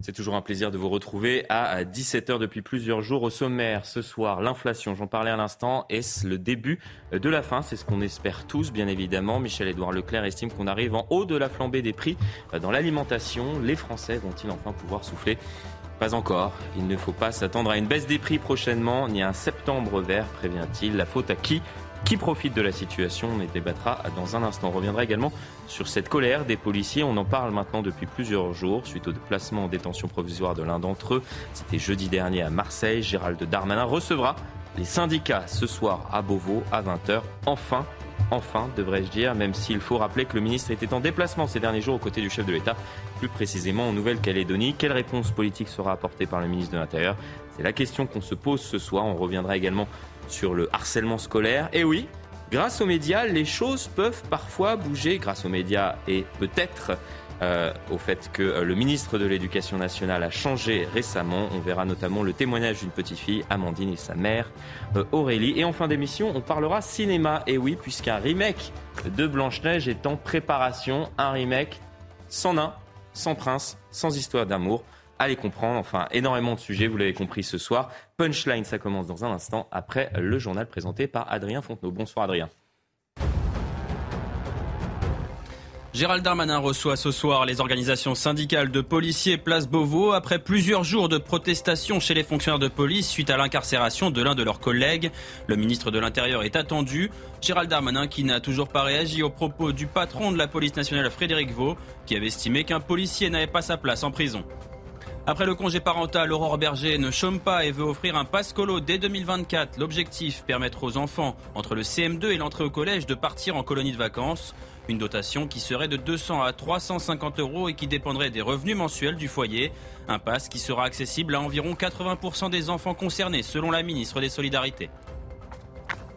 C'est toujours un plaisir de vous retrouver à 17h depuis plusieurs jours au sommaire. Ce soir, l'inflation, j'en parlais à l'instant, est-ce le début de la fin? C'est ce qu'on espère tous, bien évidemment. Michel-Édouard Leclerc estime qu'on arrive en haut de la flambée des prix dans l'alimentation. Les Français vont-ils enfin pouvoir souffler? Pas encore. Il ne faut pas s'attendre à une baisse des prix prochainement, ni à un septembre vert, prévient-il. La faute à qui? Qui profite de la situation On y débattra dans un instant. On reviendra également sur cette colère des policiers. On en parle maintenant depuis plusieurs jours suite au placement en détention provisoire de l'un d'entre eux. C'était jeudi dernier à Marseille. Gérald Darmanin recevra les syndicats ce soir à Beauvau à 20h. Enfin, enfin, devrais-je dire, même s'il faut rappeler que le ministre était en déplacement ces derniers jours aux côtés du chef de l'État, plus précisément en Nouvelle-Calédonie. Quelle réponse politique sera apportée par le ministre de l'Intérieur? C'est la question qu'on se pose ce soir. On reviendra également sur le harcèlement scolaire. Et oui, grâce aux médias, les choses peuvent parfois bouger, grâce aux médias et peut-être euh, au fait que euh, le ministre de l'Éducation nationale a changé récemment. On verra notamment le témoignage d'une petite fille, Amandine, et sa mère, euh, Aurélie. Et en fin d'émission, on parlera cinéma. Et oui, puisqu'un remake de Blanche-Neige est en préparation. Un remake sans nain, sans prince, sans histoire d'amour. Allez comprendre, enfin, énormément de sujets, vous l'avez compris ce soir. Punchline, ça commence dans un instant, après le journal présenté par Adrien Fontenot. Bonsoir Adrien. Gérald Darmanin reçoit ce soir les organisations syndicales de policiers Place Beauvau après plusieurs jours de protestation chez les fonctionnaires de police suite à l'incarcération de l'un de leurs collègues. Le ministre de l'Intérieur est attendu. Gérald Darmanin qui n'a toujours pas réagi aux propos du patron de la police nationale Frédéric Vaux qui avait estimé qu'un policier n'avait pas sa place en prison. Après le congé parental, Aurore Berger ne chôme pas et veut offrir un passe colo dès 2024. L'objectif, permettre aux enfants entre le CM2 et l'entrée au collège de partir en colonie de vacances. Une dotation qui serait de 200 à 350 euros et qui dépendrait des revenus mensuels du foyer. Un passe qui sera accessible à environ 80% des enfants concernés, selon la ministre des Solidarités.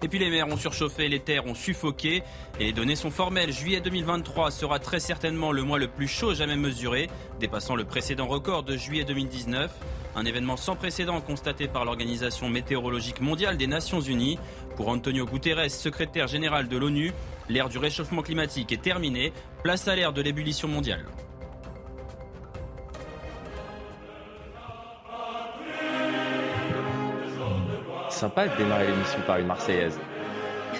Et puis les mers ont surchauffé, les terres ont suffoqué et les données sont formelles. Juillet 2023 sera très certainement le mois le plus chaud jamais mesuré, dépassant le précédent record de juillet 2019. Un événement sans précédent constaté par l'Organisation météorologique mondiale des Nations Unies. Pour Antonio Guterres, secrétaire général de l'ONU, l'ère du réchauffement climatique est terminée. Place à l'ère de l'ébullition mondiale. Sympa de démarrer l'émission par une Marseillaise.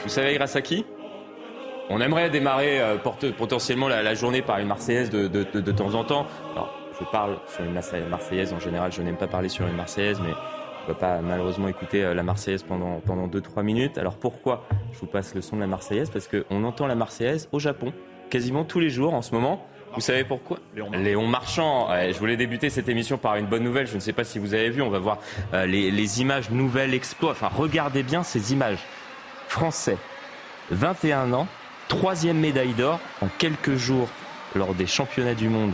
Vous savez grâce à qui? On aimerait démarrer euh, potentiellement la, journée par une Marseillaise de, de, temps en temps. Alors, je parle sur une Marseillaise en général, je n'aime pas parler sur une Marseillaise, mais on ne va pas malheureusement écouter euh, la Marseillaise pendant, pendant 2-3 minutes. Alors pourquoi je vous passe le son de la Marseillaise? Parce qu'on entend la Marseillaise au Japon quasiment tous les jours en ce moment. Vous savez pourquoi Léon Marchand. je voulais débuter cette émission par une bonne nouvelle. Je ne sais pas si vous avez vu. On va voir euh, les, images nouvelles exploits. Enfin, regardez bien ces images. Français, 21 ans, troisième médaille d'or en quelques jours lors des championnats du monde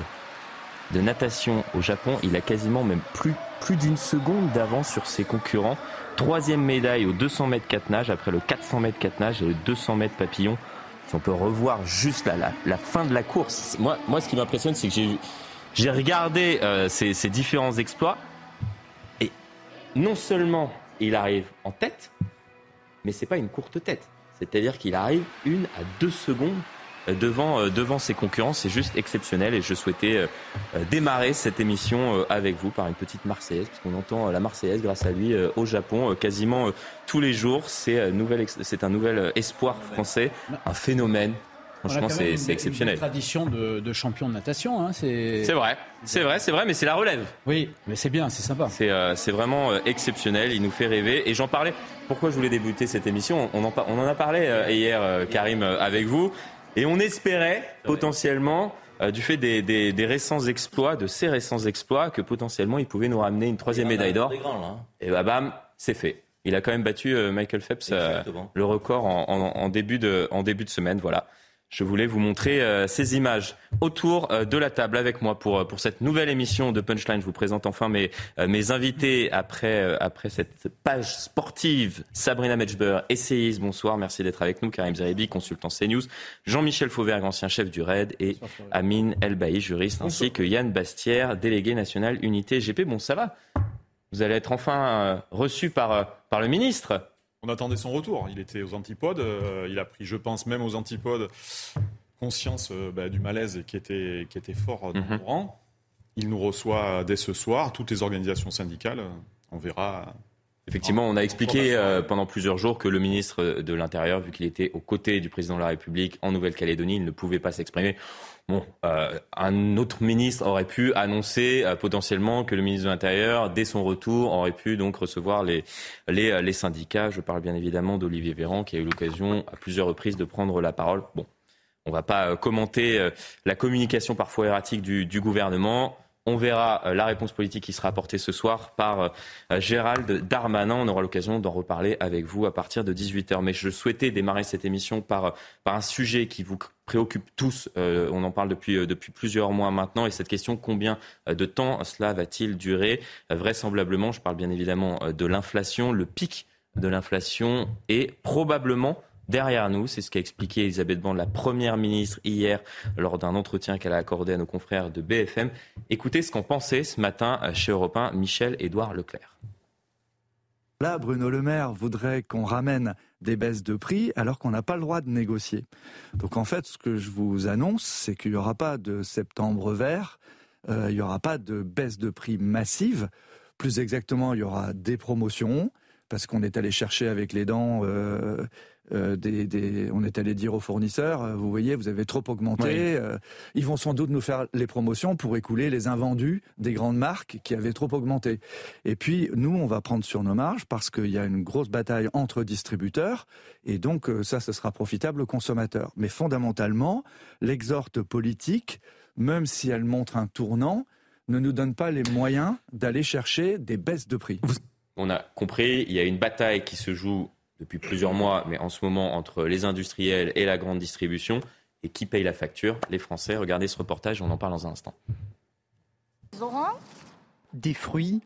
de natation au Japon. Il a quasiment même plus, plus d'une seconde d'avance sur ses concurrents. Troisième médaille aux 200 mètres 4 nage après le 400 mètres 4 nage et le 200 mètres papillon si on peut revoir juste la, fin de la course. Moi, ce qui m'impressionne, c'est que j'ai, regardé euh, ces différents exploits et non seulement il arrive en tête, mais c'est pas une courte tête. C'est-à-dire qu'il arrive une à deux secondes devant, euh, devant ses concurrents. C'est juste exceptionnel et je souhaitais euh, euh, démarrer cette émission avec vous par une petite Marseillaise, puisqu'on entend la Marseillaise grâce à lui au Japon quasiment tous les jours. C'est un nouvel espoir français, un phénomène. Franchement, c'est exceptionnel. Une tradition de, de, champion de natation. Hein, c'est vrai, c'est vrai, c'est vrai, mais c'est la relève. Oui, mais c'est bien, c'est sympa. C'est vraiment exceptionnel. Il nous fait rêver. Et j'en parlais. Pourquoi je voulais débuter cette émission? On en, on en a parlé hier, Karim, avec vous. Et on espérait potentiellement, euh, du fait des, récents exploits, de ces récents exploits, que potentiellement il pouvait nous ramener une troisième médaille d'or. Hein. Et bah bam, c'est fait. Il a quand même battu euh, Michael Phelps euh, le record en, début de, en début de semaine. Voilà je voulais vous montrer euh, ces images autour euh, de la table avec moi pour, euh, pour cette nouvelle émission de Punchline. Je vous présente enfin mes, mes invités après, après cette page sportive. Sabrina Metchber, essayiste, bonsoir, merci d'être avec nous. Karim Zeribi, consultant CNews. Jean-Michel Fauvergue, ancien chef du RAID. Et Amine Elbaï, juriste, ainsi que Yann Bastière, délégué national Unité GP. Bon, ça va Vous allez être enfin reçu par, par le ministre on attendait son retour. Il était aux antipodes. Euh, il a pris, je pense, même aux antipodes, conscience euh, bah, du malaise qui était, qui était fort dans mhm. le rang. Il nous reçoit dès ce soir, toutes les organisations syndicales. On verra Effectivement, on a expliqué euh, pendant plusieurs jours que le ministre de l'Intérieur, vu qu'il était aux côtés du président de la République en Nouvelle-Calédonie, il ne pouvait pas s'exprimer. Bon, euh, un autre ministre aurait pu annoncer euh, potentiellement que le ministre de l'Intérieur, dès son retour, aurait pu donc recevoir les, les, les syndicats. Je parle bien évidemment d'Olivier Véran, qui a eu l'occasion à plusieurs reprises de prendre la parole. Bon, on ne va pas commenter la communication parfois erratique du gouvernement. On verra euh, la réponse politique qui sera apportée ce soir par euh, Gérald Darmanin. On aura l'occasion d'en reparler avec vous à partir de 18h. Mais je souhaitais démarrer cette émission par, par un sujet qui vous préoccupe tous. Euh, on en parle depuis, depuis plusieurs mois maintenant. Et cette question, combien de temps cela va-t-il durer? Vraisemblablement, je parle bien évidemment de l'inflation. Le pic de l'inflation est probablement derrière nous. C'est ce qu'a expliqué Elisabeth Borne, la première ministre, hier, lors d'un entretien qu'elle a accordé à nos confrères de BFM. Écoutez ce qu'en pensait ce matin chez Europe 1 Michel-Édouard Leclerc. Là, Bruno Le Maire voudrait qu'on ramène des baisses de prix alors qu'on n'a pas le droit de négocier. Donc en fait, ce que je vous annonce, c'est qu'il n'y aura pas de septembre vert, euh, il n'y aura pas de baisse de prix massive. Plus exactement, il y aura des promotions, parce qu'on est allé chercher avec les dents euh, euh, des, on est allé dire aux fournisseurs, euh, vous voyez, vous avez trop augmenté. Euh, ils vont sans doute nous faire les promotions pour écouler les invendus des grandes marques qui avaient trop augmenté. Et puis nous, on va prendre sur nos marges parce qu'il y a une grosse bataille entre distributeurs et donc ça, ce sera profitable aux consommateurs. Mais fondamentalement, l'exhorte politique, même si elle montre un tournant, ne nous donne pas les moyens d'aller chercher des baisses de prix. On a compris, il y a une bataille qui se joue depuis plusieurs mois, mais en ce moment entre les industriels et la grande distribution. Et qui paye la facture? Les Français. Regardez ce reportage, on en parle dans un instant. Des fruits,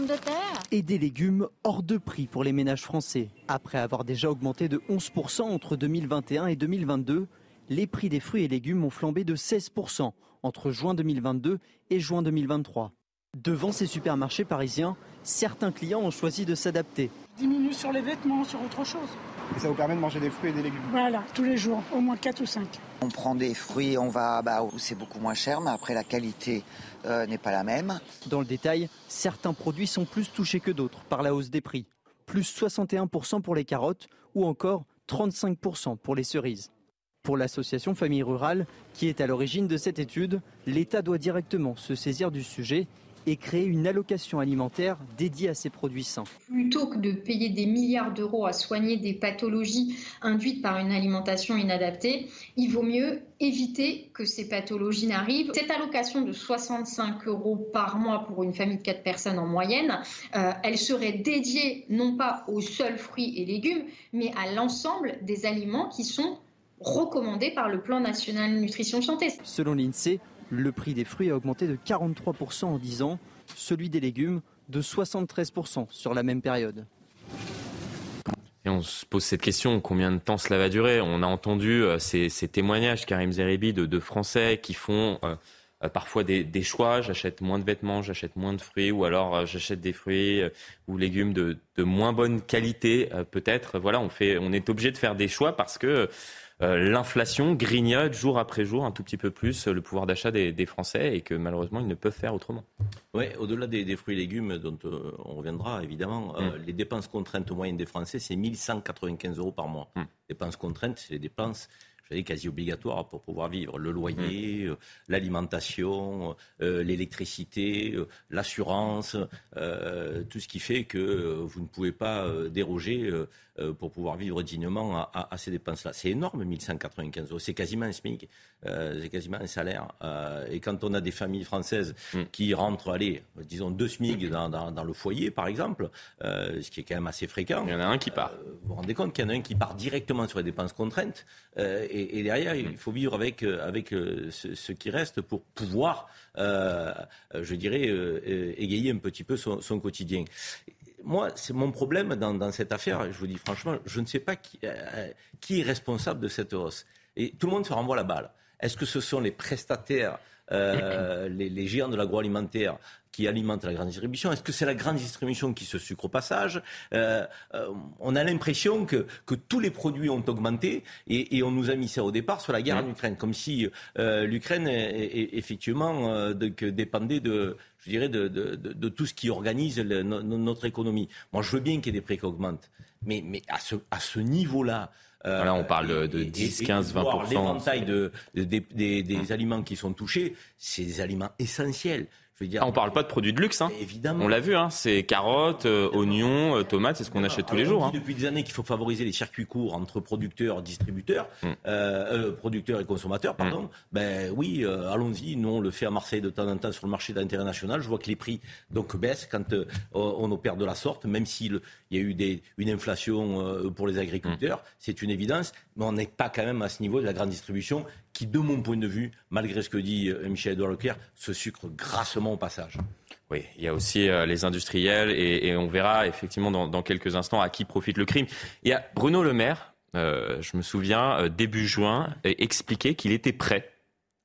de terre? Et des légumes hors de prix pour les ménages français. Après avoir déjà augmenté de 11% entre 2021 et 2022, les prix des fruits et légumes ont flambé de 16% entre juin 2022 et juin 2023. Devant ces supermarchés parisiens, certains clients ont choisi de s'adapter diminue sur les vêtements, sur autre chose. Et ça vous permet de manger des fruits et des légumes Voilà, tous les jours, au moins 4 ou 5. On prend des fruits, on va bah, où c'est beaucoup moins cher, mais après la qualité euh, n'est pas la même. Dans le détail, certains produits sont plus touchés que d'autres par la hausse des prix. Plus 61% pour les carottes ou encore 35% pour les cerises. Pour l'association Famille Rurale, qui est à l'origine de cette étude, l'État doit directement se saisir du sujet et créer une allocation alimentaire dédiée à ces produits sains. Plutôt que de payer des milliards d'euros à soigner des pathologies induites par une alimentation inadaptée, il vaut mieux éviter que ces pathologies n'arrivent. Cette allocation de 65 euros par mois pour une famille de 4 personnes en moyenne, euh, elle serait dédiée non pas aux seuls fruits et légumes, mais à l'ensemble des aliments qui sont recommandés par le plan national nutrition santé. Selon l'INSEE, le prix des fruits a augmenté de 43% en 10 ans, celui des légumes de 73% sur la même période. Et on se pose cette question, combien de temps cela va durer? On a entendu euh, ces, témoignages, Karim Zeribi, de, Français qui font euh, euh, parfois des, choix, j'achète moins de vêtements, j'achète moins de fruits, ou alors j'achète des fruits ou légumes de, moins bonne qualité, peut-être. Voilà, on, est obligé de faire des choix parce que l'inflation grignote jour après jour un tout petit peu plus le pouvoir d'achat des, Français et que malheureusement ils ne peuvent faire autrement. Oui, au-delà des, fruits et légumes dont euh, on reviendra évidemment, euh, mm. les dépenses contraintes moyennes des Français c'est 1195 euros par mois. Mm. Dépenses contraintes, c'est les dépenses je quasi obligatoires pour pouvoir vivre. Le loyer, mm. l'alimentation, l'électricité, l'assurance, tout ce qui fait que vous ne pouvez pas déroger euh, pour pouvoir vivre dignement à, ces dépenses-là. C'est énorme, 1195 euros. C'est quasiment un SMIC, euh, c'est quasiment un salaire. Euh, et quand on a des familles françaises hmm. qui rentrent, allez, disons deux SMIC dans, le foyer, par exemple, ce qui est quand même assez fréquent. Il y en a un qui part. vous vous rendez compte qu'il y en a un qui part directement sur les dépenses contraintes. Et, derrière, il hmm. faut vivre avec, avec ce, qui reste pour pouvoir, je dirais, égayer un petit peu son, son quotidien moi, c'est mon problème dans, cette affaire. Je vous dis franchement, je ne sais pas qui, euh, qui, est responsable de cette hausse. Et tout le monde se renvoie la balle. Est-ce que ce sont les prestataires, euh, les, les géants de l'agroalimentaire qui alimente la grande distribution Est-ce que c'est la grande distribution qui se sucre au passage euh, euh, On a l'impression que, que, tous les produits ont augmenté et, et, on nous a mis ça au départ sur la guerre en Ukraine, comme si euh, l'Ukraine, effectivement, euh, de, que dépendait de, je dirais, de, de, de, tout ce qui organise le, no, notre économie. Moi, je veux bien qu'il y ait des prix qui augmentent, mais, mais à ce, à ce niveau-là, euh, Là, on parle de 10, 15, 20 L'éventail de, de, des, des, des mmh. aliments qui sont touchés, c'est des aliments essentiels. Dire, ah, on parle pas de produits de luxe, hein. Évidemment. On l'a vu, hein. c'est carottes, euh, oignons, euh, tomates, c'est ce qu'on achète tous les jours. On dit hein. depuis des années qu'il faut favoriser les circuits courts entre producteurs, distributeurs, mm. euh, producteurs et consommateurs, mm. pardon. Ben oui, euh, allons-y. Nous on le fait à Marseille de temps en temps sur le marché d'intérêt national. Je vois que les prix donc baissent quand on opère de la sorte, même s'il y a eu des, une inflation pour les agriculteurs, mm. c'est une évidence. Mais on n'est pas quand même à ce niveau de la grande distribution qui, de mon point de vue, malgré ce que dit euh, Michel-Edouard Leclerc, se sucre grassement au passage. Oui, il y a aussi euh, les industriels et, on verra effectivement dans, quelques instants à qui profite le crime. Il y a Bruno Le Maire, euh, je me souviens, début juin, expliquait qu'il était prêt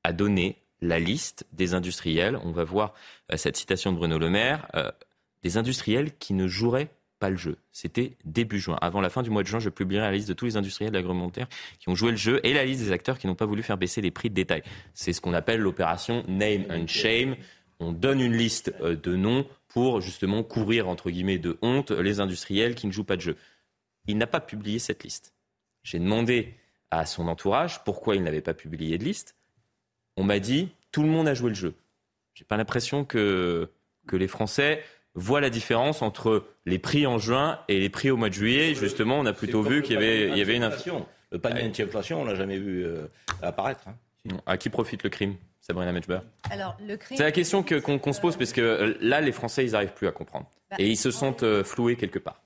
à donner la liste des industriels. On va voir cette citation de Bruno Le Maire, des industriels qui ne joueraient pas le jeu. C'était début juin. Avant la fin du mois de juin, je publierai la liste de tous les industriels agroalimentaires qui ont joué le jeu et la liste des acteurs qui n'ont pas voulu faire baisser les prix de détail. C'est ce qu'on appelle l'opération Name and Shame. On donne une liste euh, de noms pour justement couvrir, entre guillemets, de honte les industriels qui ne jouent pas de jeu. Il n'a pas publié cette liste. J'ai demandé à son entourage pourquoi il n'avait pas publié de liste. On m'a dit, tout le monde a joué le jeu. J'ai pas l'impression que, que les Français voit la différence entre les prix en juin et les prix au mois de juillet. Justement, on a plutôt vu qu'il y avait, il y avait une inflation. Le panier anti-inflation, on l'a jamais vu euh, apparaître. Hein. À qui profite le crime Sabrina Metchber Alors, le crime... C'est la question qu'on qu se pose, parce que euh, là, les Français, ils n'arrivent plus à comprendre. Bah, et ils se sentent euh, floués quelque part.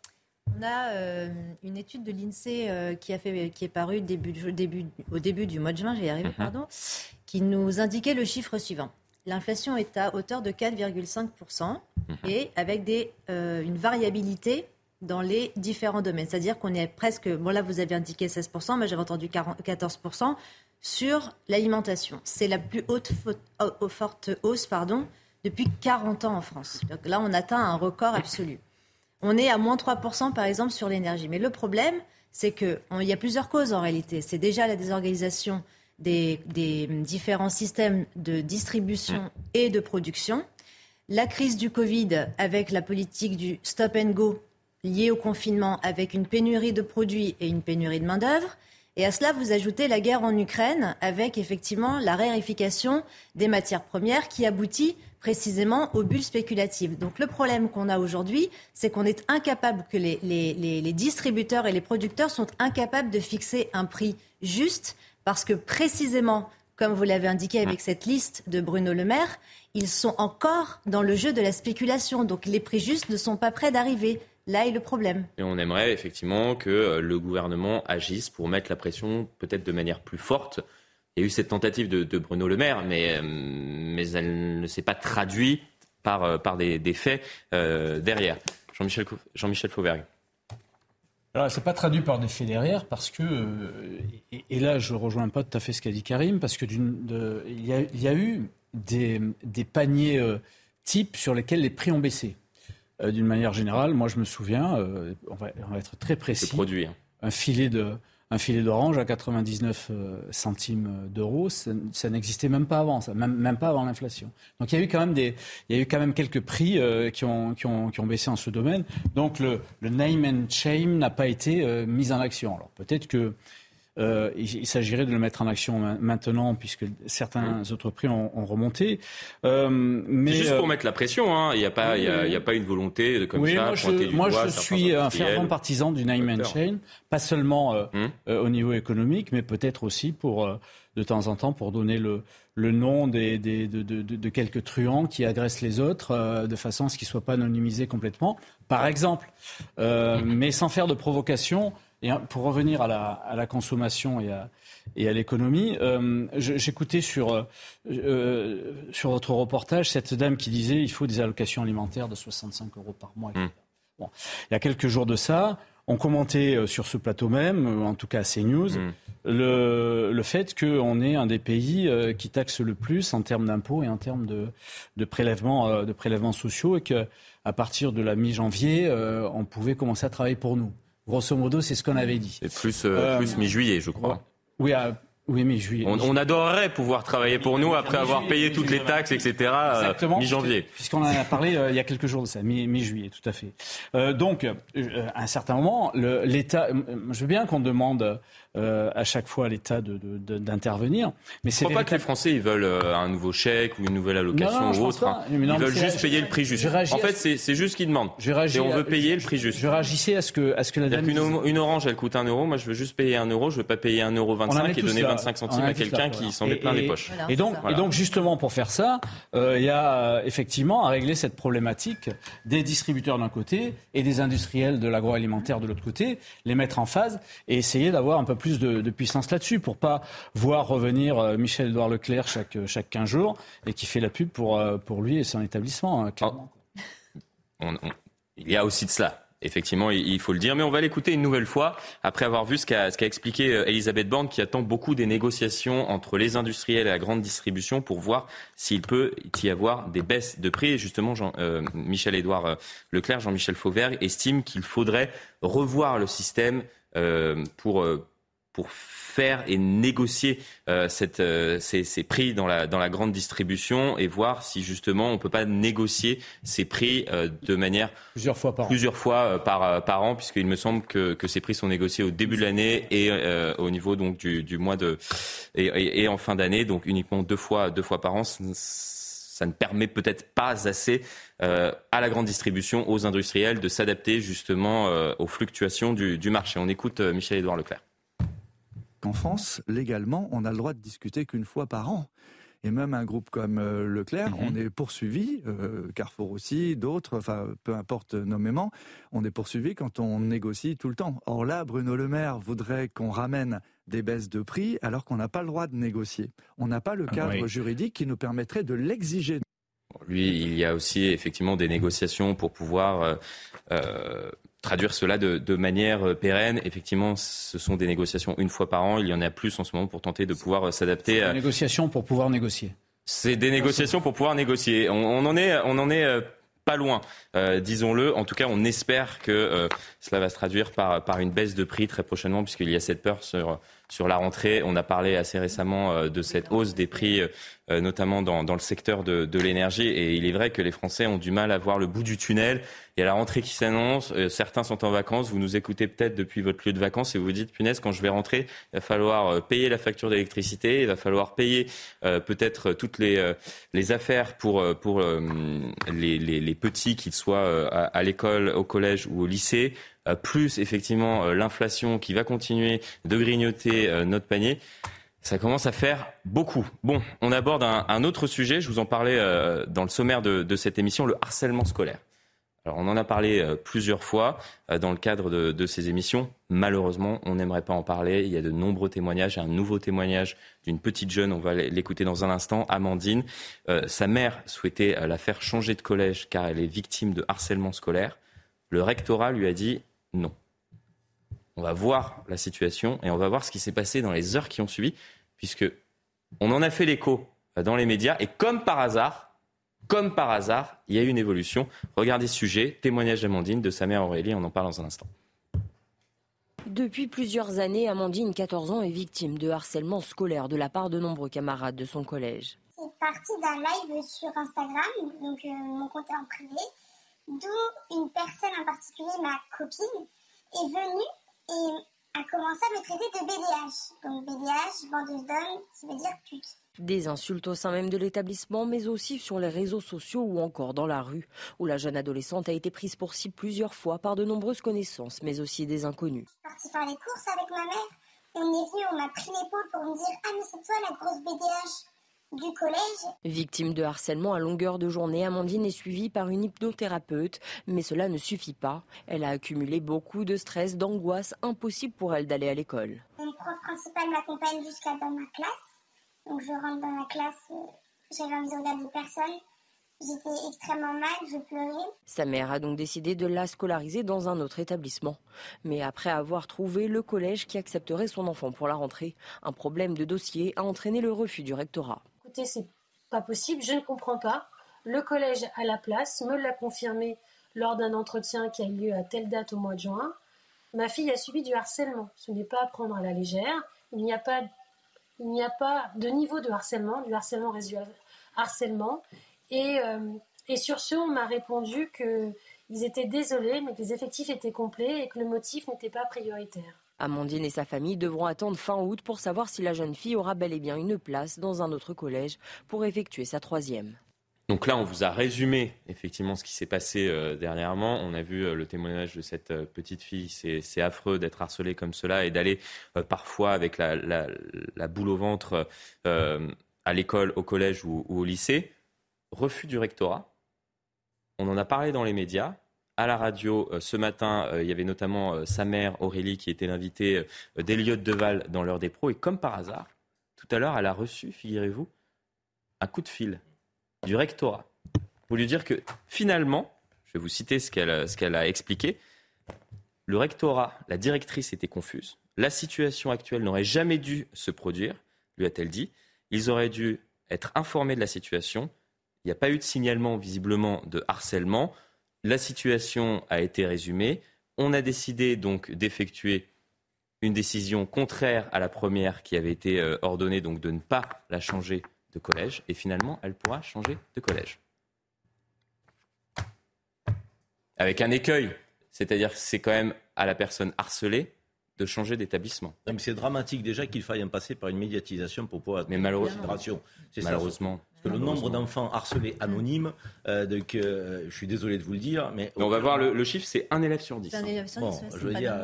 On a euh, une étude de l'INSEE euh, qui, a fait, qui est parue début, début, au début du mois de juin, j'y arrivé, -hmm. pardon, qui nous indiquait le chiffre suivant l'inflation est à hauteur de 4,5% mmh. et avec des, euh, une variabilité dans les différents domaines. C'est-à-dire qu'on est presque, bon là vous avez indiqué 16%, mais j'avais entendu 40, 14% sur l'alimentation. C'est la plus haute forte hausse pardon, depuis 40 ans en France. Donc là on atteint un record absolu. On est à moins 3% par exemple sur l'énergie. Mais le problème, c'est qu'il y a plusieurs causes en réalité. C'est déjà la désorganisation des, des, différents systèmes de distribution mmh. et de production. La crise du Covid avec la politique du stop and go liée au confinement avec une pénurie de produits et une pénurie de main-d'œuvre. Et à cela, vous ajoutez la guerre en Ukraine avec effectivement la raréfication des matières premières qui aboutit précisément aux bulles spéculatives. Donc le problème qu'on a aujourd'hui, c'est qu'on est incapable, que les, les distributeurs et les producteurs sont incapables de fixer un prix juste parce que précisément, comme vous l'avez indiqué avec cette liste de Bruno Le Maire, ils sont encore dans le jeu de la spéculation. Donc les prix justes ne sont pas prêts d'arriver. Là est le problème. Et on aimerait effectivement que euh, le gouvernement agisse pour mettre la pression peut-être de manière plus forte. Il y a eu cette tentative de, de Bruno Le Maire, mais, euh, mais elle ne s'est pas traduite par, euh, par des, des faits euh, derrière. Jean-Michel Jean Fauvergue. Alors, c'est pas traduit par des faits derrière parce que, et, et, là, je rejoins pas tout à fait ce qu'a dit Karim, parce que de, il, y a, il, y a, eu des, des paniers euh, types sur lesquels les prix ont baissé. Euh, D'une manière générale, moi, je me souviens, euh, on, va, on, va, être très précis. Hein. Un filet de, un filet d'orange à 99 centimes d'euros, ça, n'existait même pas avant, ça, même, pas avant l'inflation. Donc il y a eu quand même des, il y a eu quand même quelques prix euh, qui, ont, qui, ont, qui ont baissé en ce domaine. Donc le, le name and shame n'a pas été euh, mis en action. Alors peut-être que euh, il, il s'agirait de le mettre en action maintenant, puisque certains oui. autres prix ont, ont remonté. Euh, mais C'est juste pour mettre la pression. Hein. Il n'y a, pas, il a, y a pas une volonté de comme oui, ça. Moi, je, moi, je suis un fervent partisan du name and chain, pas seulement euh, hum. euh, au niveau économique, mais peut-être aussi pour euh, de temps en temps pour donner le, le nom des, des, de, de, de, quelques truands qui agressent les autres euh, de façon à ce qu'ils ne soient pas anonymisés complètement, par exemple. Euh, mais sans faire de provocation, et pour revenir à la, à la consommation et à, et à l'économie, euh, j'écoutais sur, euh, sur votre reportage cette dame qui disait il faut des allocations alimentaires de 65 euros par mois. Mmh. Bon. Il y a quelques jours de ça, ont commenté sur ce plateau même, en tout cas à CNews, mm. le, le fait qu'on est un des pays qui taxe le plus en termes d'impôts et en termes de, de, prélèvements, de prélèvements sociaux et qu'à partir de la mi-janvier, on pouvait commencer à travailler pour nous. Grosso modo, c'est ce qu'on avait dit. C'est plus, plus mi-juillet, je crois. Oui, oui, mais juillet. On, adorerait pouvoir travailler pour nous après avoir payé toutes les taxes, etc. Euh, mi-janvier. Puisqu'on en a parlé euh, il y a quelques jours de ça, mi-juillet, tout à fait. Euh, donc, à un certain moment, l'État. Je veux bien qu'on demande euh, à chaque fois à l'État d'intervenir. De, de, mais c'est. Je crois pas que les Français ils veulent euh, un nouveau chèque ou une nouvelle allocation ou autre. Hein. ils veulent juste payer le prix juste. En fait, c'est juste ce qu'ils demandent. Et on veut payer le prix juste. Je réagissais à ce que, à ce que la dame. Une, orange, elle coûte un euro. Moi, je veux juste payer un euro. Je veux pas payer un euro 25 et donner 25 centimes à quelqu'un qui s'en met plein les poches. Et donc, et donc, justement, pour faire ça, euh, il y a effectivement à régler cette problématique des distributeurs d'un côté et des industriels de l'agroalimentaire de l'autre côté, les mettre en phase et essayer d'avoir un peu plus plus de, puissance là-dessus pour pas voir revenir euh, Michel-Édouard Leclerc chaque, euh, chaque 15 jours et qui fait la pub pour, euh, pour lui et son établissement, ah. il y a aussi de cela. Effectivement, il faut le dire. Mais on va l'écouter une nouvelle fois après avoir vu ce qu'a expliqué Elisabeth Borne, qui attend beaucoup des négociations entre les industriels et la grande distribution pour voir s'il peut y avoir des baisses de prix. Et justement, Jean, Michel-Édouard Leclerc, Jean-Michel Fauvert estime qu'il faudrait revoir le système pour pour faire et négocier euh, cette, euh, ces, ces, prix dans la, dans la grande distribution et voir si justement on ne peut pas négocier ces prix euh, de manière plusieurs fois par plusieurs an, fois, par, par an puisqu'il me semble que, que ces prix sont négociés au début de l'année et au niveau donc du, du mois de et, et, en fin d'année donc uniquement deux fois deux fois par an ça ne permet peut-être pas assez euh, à la grande distribution, aux industriels, de s'adapter justement euh, aux fluctuations du, du marché. On écoute euh, Michel-Édouard Leclerc. En France, légalement, on a le droit de discuter qu'une fois par an. Et même un groupe comme euh, Leclerc, mhm. on est poursuivi, euh, Carrefour aussi, d'autres, enfin peu importe nommément, on est poursuivi quand on négocie tout le temps. Or là, Bruno Le Maire voudrait qu'on ramène des baisses de prix alors qu'on n'a pas le droit de négocier. On n'a pas le ah cadre juridique qui nous permettrait de l'exiger. Lui, il y a aussi effectivement des négociations pour pouvoir euh, traduire cela de, manière euh, pérenne. Effectivement, ce sont des négociations une fois par an. Il y en a plus en ce moment pour tenter de pouvoir euh, s'adapter. Des négociations pour pouvoir négocier. C'est des négociations pour pouvoir négocier. On, en est, on en est euh, pas loin, disons-le. En tout cas, on espère que cela va se traduire par, par une baisse de prix très prochainement, puisqu'il y a cette peur sur, sur la rentrée. On a parlé assez récemment de cette hausse des prix notamment dans, dans, le secteur de, de l'énergie. Et il est vrai que les Français ont du mal à voir le bout du tunnel. Il y a la rentrée qui s'annonce, euh, certains sont en vacances, vous nous écoutez peut-être depuis votre lieu de vacances et vous vous dites, punaise, quand je vais rentrer, il va falloir euh, payer la facture d'électricité, il va falloir payer peut-être toutes les, les affaires pour, pour les, les, les petits, qu'ils soient à l'école, au collège ou au lycée plus effectivement l'inflation qui va continuer de grignoter notre panier. Ça commence à faire beaucoup. Bon, on aborde un, autre sujet. Je vous en parlais euh, dans le sommaire de, cette émission, le harcèlement scolaire. Alors, on en a parlé euh, plusieurs fois euh, dans le cadre de, ces émissions. Malheureusement, on n'aimerait pas en parler. Il y a de nombreux témoignages. Un nouveau témoignage d'une petite jeune, on va l'écouter dans un instant, Amandine. sa mère souhaitait la faire changer de collège car elle est victime de harcèlement scolaire. Le rectorat lui a dit non. On va voir la situation et on va voir ce qui s'est passé dans les heures qui ont suivi puisque on en a fait l'écho dans les médias et comme par hasard, comme par hasard, il y a eu une évolution. Regardez ce sujet, témoignage d'Amandine, de sa mère Aurélie, on en parle dans un instant. Depuis plusieurs années, Amandine, 14 ans, est victime de harcèlement scolaire de la part de nombreux camarades de son collège. C'est parti d'un live sur Instagram, donc euh, mon compte est en privé, d'où une personne en particulier, ma copine, est venue et a commencé à me traiter de BDH. Donc BDH, bandeuse d'hommes, ça veut dire pute. Des insultes au sein même de l'établissement, mais aussi sur les réseaux sociaux ou encore dans la rue, où la jeune adolescente a été prise pour cible plusieurs fois par de nombreuses connaissances, mais aussi des inconnus. Je suis partie faire les courses avec ma mère. On est venu, on m'a pris l'épaule pour me dire Ah, mais c'est toi la grosse BDH du collège. Victime de harcèlement à longueur de journée, Amandine est suivie par une hypnothérapeute, mais cela ne suffit pas. Elle a accumulé beaucoup de stress, d'angoisse, impossible pour elle d'aller à l'école. Mon prof principal m'accompagne jusqu'à dans ma classe. Donc je rentre dans la classe, envie de regarder personne. J'étais extrêmement mal, je pleurais. Sa mère a donc décidé de la scolariser dans un autre établissement. Mais après avoir trouvé le collège qui accepterait son enfant pour la rentrée, un problème de dossier a entraîné le refus du rectorat. C'est pas possible, je ne comprends pas. Le collège à la place me l'a confirmé lors d'un entretien qui a eu lieu à telle date au mois de juin. Ma fille a subi du harcèlement. Ce n'est pas à prendre à la légère. Il n'y a pas, de niveau de harcèlement, du harcèlement résiduel harcèlement. Et, euh, et sur ce, on m'a répondu qu'ils étaient désolés, mais que les effectifs étaient complets et que le motif n'était pas prioritaire. Amandine et sa famille devront attendre fin août pour savoir si la jeune fille aura bel et bien une place dans un autre collège pour effectuer sa troisième. Donc là, on vous a résumé effectivement ce qui s'est passé euh, dernièrement. On a vu euh, le témoignage de cette petite fille. C'est affreux d'être harcelée comme cela et d'aller parfois avec la, boule au ventre à l'école, au collège ou au lycée refus du rectorat. On en a parlé dans les médias. À la radio, euh, ce matin, euh, il y avait notamment euh, sa mère, Aurélie, qui était l'invitée d'Eliott Deval dans l'heure des pros. Et comme par hasard, tout à l'heure, elle a reçu, figurez-vous, un coup de fil du rectorat pour lui dire que finalement, je vais vous citer ce qu'elle a expliqué, le rectorat, la directrice était confuse. La situation actuelle n'aurait jamais dû se produire, lui a-t-elle dit. Ils auraient dû être informés de la situation, il n'y a pas eu de signalement visiblement de harcèlement. La situation a été résumée. On a décidé donc d'effectuer une décision contraire à la première qui avait été euh, ordonnée, donc de ne pas la changer de collège. Et finalement, elle pourra changer de collège. Avec un écueil, c'est-à-dire que c'est quand même à la personne harcelée de changer d'établissement. C'est dramatique déjà qu'il faille en passer par une médiatisation pour pouvoir. Mais malheureusement, malheureusement le nombre d'enfants harcelés anonymes, euh, donc, euh, je suis désolé de vous le dire, mais... on va voir le, chiffre, c'est un élève sur dix. Un élève sur dix, je veux dire,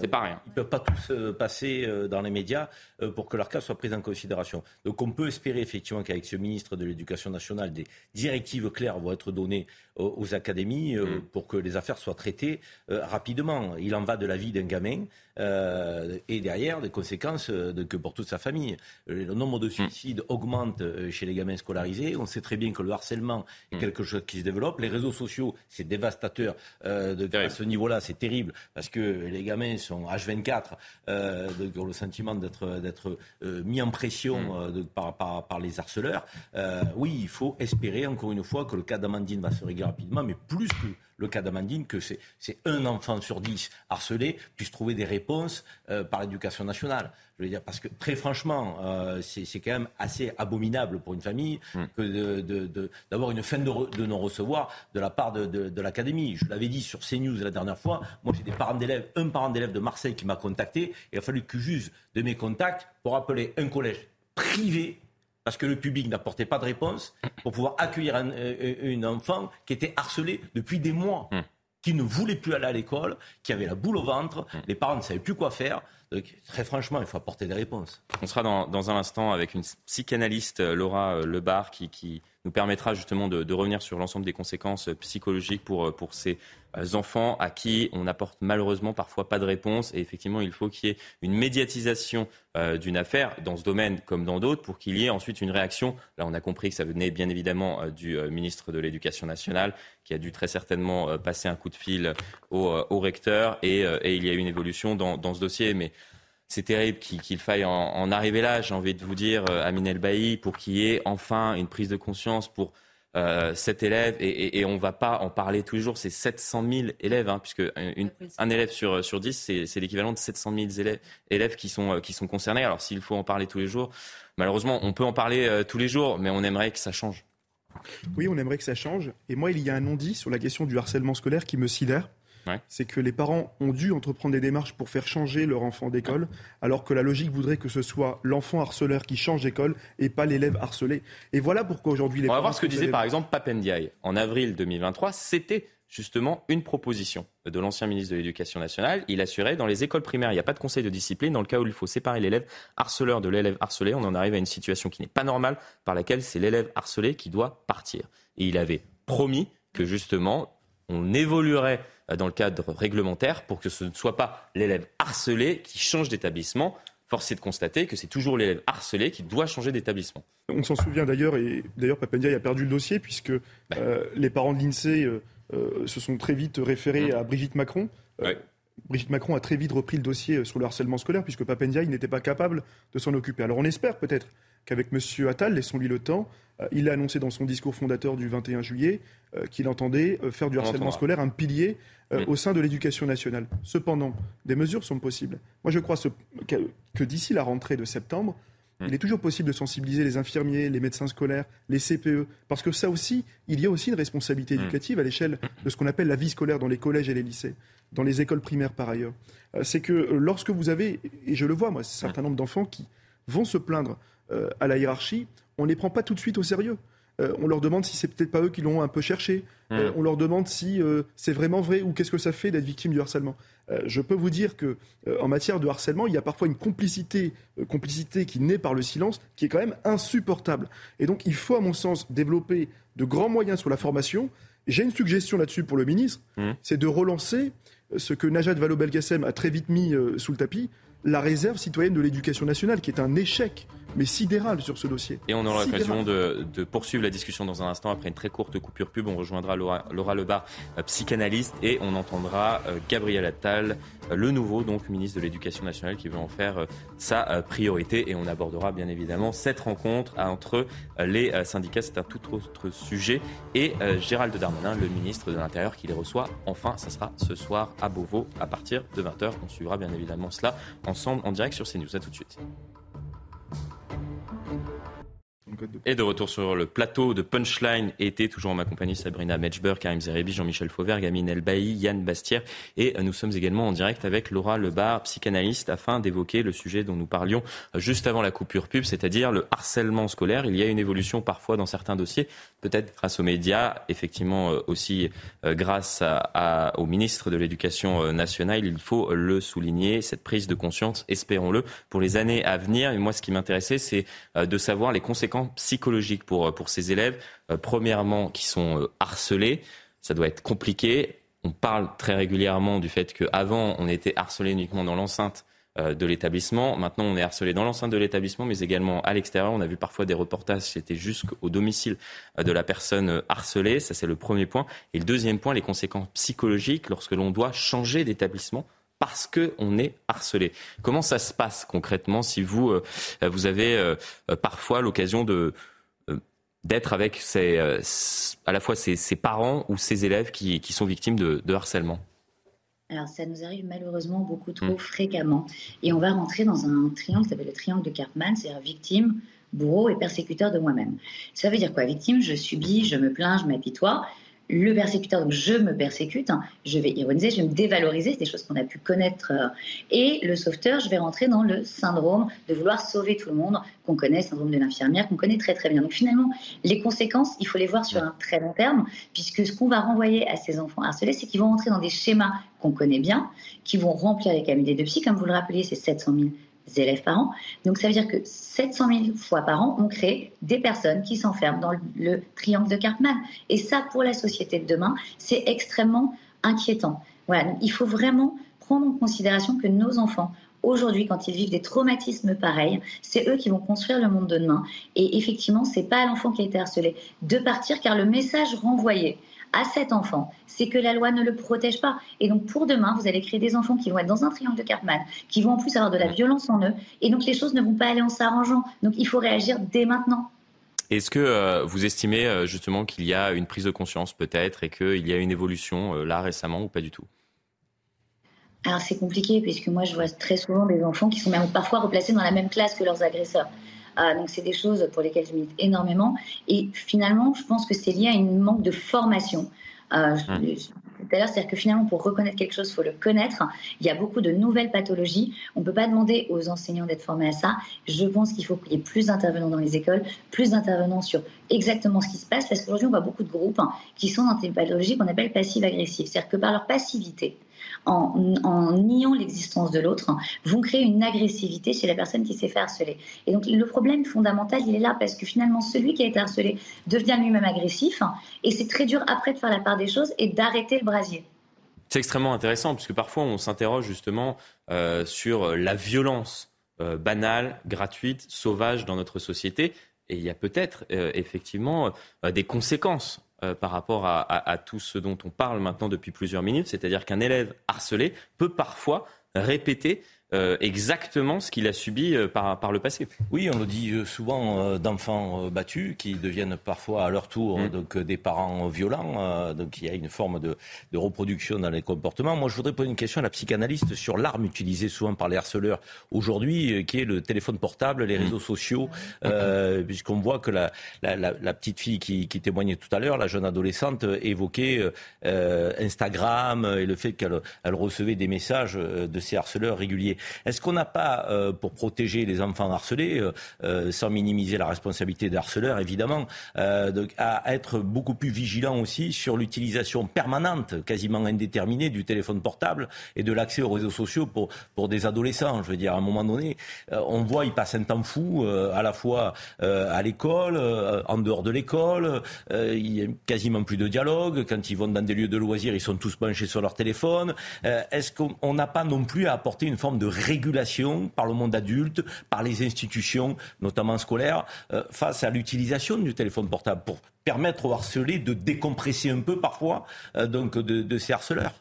c'est pas rien. Ils ne peuvent pas tous euh, passer dans les médias pour que leur cas soit pris en considération. Donc on peut espérer effectivement qu'avec ce ministre de l'Éducation nationale, des directives claires vont être données aux, académies mm. pour que les affaires soient traitées rapidement. Il en va de la vie d'un gamin et derrière des conséquences de, que pour toute sa famille. Le nombre de mm. suicides augmente chez les gamins scolarisés. On sait très bien que le harcèlement est mm. quelque chose qui se développe. Les réseaux sociaux, c'est dévastateur. Euh, de, à ce niveau-là, c'est terrible parce que les gamins sont H24, euh, ont le sentiment d'être d'être euh, mis en pression mm. euh, par, par, par, les harceleurs. oui, il faut espérer encore une fois que le cas d'Amandine va se régler rapidement, mais plus que le cas d'Amandine, que c'est un enfant sur dix harcelé puisse trouver des réponses euh, par l'éducation nationale. Je veux dire, parce que très franchement, euh, c'est quand même assez abominable pour une famille que d'avoir une fin de, non-recevoir de la part de, l'académie. Je l'avais dit sur CNews la dernière fois, moi j'ai des parents d'élèves, un parent d'élève de Marseille qui m'a contacté, et il a fallu que j'use de mes contacts pour appeler un collège privé parce que le public n'apportait pas de réponse pour pouvoir accueillir un, euh, enfant qui était harcelé depuis des mois, hmm. qui ne voulait plus aller à l'école, qui avait la boule au ventre, hmm. les parents ne savaient plus quoi faire. Donc, très franchement, il faut apporter des réponses. On sera dans, un instant avec une psychanalyste, euh, Laura euh, Lebar, qui, qui nous permettra justement de, revenir sur l'ensemble des conséquences psychologiques pour, pour ces euh, enfants à qui on n'apporte malheureusement parfois pas de réponse. Et effectivement, il faut qu'il y ait une médiatisation euh, d'une affaire dans ce domaine comme dans d'autres pour qu'il y ait ensuite une réaction. Là, on a compris que ça venait bien évidemment euh, du ministre de l'Éducation nationale qui a dû très certainement passer un coup de fil au, recteur et, il y a eu une évolution dans, dans ce dossier. Mais c'est terrible qu'il faille en, arriver là, j'ai envie de vous dire, Amine El Bailly, pour qu'il y ait enfin une prise de conscience pour euh, cet élève, et, on ne va pas en parler tous les jours, c'est 700 000 élèves, hein, puisque un élève sur, sur 10, c'est l'équivalent de 700 000 élèves, élèves qui, sont, qui sont concernés. Alors s'il faut en parler tous les jours, malheureusement, on peut en parler euh, tous les jours, mais on aimerait que ça change. Oui, on aimerait que ça change. Et moi, il y a un non-dit sur la question du harcèlement scolaire qui me sidère c'est que les parents ont dû entreprendre des démarches pour faire changer leur enfant d'école, alors que la logique voudrait que ce soit l'enfant harceleur qui change d'école et pas l'élève harcelé. Et voilà pourquoi aujourd'hui les On va voir ce que disait par exemple Papendiaï. En avril 2023, c'était justement une proposition de l'ancien ministre de l'Éducation nationale. Il assurait dans les écoles primaires, il n'y a pas de conseil de discipline. Dans le cas où il faut séparer l'élève harceleur de l'élève harcelé, on en arrive à une situation qui n'est pas normale, par laquelle c'est l'élève harcelé qui doit partir. Et il avait promis que justement, on évoluerait euh, dans le cadre réglementaire pour que ce ne soit pas l'élève harcelé qui change d'établissement force est de constater que c'est toujours l'élève harcelé qui doit changer d'établissement. On s'en souvient d'ailleurs, et d'ailleurs Papendia a perdu le dossier puisque euh, les parents de l'INSEE euh, euh, se sont très vite référés mmh. à Brigitte Macron. Brigitte Macron a très vite repris le dossier sur le harcèlement scolaire puisque Papendia n'était pas capable de s'en occuper. Alors on espère peut-être qu'avec M. Attal, laissons-lui le temps, il a annoncé dans son discours fondateur du 21 juillet qu'il entendait faire du harcèlement scolaire un pilier mm. au sein de l'éducation nationale. Cependant, des mesures sont possibles. Moi, je crois que d'ici la rentrée de septembre, Mm. Il est toujours possible de sensibiliser les infirmiers, les médecins scolaires, les CPE, parce que ça aussi, il y a aussi une responsabilité mm. éducative à l'échelle de ce qu'on appelle la vie scolaire dans les collèges et les lycées, dans les écoles primaires par ailleurs. Euh, c'est que euh, lorsque vous avez, et je le vois moi, un certain nombre d'enfants qui vont se plaindre euh, à la hiérarchie, on ne les prend pas tout de suite au sérieux. Euh, on leur demande si c'est peut-être pas eux qui l'ont un peu cherché. Hmm. Euh, on leur demande si euh, c'est vraiment vrai ou qu'est-ce que ça fait d'être victime du harcèlement. je peux vous dire que en matière de harcèlement, il y a parfois une complicité, complicité qui naît par le silence, qui est quand même insupportable. Et donc, il faut, à mon sens, développer de grands moyens sur la formation. J'ai une suggestion là-dessus pour le ministre, hmm. c'est de relancer ce que Najat Vallaud-Belkacem a très vite mis sous le tapis, la réserve citoyenne de l'éducation nationale, qui est un échec mais sidéral sur ce dossier. Et on aura l'occasion de, poursuivre la discussion dans un instant. Après une très courte coupure pub, on rejoindra Laura, Laura Lebar, euh, psychanalyste, et on entendra euh, Gabriel Attal, euh, le nouveau donc ministre de l'Éducation nationale, qui veut en faire sa priorité. Et on abordera bien évidemment cette rencontre entre les syndicats. C'est un tout autre sujet. Et Gérald Darmanin, le ministre de l'Intérieur, qui les reçoit enfin. Ça sera ce soir à Beauvau à partir de 20h. On suivra bien évidemment cela ensemble en direct sur CNews. A tout de suite. thank you Et de retour sur le plateau de Punchline été, toujours en ma compagnie Sabrina Metchber, Karim Zerebi, Jean-Michel Fauvert, Gamine Elbaï, Yann Bastière. Et euh, nous sommes également en direct avec Laura Lebar, psychanalyste, afin d'évoquer le sujet dont nous parlions euh, juste avant la coupure pub, c'est-à-dire le harcèlement scolaire. Il y a une évolution parfois dans certains dossiers, peut-être grâce aux médias, effectivement euh, aussi grâce au ministre de l'Éducation nationale. Il faut le souligner, cette prise de conscience, espérons-le, pour les années à venir. Et moi, ce qui m'intéressait, c'est de savoir les conséquences psychologiques pour, euh, pour ces élèves. Euh, premièrement, qui sont euh, harcelés. Ça doit être compliqué. On parle très régulièrement du fait qu'avant, on était harcelé uniquement dans l'enceinte de l'établissement. Maintenant, on est harcelé dans l'enceinte de l'établissement, mais également à l'extérieur. On a vu parfois des reportages, c'était jusqu'au domicile de la personne harcelée. Ça, c'est le premier point. Et le deuxième point, les conséquences psychologiques lorsque l'on doit changer d'établissement parce qu'on est harcelé. Comment ça se passe concrètement si vous, euh, vous avez euh, parfois l'occasion de euh, d'être avec à la fois ses, parents ou ses élèves qui, qui sont victimes de, harcèlement? Alors, ça nous arrive malheureusement beaucoup trop hmm. fréquemment. Et on va rentrer dans un triangle qui s'appelle le triangle de Karpman, c'est-à-dire victime, bourreau et persécuteur de moi-même. Ça veut dire quoi? Victime, je subis, je me plains, je m'apitoie le persécuteur, donc je me persécute, hein, je vais ironiser, je vais me dévaloriser, c'est des choses qu'on a pu connaître. Euh, et le sauveteur, je vais rentrer dans le syndrome de vouloir sauver tout le monde, qu'on connaît, syndrome de l'infirmière, qu'on connaît très très bien. Donc finalement, les conséquences, il faut les voir sur un très long terme, puisque ce qu'on va renvoyer à ces enfants harcelés, c'est qu'ils vont rentrer dans des schémas qu'on connaît bien, qui vont remplir les cabinets de psy, comme vous le rappeliez, c'est 700 000 élèves par an. Donc ça veut dire que 700 000 fois par an, on crée des personnes qui s'enferment dans le, triangle de Cartman. Et ça, pour la société de demain, c'est extrêmement inquiétant. Il faut vraiment prendre en considération que nos enfants, aujourd'hui, quand ils vivent des traumatismes pareils, c'est eux qui vont construire le monde de demain. Et effectivement, c'est pas l'enfant qui a été harcelé de partir, car le message renvoyé à cet enfant, c'est que la loi ne le protège pas. Et donc pour demain, vous allez créer des enfants qui vont être dans un triangle de Cartman, qui vont en plus avoir de la violence en eux, et donc les choses ne vont pas aller en s'arrangeant. Donc il faut réagir dès maintenant. Est-ce que euh, vous estimez euh, justement qu'il y a une prise de conscience peut-être et qu'il y a une évolution euh, là récemment ou pas du tout? Alors c'est compliqué puisque moi je vois très souvent des enfants qui sont même parfois replacés dans la même classe que leurs agresseurs. Euh, donc c'est des choses pour lesquelles je milite énormément. Et finalement, je pense que c'est lié à un manque de formation. Euh, hum. tout à l'heure, c'est-à-dire que finalement, pour reconnaître quelque chose, il faut le connaître. Il y a beaucoup de nouvelles pathologies. On ne peut pas demander aux enseignants d'être formés à ça. Je pense qu'il faut qu'il y ait plus d'intervenants dans les écoles, plus d'intervenants sur exactement ce qui se passe, parce qu'aujourd'hui, on voit beaucoup de groupes hein, qui sont dans des pathologies qu'on appelle passives-agressives. C'est-à-dire que par leur passivité, en, niant l'existence de l'autre, vont créer une agressivité chez la personne qui s'est fait harceler. Et donc le problème fondamental, il est là parce que finalement celui qui a été harcelé devient lui-même agressif et c'est très dur après de faire la part des choses et d'arrêter le brasier. C'est extrêmement intéressant puisque parfois on s'interroge justement euh, sur la violence banale, gratuite, sauvage dans notre société. Et il y a peut-être effectivement des conséquences par rapport à, tout ce dont on parle maintenant depuis plusieurs minutes, c'est-à-dire qu'un élève harcelé peut parfois répéter euh, exactement ce qu'il a subi euh, par, par, le passé. Oui, on le dit euh, souvent d'enfants battus qui deviennent parfois à leur tour mmh. donc, des parents violents. donc il y a une forme de, de, reproduction dans les comportements. Moi, je voudrais poser une question à la psychanalyste sur l'arme utilisée souvent par les harceleurs aujourd'hui, qui est le téléphone portable, les mmh. réseaux sociaux, mmh. puisqu'on voit que la, la, la, petite fille qui, qui, témoignait tout à l'heure, la jeune adolescente, évoquait Instagram et le fait qu'elle elle recevait des messages de ces harceleurs réguliers. Est-ce qu'on n'a pas, euh, pour protéger les enfants harcelés, euh, euh, sans minimiser la responsabilité des harceleurs, évidemment, à être beaucoup plus vigilant aussi sur l'utilisation permanente, quasiment indéterminée, du téléphone portable et de l'accès aux réseaux sociaux pour, pour des adolescents Je veux dire, à un moment donné, on voit, ils passent un temps fou, à la fois à l'école, en dehors de l'école, il y a quasiment plus de dialogue. Quand ils vont dans des lieux de loisirs, ils sont tous penchés sur leur téléphone. Est-ce qu'on n'a pas non plus à apporter une forme de régulation par le monde adulte, par les institutions, notamment scolaires, euh, face à l'utilisation du téléphone portable pour permettre aux harcelés de décompresser un peu parfois euh, donc de, ces harceleurs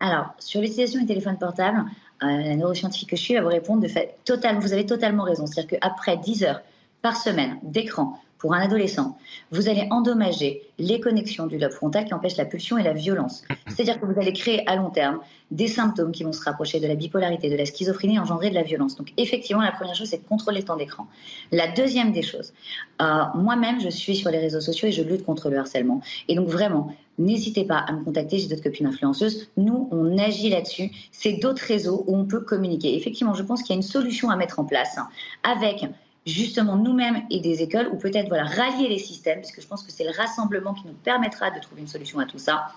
Alors, sur l'utilisation du téléphone portable, euh, la neuroscientifique que je suis va vous répondre de fait total, vous avez totalement raison. C'est-à-dire qu'après 10 heures par semaine d'écran pour un adolescent, vous allez endommager les connexions du lobe frontal qui empêchent la pulsion et la violence. C'est-à-dire que vous allez créer à long terme des symptômes qui vont se rapprocher de la bipolarité, de la schizophrénie, engendrer de la violence. Donc effectivement, la première chose, c'est de contrôler le temps d'écran. La deuxième des choses, euh, moi-même, je suis sur les réseaux sociaux et je lutte contre le harcèlement. Et donc vraiment, n'hésitez pas à me contacter, j'ai d'autres copines influenceuses. Nous, on agit là-dessus. C'est d'autres réseaux où on peut communiquer. Effectivement, je pense qu'il y a une solution à mettre en place avec justement nous-mêmes et des écoles, ou peut-être voilà, rallier les systèmes, parce que je pense que c'est le rassemblement qui nous permettra de trouver une solution à tout ça,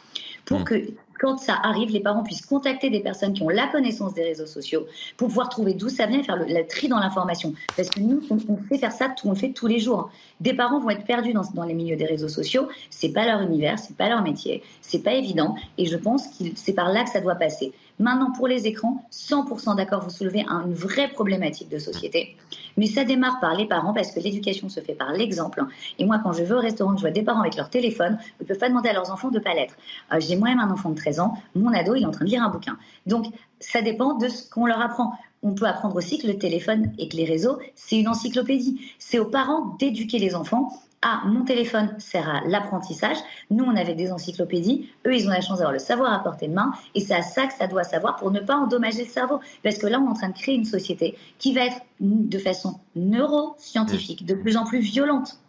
pour hmm. que quand ça arrive, les parents puissent contacter des personnes qui ont la connaissance des réseaux sociaux pour pouvoir trouver d'où ça vient et faire le, tri dans l'information. Parce que nous, on, on, fait faire ça, on le fait tous les jours. Des parents vont être perdus dans, dans les milieux des réseaux sociaux. C'est pas leur univers, c'est pas leur métier, c'est pas évident. Et je pense que c'est par là que ça doit passer. Maintenant, pour les écrans, 100% d'accord, vous soulevez une vraie problématique de société. Mais ça démarre par les parents parce que l'éducation se fait par l'exemple. Et moi, quand je vais au restaurant, je vois des parents avec leur téléphone, ils ne peuvent pas demander à leurs enfants de ne pas l'être. Euh, j'ai moi-même un enfant de 13 ans, mon ado, il est en train de lire un bouquin. Donc, ça dépend de ce qu'on leur apprend. On peut apprendre aussi que le téléphone et que les réseaux, c'est une encyclopédie. C'est aux parents d'éduquer les enfants ah, mon téléphone sert à l'apprentissage. Nous, on avait des encyclopédies. Eux, ils ont la chance d'avoir le savoir à portée de main. Et c'est à ça que ça doit savoir pour ne pas endommager le cerveau. Parce que là, on est en train de créer une société qui va être de façon neuroscientifique, de plus en plus violente.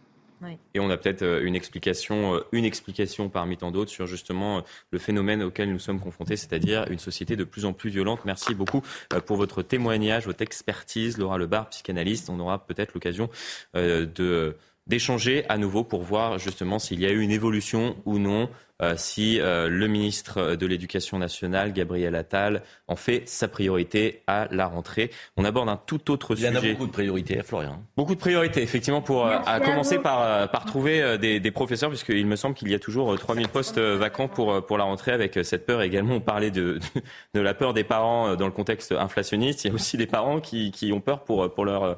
Et on a peut-être euh, une explication, euh, une explication parmi tant d'autres sur justement euh, le phénomène auquel nous sommes confrontés, c'est-à-dire une société de plus en plus violente. Merci beaucoup pour votre témoignage, votre expertise, Laura Lebar, psychanalyste. On aura peut-être l'occasion de d'échanger à nouveau pour voir justement s'il y a eu une évolution ou non, euh, si euh, le ministre de l'Éducation nationale, Gabriel Attal, en fait sa priorité à la rentrée. On aborde un tout autre sujet. Il y en a beaucoup de priorités, Florian. Beaucoup de priorités, effectivement, pour euh, à commencer par, par trouver des, des professeurs, puisqu'il me semble qu'il y a toujours 3000 postes vacants pour, pour la rentrée, avec cette peur également. On parlait de, de la peur des parents dans le contexte inflationniste. Il y a aussi des parents qui, qui ont peur pour, pour leur euh,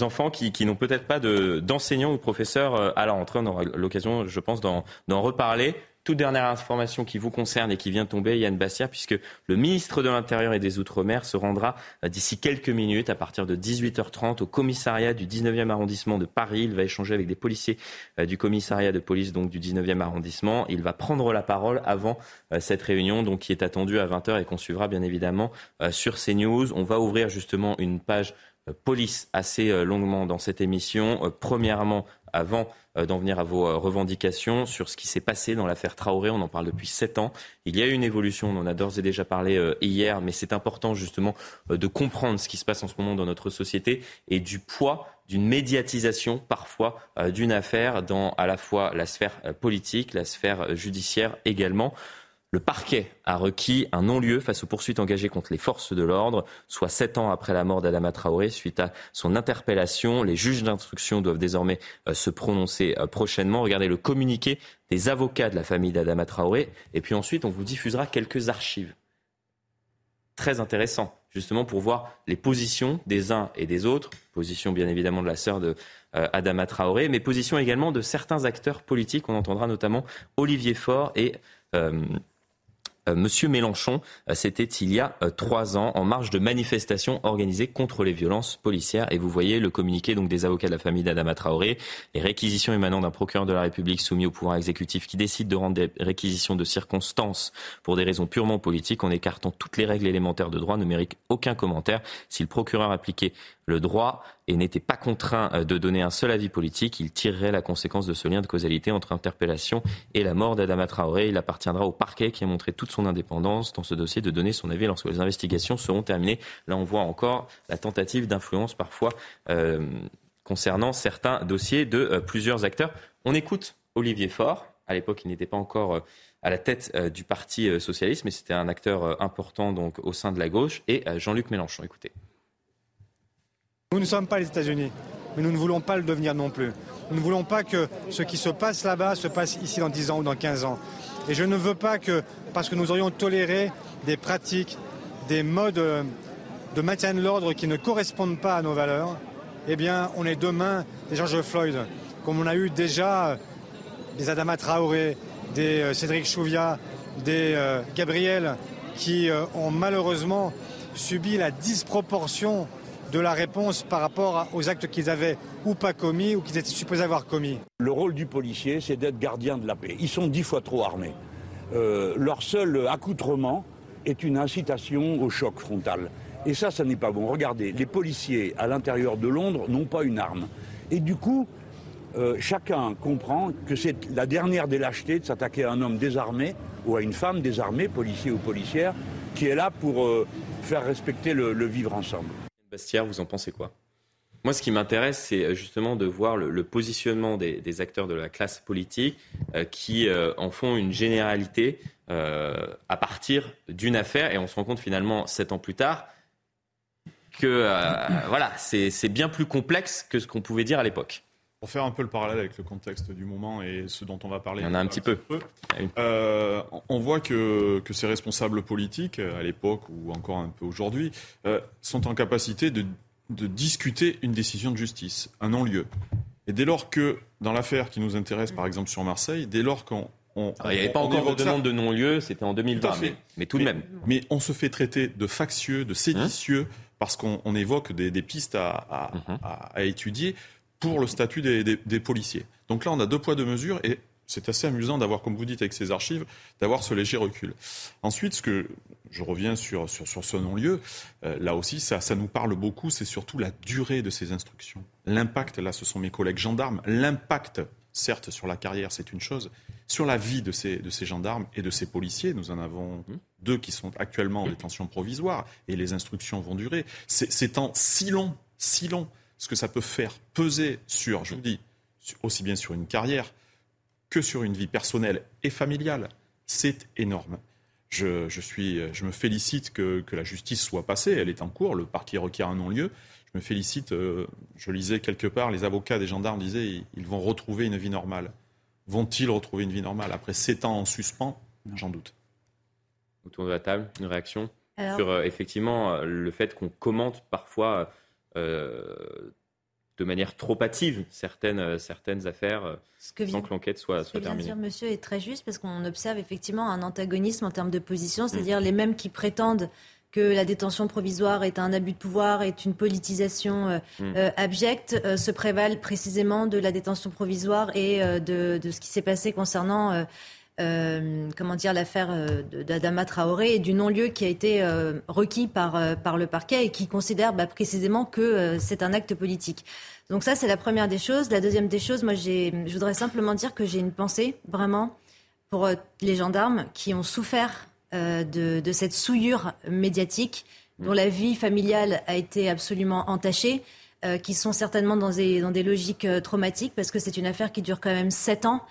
enfants qui, qui n'ont peut-être pas d'enseignants ou de professeurs euh, à la rentrée. On aura l'occasion, je pense, d'en reparler. Toute dernière information qui vous concerne et qui vient de tomber, Yann Bastia, puisque le ministre de l'Intérieur et des Outre-mer se rendra euh, d'ici quelques minutes, à partir de 18h30, au commissariat du 19e arrondissement de Paris. Il va échanger avec des policiers du commissariat de police donc du 19e arrondissement. Il va prendre la parole avant cette réunion, donc qui est attendue à 20h et qu'on suivra bien évidemment sur CNews. On va ouvrir justement une page euh, police assez euh, longuement dans cette émission. Euh, premièrement, avant d'en venir à vos revendications sur ce qui s'est passé dans l'affaire Traoré. On en parle depuis sept ans. Il y a eu une évolution, on en a d'ores et déjà parlé hier, mais c'est important justement de comprendre ce qui se passe en ce moment dans notre société et du poids d'une médiatisation parfois d'une affaire dans à la fois la sphère politique, la sphère judiciaire également. Le parquet a requis un non-lieu face aux poursuites engagées contre les forces de l'ordre, soit sept ans après la mort d'Adama Traoré. Suite à son interpellation, les juges d'instruction doivent désormais euh, se prononcer euh, prochainement. Regardez le communiqué des avocats de la famille d'Adama Traoré. Et puis ensuite, on vous diffusera quelques archives. Très intéressant justement pour voir les positions des uns et des autres, position bien évidemment de la sœur de euh, Adama Traoré, mais position également de certains acteurs politiques. On entendra notamment Olivier Faure et Monsieur Mélenchon, euh, c'était il y a euh, trois ans en marge de manifestations organisées contre les violences policières. Et vous voyez le communiqué donc des avocats de la famille d'Adama Traoré, les réquisitions émanant d'un procureur de la République soumis au pouvoir exécutif qui décide de rendre des réquisitions de circonstances pour des raisons purement politiques en écartant toutes les règles élémentaires de droit ne mérite aucun commentaire. Si le procureur appliquait le droit et n'était pas contraint euh, de donner un seul avis politique, il tirerait la conséquence de ce lien de causalité entre interpellation et la mort d'Adama Traoré. Il appartiendra au parquet qui a montré toute son indépendance dans ce dossier de donner son avis lorsque les investigations seront terminées. Là, on voit encore la tentative d'influence parfois euh, concernant certains dossiers de euh, plusieurs acteurs. On écoute Olivier Faure. À l'époque, il n'était pas encore à la tête du Parti socialiste, mais c'était un acteur important donc au sein de la gauche, et Jean-Luc Mélenchon. Écoutez. Nous ne sommes pas les États-Unis, mais nous ne voulons pas le devenir non plus. Nous ne voulons pas que ce qui se passe là-bas se passe ici dans 10 ans ou dans 15 ans. Et je ne veux pas que, parce que nous aurions toléré des pratiques, des modes de maintien de l'ordre qui ne correspondent pas à nos valeurs, eh bien, on est demain des George Floyd, comme on a eu déjà des Adama Traoré, des euh, Cédric Chouviat, des euh, Gabriel, qui euh, ont malheureusement subi la disproportion de la réponse par rapport aux actes qu'ils avaient ou pas commis ou qu'ils étaient supposés avoir commis. Le rôle du policier, c'est d'être gardien de la paix. Ils sont dix fois trop armés. Euh, leur seul accoutrement est une incitation au choc frontal. Et ça, ça n'est pas bon. Regardez, les policiers à l'intérieur de Londres n'ont pas une arme. Et du coup, euh, chacun comprend que c'est la dernière des lâchetés de s'attaquer à un homme désarmé ou à une femme désarmée, policier ou policière, qui est là pour euh, faire respecter le vivre ensemble. Vous en pensez quoi? Moi, ce qui m'intéresse, c'est euh, justement de voir le, positionnement des, acteurs de la classe politique euh, qui euh, en font une généralité à partir d'une affaire. Et on se rend compte finalement, sept ans plus tard, que voilà, c'est bien plus complexe que ce qu'on pouvait dire à l'époque. Pour faire un peu le parallèle avec le contexte du moment et ce dont on va parler. Il y en a un petit peu. on voit que, que, ces responsables politiques, à l'époque ou encore un peu aujourd'hui, sont en capacité de, de, discuter une décision de justice, un non-lieu. Et dès lors que, dans l'affaire qui nous intéresse, par exemple sur Marseille, dès lors qu'on il n'y avait pas encore de demande de non-lieu, c'était en 2020, mais, mais, tout de même. Mais on se fait traiter de factieux, de séditieux, parce qu'on évoque des, pistes à, mhm. à, à, étudier pour le statut des, policiers. Donc là, on a deux poids, deux mesures, et c'est assez amusant d'avoir, comme vous dites, avec ces archives, d'avoir ce léger recul. Ensuite, ce que je reviens sur, sur, sur ce non-lieu, euh, là aussi, ça, ça nous parle beaucoup, c'est surtout la durée de ces instructions. L'impact, là, ce sont mes collègues gendarmes, l'impact, certes, sur la carrière, c'est une chose, sur la vie de ces, de ces gendarmes et de ces policiers, nous en avons mmh. deux qui sont actuellement en détention provisoire, et les instructions vont durer. C'est en si long, si long ce que ça peut faire peser sur, je vous dis, aussi bien sur une carrière que sur une vie personnelle et familiale, c'est énorme. Je, suis, je me félicite que, la justice soit passée, elle est en cours, le parquet requiert un non-lieu. Je me félicite, euh, je lisais quelque part, les avocats des gendarmes disaient ils vont retrouver une vie normale. Vont-ils retrouver une vie normale après sept ans en suspens? J'en doute. Autour de la table, une réaction sur euh, effectivement euh, le fait qu'on commente parfois euh, de manière trop hâtive certaines, euh, certaines affaires euh, sans que l'enquête soit, soit terminée. Ce que dire monsieur est très juste parce qu'on observe effectivement un antagonisme en termes de position, c'est-à-dire mm. les mêmes qui prétendent que la détention provisoire est un abus de pouvoir, est une politisation mm. abjecte, se prévalent précisément de la détention provisoire et de, de, ce qui s'est passé concernant euh, comment dire, l'affaire euh, d'Adama Traoré et du non-lieu qui a été euh, requis par, par le parquet et qui considère bah, précisément que c'est un acte politique. Donc ça, c'est la première des choses. La deuxième des choses, moi, je voudrais simplement dire que j'ai une pensée, vraiment, pour les gendarmes qui ont souffert de, de, cette souillure médiatique, dont la vie familiale a été absolument entachée, qui sont certainement dans des, dans des logiques traumatiques, parce que c'est une affaire qui dure quand même sept ans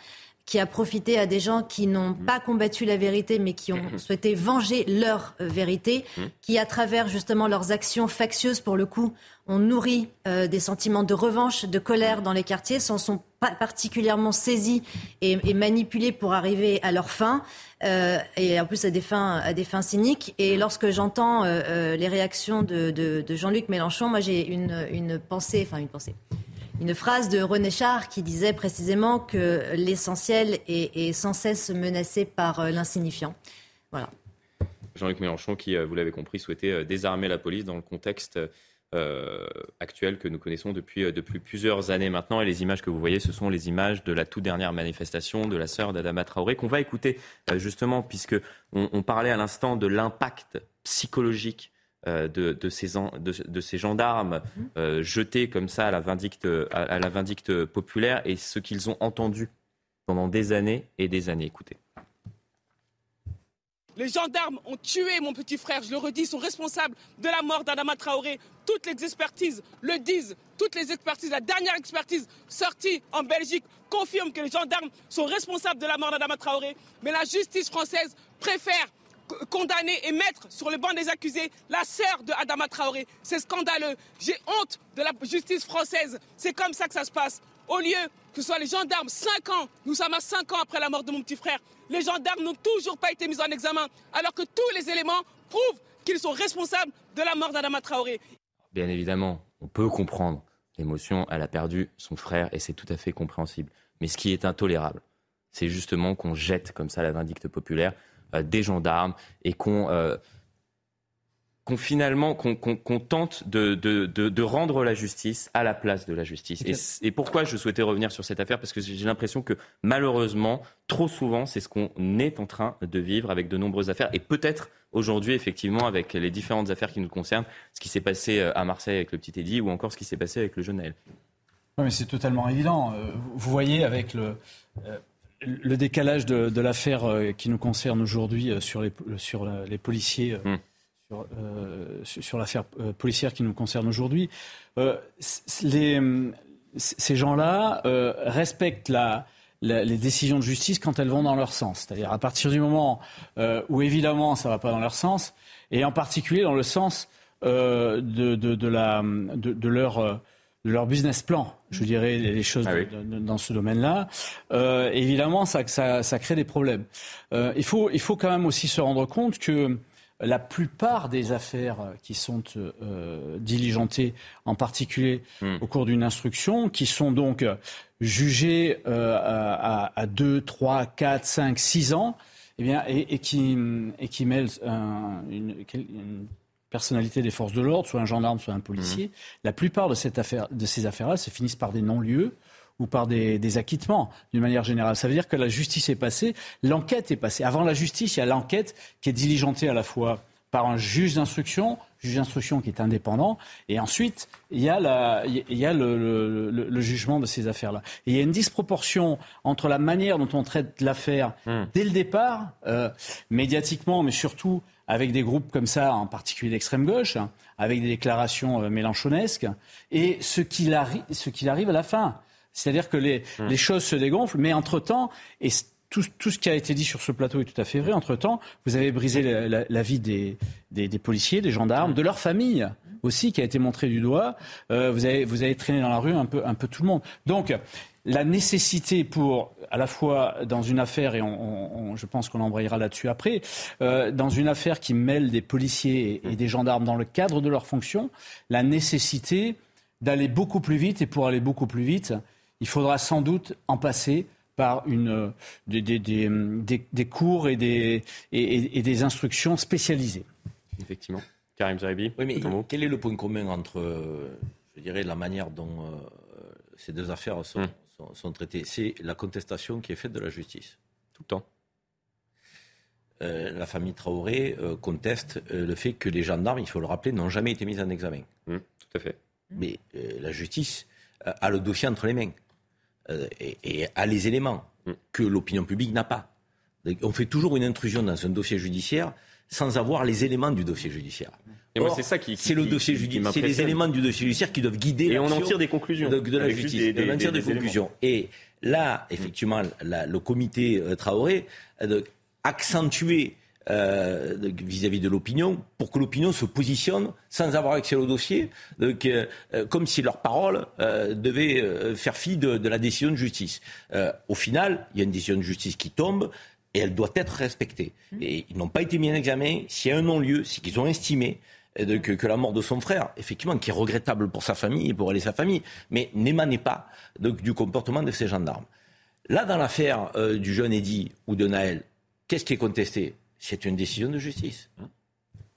qui a profité à des gens qui n'ont pas combattu la vérité, mais qui ont souhaité venger leur euh, vérité, qui, à travers justement leurs actions factieuses, pour le coup, ont nourri euh, des sentiments de revanche, de colère dans les quartiers, s'en sont pas particulièrement saisis et, manipulés pour arriver à leur fin, euh, et en plus à des fins, à des fins cyniques. Et lorsque j'entends les réactions de, de Jean-Luc Mélenchon, moi j'ai une, une pensée, enfin une pensée une phrase de René Char qui disait précisément que l'essentiel est, sans cesse menacé par euh, l'insignifiant. Voilà. Jean-Luc Mélenchon, qui, euh, vous l'avez compris, souhaitait euh, désarmer la police dans le contexte actuel que nous connaissons depuis, plusieurs années maintenant. Et les images que vous voyez, ce sont les images de la toute dernière manifestation de la sœur d'Adama Traoré, qu'on va écouter justement, puisque on parlait à l'instant de l'impact psychologique de, de, ces, de, ces, gendarmes mhm. euh, jetés comme ça à la vindicte, à, la vindicte populaire et ce qu'ils ont entendu pendant des années et des années. Écoutez. Les gendarmes ont tué mon petit frère, je le redis, sont responsables de la mort d'Adama Traoré. Toutes les expertises le disent, toutes les expertises, la dernière expertise sortie en Belgique confirme que les gendarmes sont responsables de la mort d'Adama Traoré. Mais la justice française préfère condamner et mettre sur le banc des accusés la sœur de Adama Traoré. C'est scandaleux. J'ai honte de la justice française. C'est comme ça que ça se passe. Au lieu que ce soit les gendarmes, 5 ans, nous sommes à 5 ans après la mort de mon petit frère, les gendarmes n'ont toujours pas été mis en examen, alors que tous les éléments prouvent qu'ils sont responsables de la mort d'Adama Traoré. Bien évidemment, on peut comprendre l'émotion, elle a perdu son frère et c'est tout à fait compréhensible. Mais ce qui est intolérable, c'est justement qu'on jette comme ça la vindicte populaire des gendarmes et qu'on euh, finalement qu'on tente de, de, rendre la justice à la place de la justice. Et, pourquoi je souhaitais revenir sur cette affaire? Parce que j'ai l'impression que malheureusement, trop souvent, c'est ce qu'on est en train de vivre avec de nombreuses affaires. Et peut-être aujourd'hui, effectivement, avec les différentes affaires qui nous concernent, ce qui s'est passé euh, à Marseille avec le petit Eddy ou encore ce qui s'est passé avec le jeune Naël. Oui, mais c'est totalement évident. Vous voyez avec le le décalage de, l'affaire euh, qui nous concerne aujourd'hui euh, sur les, sur les policiers, euh, hmm. sur, l'affaire policière qui nous concerne aujourd'hui, ces gens-là respectent la, les décisions de justice quand elles vont dans leur sens. C'est-à-dire à partir du moment où évidemment ça ne va pas dans leur sens, et en particulier dans le sens de, de, la, de, leur de leur business plan, je dirais, les choses ah dans ce domaine-là, euh, évidemment, ça, ça, ça, crée des problèmes. Euh, il, faut, il faut quand même aussi se rendre compte que la plupart des affaires qui sont euh, diligentées, en particulier hmm. au cours d'une instruction, qui sont donc jugées euh, à, à 2, 3, 4, 5, 6 ans, eh bien, et, et, qui, et qui mêlent un, une, une personnalité des forces de l'ordre, soit un gendarme, soit un policier, mmh. la plupart de, cette affaire, de ces affaires-là se finissent par des non-lieux ou par des, acquittements, d'une manière générale. Ça veut dire que la justice est passée, l'enquête est passée. Avant la justice, il y a l'enquête qui est diligentée à la fois par un juge d'instruction, juge d'instruction qui est indépendant, et ensuite, il y a, la, il y a le, jugement de ces affaires-là. Et il y a une disproportion entre la manière dont on traite l'affaire mmh. dès le départ, euh, médiatiquement, mais surtout avec des groupes comme ça, en particulier d'extrême gauche, avec des déclarations euh, mélanchonesques, et ce qu'il, arrive à la fin. C'est-à-dire que les, hum. choses se dégonflent, mais entre-temps, et tout, ce qui a été dit sur ce plateau est tout à fait vrai, entre-temps, vous avez brisé la, vie des, policiers, des gendarmes, de leur famille aussi, qui a été montrée du doigt. Euh, vous, avez, vous avez traîné dans la rue un peu, un peu tout le monde. Donc, la nécessité pour, à la fois dans une affaire, et on, je pense qu'on embrayera là-dessus après, euh, dans une affaire qui mêle des policiers et, des gendarmes dans le cadre de leur fonction, la nécessité d'aller beaucoup plus vite, et pour aller beaucoup plus vite, il faudra sans doute en passer par une, des, des, cours et des, et, des instructions spécialisées. Effectivement. Karim Zaribi, oui, mais quel est le point commun entre, je dirais, la manière dont euh, ces deux affaires sont, hum sont, traités. C'est la contestation qui est faite de la justice. Tout le temps. Euh, la famille Traoré euh, conteste euh, le fait que les gendarmes, il faut le rappeler, n'ont jamais été mis en examen. Mmh, tout à fait. Mais la justice a le dossier entre les mains et, a les éléments mmh. que l'opinion publique n'a pas. On fait toujours une intrusion dans un dossier judiciaire sans avoir les éléments du dossier judiciaire. Et moi, c'est ça qui, c'est le dossier judiciaire, c'est les éléments du dossier judiciaire qui doivent guider et on en tire des conclusions de, la justice. Des, on en tire des, conclusions. Et là, effectivement, le comité Traoré accentuer euh, vis-à-vis de l'opinion pour que l'opinion se positionne sans avoir accès au dossier, donc, euh, comme si leur parole euh, devait faire fi de, la décision de justice. au final, il y a une décision de justice qui tombe et elle doit être respectée. Mmh. Et ils n'ont pas été mis en examen. S'il y a un non-lieu, c'est qu'ils ont estimé que, que, la mort de son frère, effectivement, qui est regrettable pour sa famille et pour elle et sa famille, mais n'émanait pas du comportement de ces gendarmes. Là, dans l'affaire du jeune Eddy ou de Naël, qu'est-ce qui est contesté? C'est une décision de justice.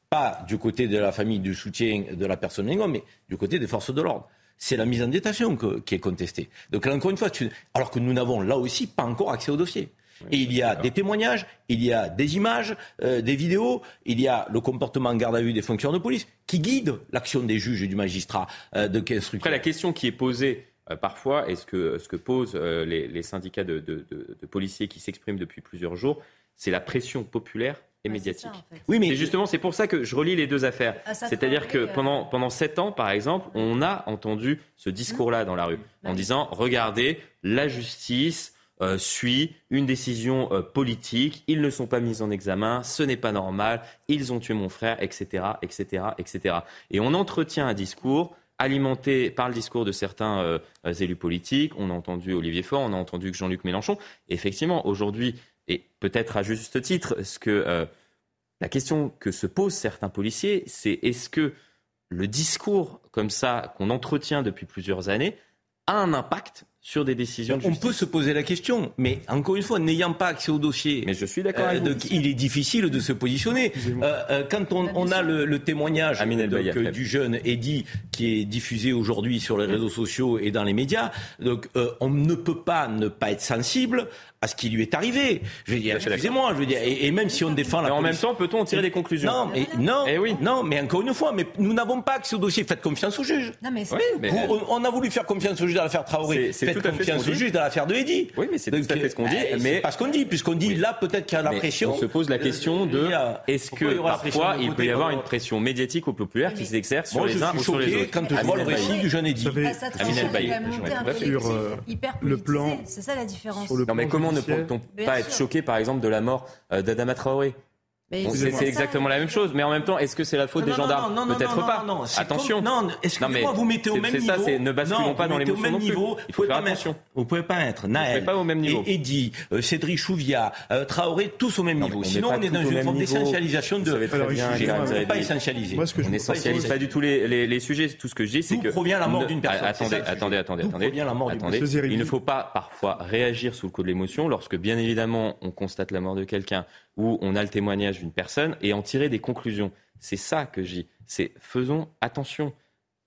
Pas du côté de la famille du soutien de la personne mais du côté des forces de l'ordre. C'est la mise en détention qui est contestée. Donc là, encore une fois, alors que nous n'avons là aussi pas encore accès au dossier. Et il y a des témoignages, il y a des images, euh, des vidéos, il y a le comportement en garde à vue des fonctionnaires de police qui guide l'action des juges et du magistrat euh, de Après, la question qui est posée euh, parfois, et ce que, ce que posent les, syndicats de policiers qui s'expriment depuis plusieurs jours, c'est la pression populaire et médiatique. Oui, mais justement, c'est pour ça que je relis les deux affaires. Ah, C'est-à-dire que pendant, pendant sept ans, par exemple, on a entendu ce discours-là dans la rue, en disant, regardez, la justice euh, suit une décision euh, politique, ils ne sont pas mis en examen, ce n'est pas normal, ils ont tué mon frère, etc., etc., etc. Et on entretient un discours alimenté par le discours de certains élus politiques. On a entendu Olivier Faure, on a entendu Jean-Luc Mélenchon. effectivement, aujourd'hui, et peut-être à juste titre, ce que, euh, la question que se posent certains policiers, c'est est-ce que le discours comme ça qu'on entretient depuis plusieurs années a un impact sur des décisions On peut se poser la question, mais encore une fois, n'ayant pas accès au dossier, mais je suis d'accord. Euh, il est difficile de se positionner. Euh, euh, quand on, a le, témoignage du jeune Eddy qui est diffusé aujourd'hui sur les réseaux sociaux et dans les médias, donc on ne peut pas ne pas être sensible à ce qui lui est arrivé. Je veux dire, excusez-moi, je veux dire, et, même si on défend la. Mais en même temps, peut-on en tirer des conclusions Non, mais non, eh oui. non, mais encore une fois, mais nous n'avons pas accès au dossier. Faites confiance au juge. Non, mais, on a voulu faire confiance au juge dans l'affaire Traoré au juge dans l'affaire de Eddy. Oui, mais c'est tout à fait ce qu'on dit. Eh, mais parce qu'on dit, puisqu'on dit là peut-être qu'il y a la pression. On se pose la question de est-ce que parfois il peut y avoir une pression médiatique ou populaire qui s'exerce sur les uns ou sur les autres Quand je vois le récit du jeune Eddy. Sur euh, le plan. C'est ça la différence. Non, mais comment ne peut-on pas être choqué par exemple de la mort euh, d'Adama Traoré? C'est exactement la même chose, mais en même temps, est-ce que c'est la faute des gendarmes Peut-être pas. Attention. Non, excusez-moi, vous mettez au même niveau. C'est ça, ne basculons pas dans l'émotion non plus. Il faut faire attention. Vous pouvez pas être Naël, pas au même niveau. Eddy, euh, Cédric Chouviat, euh, Traoré, tous au même niveau. Sinon, on est dans une forme d'essentialisation de. On n'est pas essentialisé. On n'essentialise pas du tout les sujets. Tout ce que je dis, c'est que. provient la mort d'une personne. Attendez, attendez, attendez, attendez. Il ne faut pas parfois réagir sous le coup de l'émotion lorsque, bien évidemment, on constate la mort de quelqu'un où on a le témoignage d'une personne et en tirer des conclusions. C'est ça que je dis. C'est faisons attention.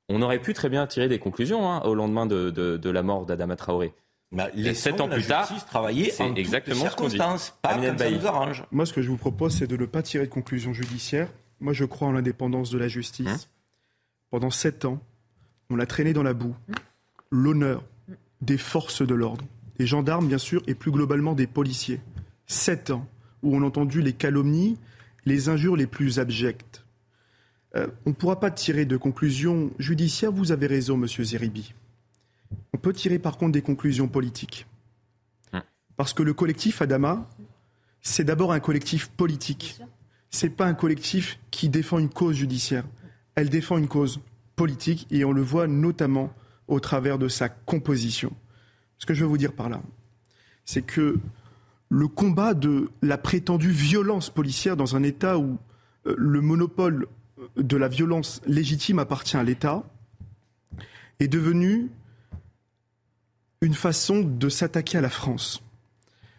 On aurait pu très bien tirer des conclusions hein, au lendemain de, la mort d'Adama Traoré. Bah, les sept ans plus tard, travailler c'est exactement ce qu'on dit. Pas comme ça nous arrange. Moi, ce que je vous propose, c'est de ne pas tirer de conclusions judiciaires. Moi, je crois en l'indépendance de la justice. Hein Pendant sept ans, on l'a traîné dans la boue. L'honneur des forces de l'ordre, des gendarmes, bien sûr, et plus globalement des policiers. Sept ans où on a entendu les calomnies, les injures les plus abjectes. Euh, on ne pourra pas tirer de conclusions judiciaires, vous avez raison, monsieur Zeribi. On peut tirer par contre des conclusions politiques. Hum. Parce que le collectif Adama, c'est d'abord un collectif politique. Ce n'est pas un collectif qui défend une cause judiciaire. Elle défend une cause politique et on le voit notamment au travers de sa composition. Ce que je veux vous dire par là, c'est que le combat de la prétendue violence policière dans un État où euh, le monopole euh, de la violence légitime appartient à l'État est devenu une façon de s'attaquer à la France.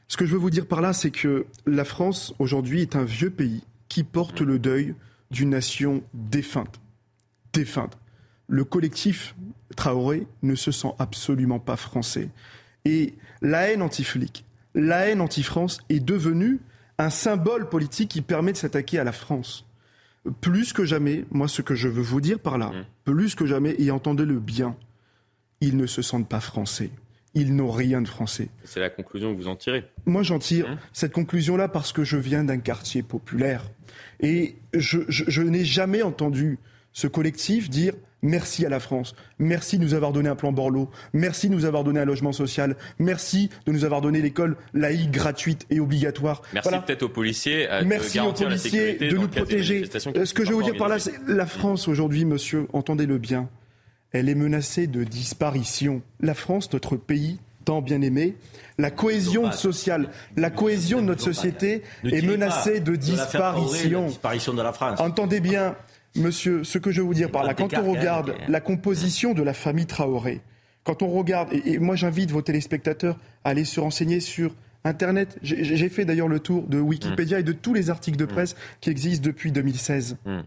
Ce que je veux vous dire par là, c'est que la France, aujourd'hui, est un vieux pays qui porte le deuil d'une nation défunte. Défunte. Le collectif Traoré ne se sent absolument pas français. Et la haine anti-flic, la haine anti-France est devenue un symbole politique qui permet de s'attaquer à la France. Plus que jamais, moi ce que je veux vous dire par là, mmh. plus que jamais, et entendez-le bien, ils ne se sentent pas français. Ils n'ont rien de français. C'est la conclusion que vous en tirez. Moi j'en tire mmh. cette conclusion-là parce que je viens d'un quartier populaire. Et je, je n'ai jamais entendu ce collectif dire Merci à la France. Merci de nous avoir donné un plan Borloo. Merci de nous avoir donné un logement social. Merci de nous avoir donné l'école laïque, gratuite et obligatoire. Merci peut-être aux policiers euh, Merci de aux policiers de nous protéger. Euh, ce que je veux vous dire par là, c'est la France aujourd'hui, monsieur, entendez-le bien, elle est menacée de disparition. La France, notre pays tant bien aimé, la cohésion sociale, la cohésion de notre société est menacée de disparition. disparition de la France. Entendez bien, Monsieur, ce que je veux vous dire par là, quand on regarde la composition de la famille Traoré, quand on regarde, et, moi j'invite vos téléspectateurs à aller se renseigner sur Internet. J'ai fait d'ailleurs le tour de Wikipédia et de tous les articles de mm. presse qui existent depuis 2016. Mm.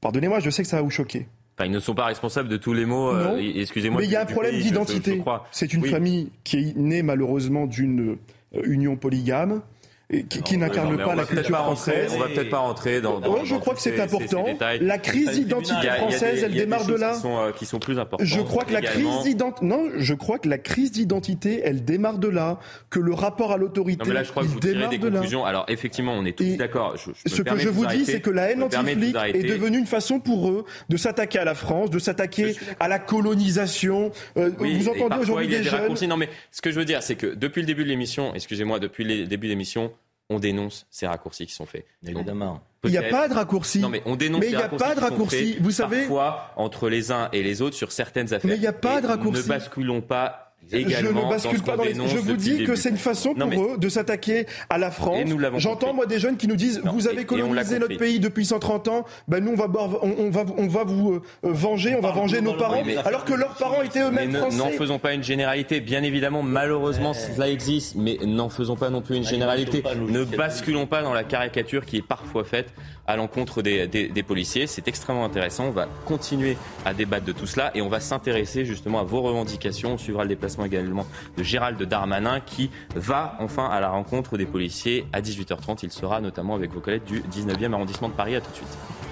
Pardonnez-moi, je sais que ça va vous choquer. Enfin, ils ne sont pas responsables de tous les mots. Euh, excusez-moi. Mais il y a un problème d'identité. C'est une famille qui est née malheureusement d'une euh, union polygame qui, n'incarne pas la culture française. on va peut-être pas rentrer dans. dans je crois que c'est important. la crise d'identité française, elle démarre de là. Qui sont, euh, qui sont plus importantes. Je crois que la crise d'identité, non, je crois que la crise d'identité, elle démarre de là, que le rapport à l'autorité, là, je crois que vous démarre des de conclusions. Alors effectivement, on est tous d'accord. Ce que je vous dis, c'est que la haine anti-flic est devenue une façon pour eux de s'attaquer à la France, de s'attaquer à la colonisation. Euh, vous entendez aujourd'hui des jeunes. Non, mais ce que je veux dire, c'est que depuis le début de l'émission, excusez-moi, depuis le début de l'émission, on dénonce ces raccourcis qui sont faits. Évidemment. Il n'y a pas de raccourci. Non, mais on dénonce mais il n'y a pas de raccourci. Vous savez. Parfois, entre les uns et les autres sur certaines affaires. Mais il n'y a pas de raccourci. Ne basculons pas je ne bascule pas dans les. Je vous dis que c'est une façon pour eux de s'attaquer à la France. J'entends moi des jeunes qui nous disent vous avez colonisé notre pays depuis 130 ans, ben nous on va on, va on va vous euh, venger, on va venger nos parents, alors que leurs parents étaient eux-mêmes français. N'en faisons pas une généralité. Bien évidemment, malheureusement cela existe, mais n'en faisons pas non plus une généralité. Ne basculons pas dans la caricature qui est parfois faite à l'encontre des, des, policiers. C'est extrêmement intéressant. On va continuer à débattre de tout cela et on va s'intéresser justement à vos revendications. On suivra le déplacement également de Gérald Darmanin qui va enfin à la rencontre des policiers à 18h30. Il sera notamment avec vos collègues du 19e arrondissement de Paris. À tout de suite.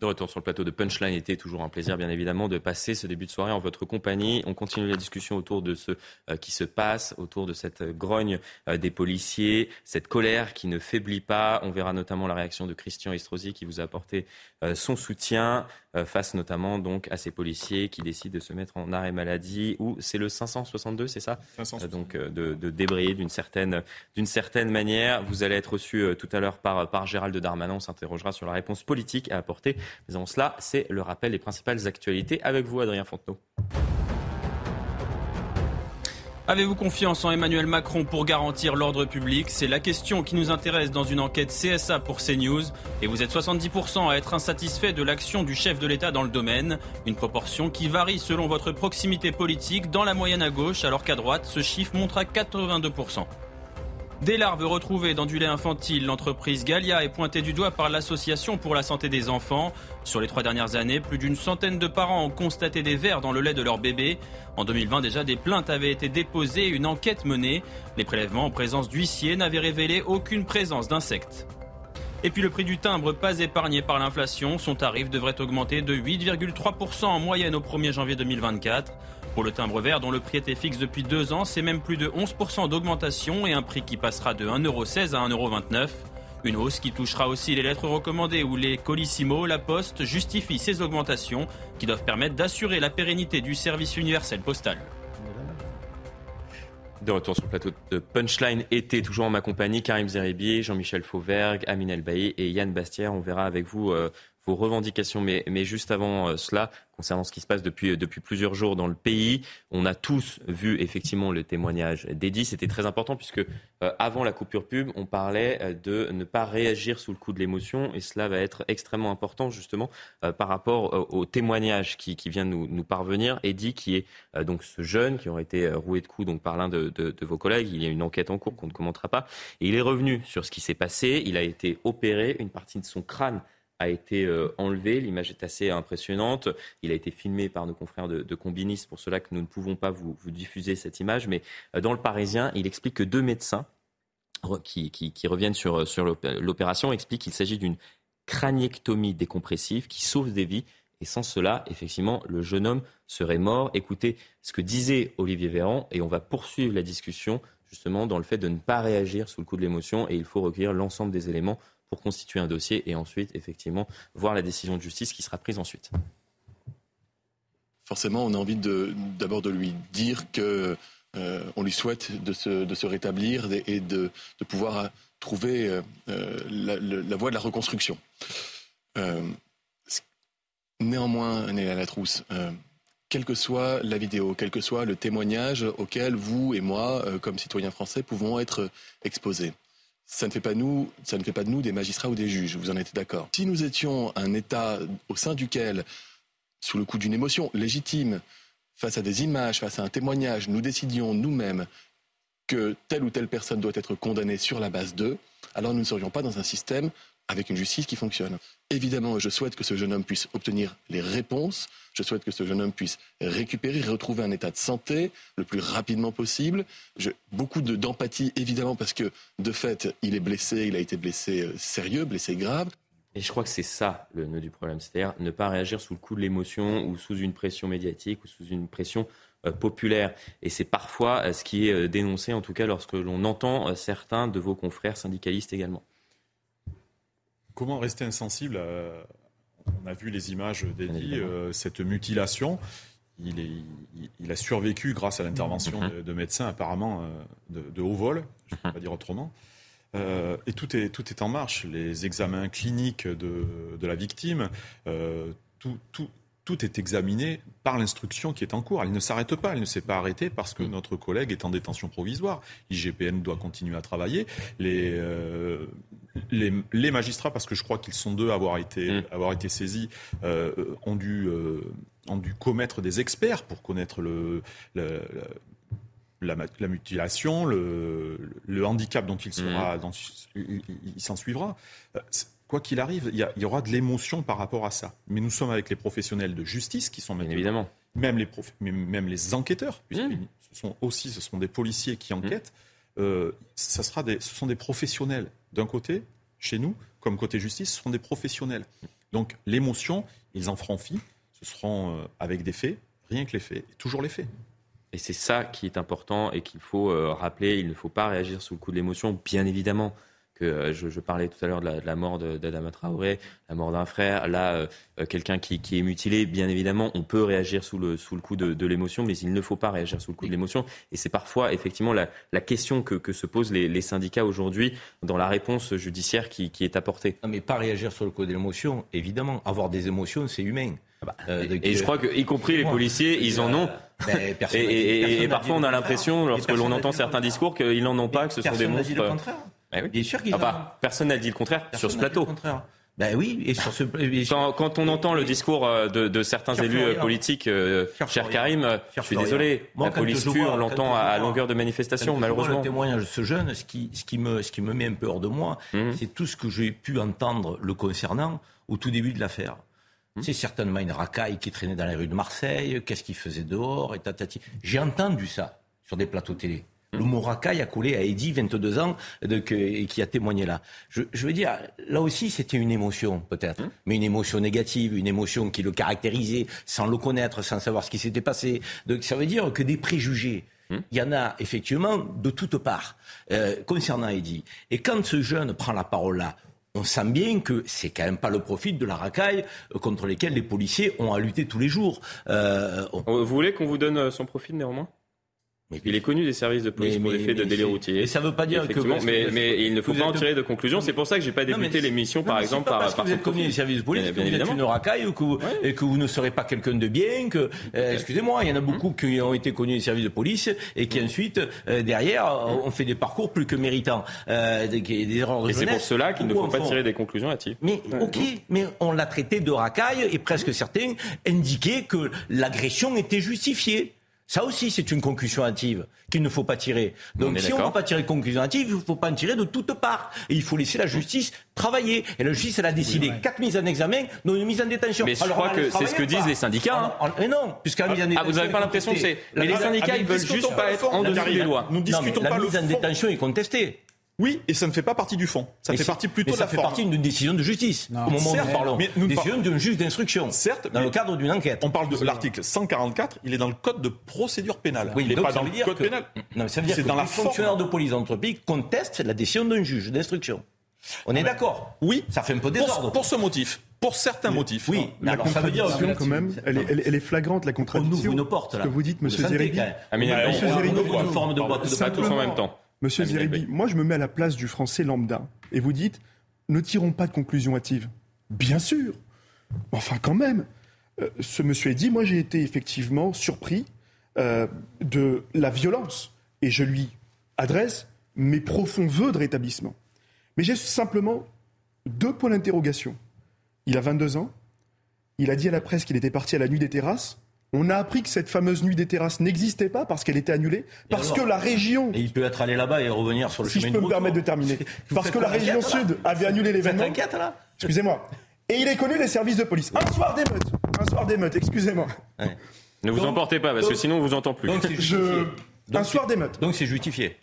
De retour sur le plateau de Punchline était toujours un plaisir, bien évidemment, de passer ce début de soirée en votre compagnie. On continue la discussion autour de ce euh, qui se passe, autour de cette grogne euh, des policiers, cette colère qui ne faiblit pas. On verra notamment la réaction de Christian Estrosi qui vous a apporté euh, son soutien face notamment donc à ces policiers qui décident de se mettre en arrêt maladie. Ou c'est le 562, c'est ça? Donc de, de débrayer d'une certaine, d'une certaine manière. Vous allez être reçu tout à l'heure par, par Gérald Darmanin. On s'interrogera sur la réponse politique à apporter mais avant cela, c'est le rappel des principales actualités avec vous, Adrien Fontenot. Avez-vous confiance en Emmanuel Macron pour garantir l'ordre public? C'est la question qui nous intéresse dans une enquête CSA pour CNews. Et vous êtes 70% à être insatisfait de l'action du chef de l'État dans le domaine. Une proportion qui varie selon votre proximité politique dans la moyenne à gauche, alors qu'à droite, ce chiffre montre à 82%. Des larves retrouvées dans du lait infantile, l'entreprise Galia est pointée du doigt par l'Association pour la santé des enfants. Sur les trois dernières années, plus d'une centaine de parents ont constaté des vers dans le lait de leur bébé. En 2020, déjà, des plaintes avaient été déposées une enquête menée. Les prélèvements en présence d'huissiers n'avaient révélé aucune présence d'insectes. Et puis le prix du timbre pas épargné par l'inflation, son tarif devrait augmenter de 8,3% en moyenne au 1er janvier 2024. Pour le timbre vert, dont le prix était fixe depuis deux ans, c'est même plus de 11% d'augmentation et un prix qui passera de 1,16€ à 1,29€. Une hausse qui touchera aussi les lettres recommandées où les Colissimo, la Poste justifient ces augmentations qui doivent permettre d'assurer la pérennité du service universel postal. De retour sur le plateau de Punchline été, toujours en ma compagnie, Karim Zeribi, Jean-Michel Fauvergue, Amine Elbaï et Yann Bastière. On verra avec vous euh, vos revendications. Mais, juste avant euh, cela, concernant ce qui se passe depuis, depuis plusieurs jours dans le pays, on a tous vu effectivement le témoignage d'Eddie. C'était très important puisque euh, avant la coupure pub, on parlait euh, de ne pas réagir sous le coup de l'émotion et cela va être extrêmement important justement par rapport au témoignage qui, vient de nous, parvenir. Eddie qui est donc ce jeune qui aurait été roué de coups donc par l'un de, de, de, vos collègues. Il y a une enquête en cours qu'on ne commentera pas. Et il est revenu sur ce qui s'est passé. Il a été opéré. Une partie de son crâne a été euh, enlevé. L'image est assez impressionnante. Il a été filmé par nos confrères de, de pour cela que nous ne pouvons pas vous, diffuser cette image. Mais euh, dans le Parisien, il explique que deux médecins qui, reviennent sur, sur l'opération expliquent qu'il s'agit d'une craniectomie décompressive qui sauve des vies. Et sans cela, effectivement, le jeune homme serait mort. Écoutez ce que disait Olivier Véran, et on va poursuivre la discussion justement dans le fait de ne pas réagir sous le coup de l'émotion, et il faut recueillir l'ensemble des éléments pour constituer un dossier et ensuite, effectivement, voir la décision de justice qui sera prise ensuite. Forcément, on a envie d'abord de, lui dire que euh, on lui souhaite de se, rétablir et de, pouvoir trouver euh, la, la, voie de la reconstruction. Euh, néanmoins, Néla Latrousse, quelle que soit la vidéo, quel que soit le témoignage auquel vous et moi, comme citoyens français, pouvons être exposés, ça ne fait pas de nous des magistrats ou des juges. Vous en êtes d'accord Si nous étions un État au sein duquel, sous le coup d'une émotion légitime, face à des images, face à un témoignage, nous décidions nous-mêmes que telle ou telle personne doit être condamnée sur la base d'eux, alors nous ne serions pas dans un système avec une justice qui fonctionne. Évidemment, je souhaite que ce jeune homme puisse obtenir les réponses, je souhaite que ce jeune homme puisse récupérer, retrouver un état de santé le plus rapidement possible. Je, beaucoup d'empathie, évidemment, parce que de fait, il est blessé, il a été blessé euh, sérieux, blessé grave. Et je crois que c'est ça le nœud du problème, c'est-à-dire ne pas réagir sous le coup de l'émotion ou sous une pression médiatique ou sous une pression euh, populaire. Et c'est parfois euh, ce qui est dénoncé, en tout cas lorsque l'on entend certains de vos confrères syndicalistes également. Comment rester insensible On a vu les images d'Eddie, cette mutilation. Il, est, il, a survécu grâce à l'intervention mm-hmm. de, médecins apparemment de, haut vol, je ne peux mm-hmm. pas dire autrement. Euh, et tout est, tout est en marche. Les examens cliniques de, de la victime, euh, tout, tout, tout est examiné par l'instruction qui est en cours. Elle ne s'arrête pas, elle ne s'est pas arrêtée parce que mm. notre collègue est en détention provisoire. L'IGPN doit continuer à travailler. Les, euh, les, les, magistrats, parce que je crois qu'ils sont deux à avoir été, mm. avoir été saisis, euh, ont, dû, euh, ont dû commettre des experts pour connaître le, le, la, mutilation, le, handicap dont il sera, mmh. il, s'en suivra. Quoi qu'il arrive, il y, aura de l'émotion par rapport à ça. Mais nous sommes avec les professionnels de justice qui sont maintenant, évidemment, même les même les enquêteurs, mmh. ce sont aussi ce sont des policiers qui enquêtent. Mmh. Euh, ça sera des, ce sont des professionnels d'un côté chez nous, comme côté justice, ce sont des professionnels. Donc l'émotion, ils en feront fi. Ce seront euh, avec des faits, rien que les faits, toujours les faits. Et c'est ça qui est important et qu'il faut euh, rappeler. Il ne faut pas réagir sous le coup de l'émotion, bien évidemment. Que, euh, je, parlais tout à l'heure de, la, mort d'Adama Traoré, la mort d'un frère. Là, euh, quelqu'un qui, est mutilé, bien évidemment, on peut réagir sous le, sous le coup de, l'émotion, mais il ne faut pas réagir sous le coup de l'émotion. Et c'est parfois, effectivement, la, question que, se posent les, syndicats aujourd'hui dans la réponse judiciaire qui, qui est apportée. Non, mais pas réagir sur le coup de l'émotion, évidemment. Avoir des émotions, c'est humain. Ah bah, euh, et, je crois que, y compris les policiers, ils en ont. Ben, et, parfois, on a l'impression, lorsque l'on entend certains discours, qu'ils n'en ont pas, que ce sont des monstres. Le contraire. Oui. Bien sûr qu'ils ah Personne n'a dit le contraire sur ce plateau. Ben oui, et sur ce... quand, on entend le discours euh, de, certains élus euh, politiques, cher, Karim, je suis désolé, la police tue, on l'entend à, longueur de manifestation, malheureusement. Le témoignage de ce jeune, ce qui, ce qui, me, ce qui me met un peu hors de moi, mmh. c'est tout ce que j'ai pu entendre le concernant au tout début de l'affaire. Hmm. C'est certainement une racaille qui traînait dans les rues de Marseille, qu'est-ce qu'il faisait dehors, et tatati. J'ai entendu ça sur des plateaux télé. Hmm. Le mot racaille a collé à Eddy, 22 ans, et qui a témoigné là. Je, veux dire, là aussi, c'était une émotion, peut-être, hmm. mais une émotion négative, une émotion qui le caractérisait, sans le connaître, sans savoir ce qui s'était passé. Donc ça veut dire que des préjugés, il y en a effectivement de toutes parts euh, concernant Eddy. Et quand ce jeune prend la parole là, on sent bien que c'est quand même pas le profit de la racaille euh, contre lesquels les policiers ont à lutter tous les jours. Euh, Vous voulez qu'on vous donne euh, son profil néanmoins? Mais, il est connu des services de police pour les faits de délire routier. Et ça ne veut pas dire que. Mais, mais, il ne faut pas en tirer de conclusion. C'est pour ça que j'ai pas débuté l'émission, par exemple, par. Parce que vous êtes connu des services de police, que vous êtes une racaille ou que vous, et que vous ne serez pas quelqu'un de bien. Que, euh, excusez-moi, il y en a beaucoup hum. qui ont été connus des services de police et qui hum. ensuite, euh, derrière, hum. ont fait des parcours plus que méritants. Euh, des, des erreurs de et c'est pour cela qu'il ne faut pas tirer des conclusions hâtives. Mais, ok, mais on l'a traité de racaille et presque certains indiquaient que l'agression était justifiée. Ça aussi, c'est une conclusion hâtive qu'il ne faut pas tirer. Donc, si on ne veut pas tirer de conclusion hâtive, il ne faut pas en tirer de toutes parts. Et il faut laisser la justice travailler. Et la justice, elle a décidé quatre mises en examen, dont une mise en détention. Mais je crois que c'est ce que disent les syndicats. Hein. Mais non, puisque la mise en détention. Ah, vous n'avez pas l'impression que c'est. Mais les syndicats, ils veulent juste pas être en dessous des lois. Nous discutons pas La mise en détention est contestée. Oui, et ça ne fait pas partie du fond. Ça fait partie plutôt de la forme. Ça fait partie d'une décision de justice. Au moment où nous parlons, mais nous décision d'un juge d'instruction. Certes, dans le cadre d'une enquête. On parle de l'article 144. Il est dans le code de procédure pénale. Oui, il n'est pas dans le code pénal. Non, mais ça veut dire que dans la fonctionnaire de police d'entreprise conteste la décision d'un juge d'instruction. On est d'accord Oui. Ça fait un peu désordre. Pour, pour ce motif. Pour certains motifs. Oui, mais alors ça veut dire quand même, elle est, elle, est, flagrante la contradiction. On ouvre une porte là. Ce que vous dites, Monsieur Zeribi. Monsieur Zeribi, une forme de boîte de pas tous en même temps. Monsieur Zeribi, moi je me mets à la place du Français lambda et vous dites, ne tirons pas de conclusions hâtives. Bien sûr. Enfin, quand même. Euh, ce monsieur a dit, moi j'ai été effectivement surpris euh, de la violence et je lui adresse mes profonds vœux de rétablissement. Mais j'ai simplement deux points d'interrogation. Il a 22 ans. Il a dit à la presse qu'il était parti à la nuit des terrasses. On a appris que cette fameuse nuit des terrasses n'existait pas parce qu'elle était annulée, parce que la région. Et il peut être allé là-bas et revenir sur le si chemin je peux me permettre de terminer. parce que la région sud avait annulé l'événement. T'inquiète là Excusez-moi. Et il est connu les services de police. Un soir d'émeute. Un soir d'émeute, excusez-moi. Ouais. Ne vous emportez pas, parce que sinon on vous entend plus. Donc, je... un soir d'émeute. Donc c'est justifié.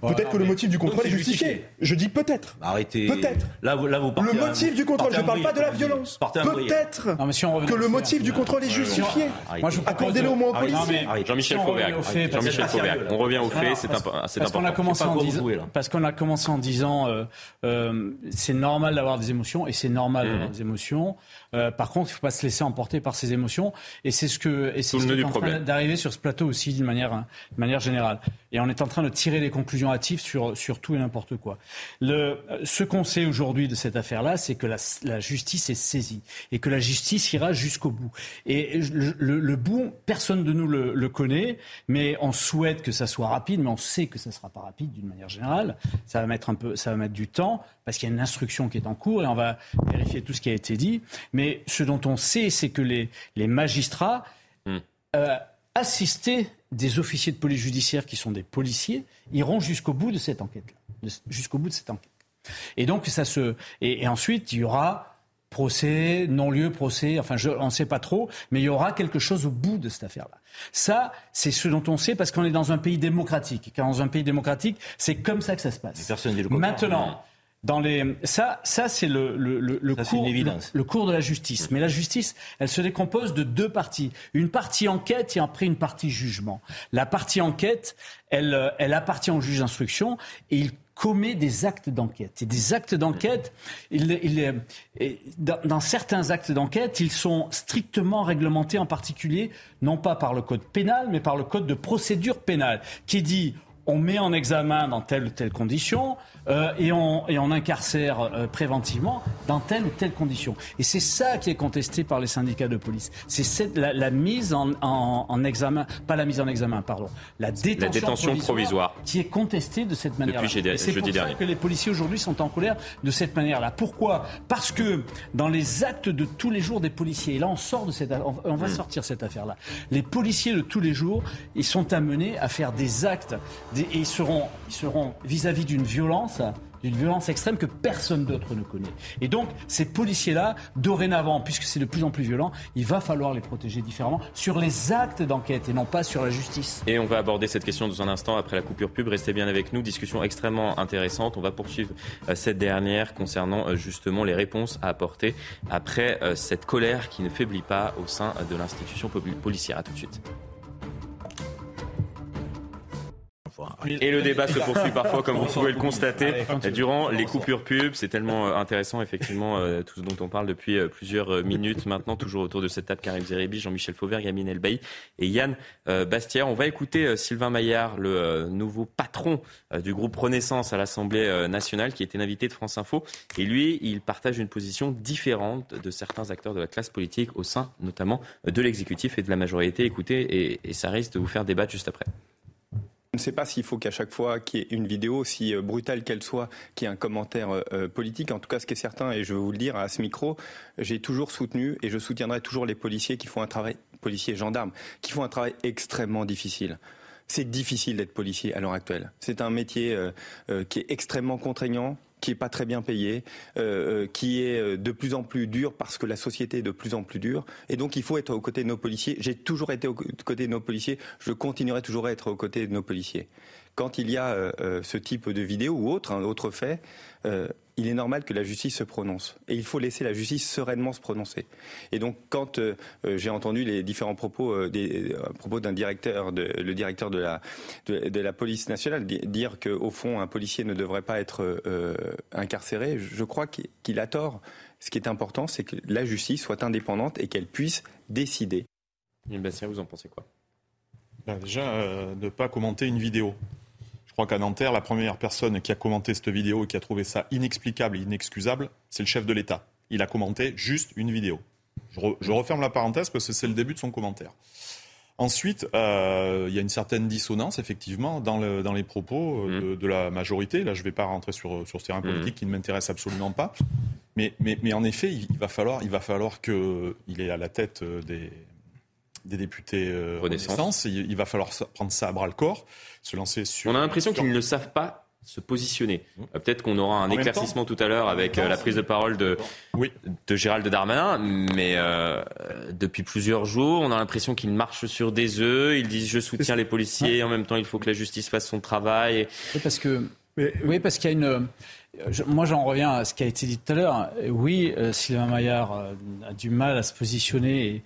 Peut-être que le motif du contrôle est justifié. Je dis peut-être. Arrêtez. Peut-être. Là, vous, là, vous le motif du contrôle, je ne parle pas de la violence. Peut-être si que le motif du contrôle est justifié. Moi, je Accordez-le au moins aux policiers. Jean-Michel Fauvergue. Jean-Michel Fauvergue. On revient aux faits, c'est important. Parce qu'on a commencé en disant, parce qu'on a commencé en disant, c'est normal d'avoir des émotions et c'est normal d'avoir des émotions. Par contre, il ne faut pas se laisser emporter par ces émotions. Et c'est ce que, et c'est ce qui est en train d'arriver sur ce plateau aussi d'une manière, de manière générale. Et on est en train de tirer des conclusions hâtives sur, sur tout et n'importe quoi. Le, ce qu'on sait aujourd'hui de cette affaire-là, c'est que la, la, justice est saisie et que la justice ira jusqu'au bout. Et le, le, le, bout, personne de nous le, le, connaît, mais on souhaite que ça soit rapide, mais on sait que ça ne sera pas rapide d'une manière générale. Ça va mettre un peu, ça va mettre du temps parce qu'il y a une instruction qui est en cours et on va vérifier tout ce qui a été dit. Mais ce dont on sait, c'est que les, les magistrats mm. euh, assistaient des officiers de police judiciaire qui sont des policiers iront jusqu'au bout de cette enquête-là, jusqu'au bout de cette enquête. Et donc ça se et, et ensuite il y aura procès, non-lieu, procès, enfin je, on ne sait pas trop, mais il y aura quelque chose au bout de cette affaire-là. Ça, c'est ce dont on sait parce qu'on est dans un pays démocratique. Car dans un pays démocratique, c'est comme ça que ça se passe. Maintenant, dans les... Ça, ça c'est le, le, le, ça, cours, le, le, cours de la justice. Mais la justice, elle se décompose de deux parties. Une partie enquête et après une partie jugement. La partie enquête, elle, elle appartient au juge d'instruction et il commet des actes d'enquête. Et des actes d'enquête, il, il, dans, dans certains actes d'enquête, ils sont strictement réglementés, en particulier, non pas par le code pénal, mais par le code de procédure pénale, qui dit on met en examen dans telle ou telle condition euh, et, on, et on incarcère euh, préventivement dans telle ou telle condition. Et c'est ça qui est contesté par les syndicats de police. C'est la, la, mise en, en, en, examen, pas la mise en examen, pardon, la détention, la détention provisoire, provisoire, qui est contestée de cette manière-là. C'est pour ça dernier. que les policiers aujourd'hui sont en colère de cette manière-là. Pourquoi? Parce que dans les actes de tous les jours des policiers, et là on sort de cette, on, on va mmh. sortir cette affaire-là. Les policiers de tous les jours, ils sont amenés à faire des actes et ils seront, ils seront vis-à-vis d'une violence d'une violence extrême que personne d'autre ne connaît. Et donc, ces policiers-là, dorénavant, puisque c'est de plus en plus violent, il va falloir les protéger différemment sur les actes d'enquête et non pas sur la justice. Et on va aborder cette question dans un instant après la coupure pub. Restez bien avec nous. Discussion extrêmement intéressante. On va poursuivre cette dernière concernant justement les réponses à apporter après cette colère qui ne faiblit pas au sein de l'institution policière. À tout de suite. Et le débat se poursuit parfois, comme vous pouvez le constater, durant les coupures pub. C'est tellement intéressant, effectivement, tout ce dont on parle depuis plusieurs minutes maintenant, toujours autour de cette table. Karim Zeribi, Jean-Michel Fauvert, Yamine Elbaï et Yann Bastière. On va écouter Sylvain Maillard, le nouveau patron du groupe Renaissance à l'Assemblée nationale, qui était invité de France Info. Et lui, il partage une position différente de certains acteurs de la classe politique au sein, notamment, de l'exécutif et de la majorité. Écoutez, et, et ça risque de vous faire débattre juste après. Je ne sais pas s'il faut qu'à chaque fois qu'il y ait une vidéo, aussi brutale qu'elle soit, qu'il y ait un commentaire euh, politique. En tout cas, ce qui est certain, et je veux vous le dire à ce micro, j'ai toujours soutenu et je soutiendrai toujours les policiers qui font un travail, policiers gendarmes, qui font un travail extrêmement difficile. C'est difficile d'être policier à l'heure actuelle. C'est un métier euh, euh, qui est extrêmement contraignant, qui est pas très bien payé, euh, qui est de plus en plus dur parce que la société est de plus en plus dure. Et donc il faut être aux côtés de nos policiers. J'ai toujours été aux côtés de nos policiers. Je continuerai toujours à être aux côtés de nos policiers. Quand il y a euh, ce type de vidéo ou autre, un autre fait, euh, il est normal que la justice se prononce. Et il faut laisser la justice sereinement se prononcer. Et donc, quand euh, j'ai entendu les différents propos, euh, des, propos d'un directeur, de, le directeur de la, de, la police nationale, dire qu'au fond, un policier ne devrait pas être euh, incarcéré, je crois qu'il a tort. Ce qui est important, c'est que la justice soit indépendante et qu'elle puisse décider. Bastien, vous en pensez quoi? Ben, Déjà, ne pas commenter une vidéo. Je crois qu'à Nanterre, la première personne qui a commenté cette vidéo et qui a trouvé ça inexplicable et inexcusable, c'est le chef de l'État. Il a commenté juste une vidéo. Je, referme la parenthèse parce que c'est le début de son commentaire. Ensuite, euh, il y a une certaine dissonance, effectivement, dans, les propos euh, mmh. de, la majorité. Là, je ne vais pas rentrer sur, sur ce terrain mmh. politique qui ne m'intéresse absolument pas. Mais, en effet, il, va falloir, il va falloir qu'il est à la tête euh, des, des députés Renaissance. Il, va falloir prendre ça à bras le corps se lancer sur. On a l'impression qu'ils ne savent pas se positionner. Mmh. Euh, peut-être qu'on aura un éclaircissement tout à l'heure avec euh, la prise de parole de, oui. de Gérald Darmanin, mais euh, depuis plusieurs jours, on a l'impression qu'ils marchent sur des œufs, ils disent je soutiens les policiers, en même temps il faut que la justice fasse son travail. Oui, parce que oui, parce qu'il y a une moi, j'en reviens à ce qui a été dit tout à l'heure. Oui, euh, Sylvain Maillard euh, a du mal à se positionner.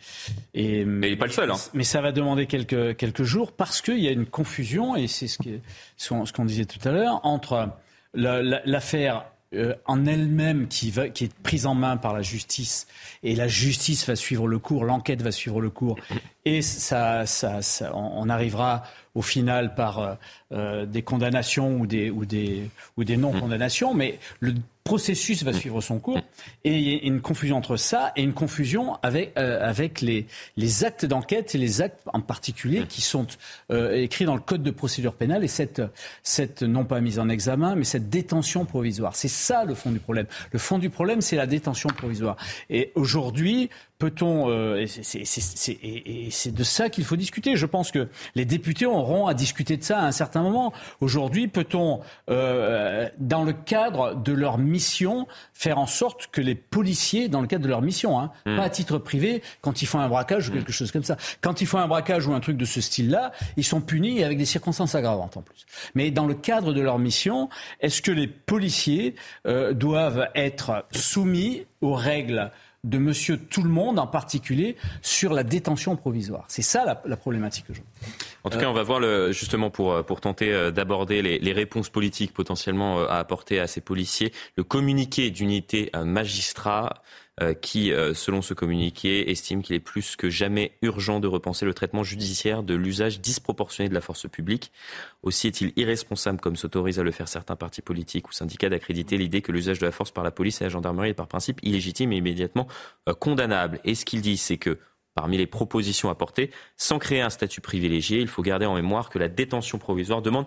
Et, mais il n'est pas le seul. Hein. Mais ça va demander quelques, quelques jours parce qu'il y a une confusion, et c'est ce qu'on disait tout à l'heure, entre l'affaire euh, en elle-même qui, va, qui est prise en main par la justice et la justice va suivre le cours, l'enquête va suivre le cours et ça, ça, ça on arrivera au final par euh, des condamnations ou des, ou des, ou des non-condamnations, mais le processus va suivre son cours. Et il y a une confusion entre ça et une confusion avec, euh, avec les, les actes d'enquête et les actes en particulier qui sont euh, écrits dans le code de procédure pénale et cette, cette, non pas mise en examen, mais cette détention provisoire. C'est ça le fond du problème. Le fond du problème, c'est la détention provisoire. Et aujourd'hui, peut-on euh, et c'est de ça qu'il faut discuter. Je pense que les députés auront à discuter de ça à un certain moment. Aujourd'hui, peut-on, euh, dans le cadre de leur mission, faire en sorte que les policiers, dans le cadre de leur mission, hein, hmm. pas à titre privé, quand ils font un braquage ou hmm. quelque chose comme ça, quand ils font un braquage ou un truc de ce style-là, ils sont punis avec des circonstances aggravantes en plus. Mais dans le cadre de leur mission, est-ce que les policiers euh, doivent être soumis aux règles de monsieur tout le monde, en particulier sur la détention provisoire. C'est ça la, problématique que je En tout cas, on va voir le, justement pour, euh, pour tenter euh, d'aborder les, les, réponses politiques potentiellement euh, à apporter à ces policiers, le communiqué d'unité magistrat qui, euh, selon ce communiqué, estime qu'il est plus que jamais urgent de repenser le traitement judiciaire de l'usage disproportionné de la force publique. Aussi est-il irresponsable, comme s'autorise à le faire certains partis politiques ou syndicats, d'accréditer l'idée que l'usage de la force par la police et la gendarmerie est par principe illégitime et immédiatement euh, condamnable. Et ce qu'il dit, c'est que Parmi les propositions apportées, sans créer un statut privilégié, il faut garder en mémoire que la détention provisoire demande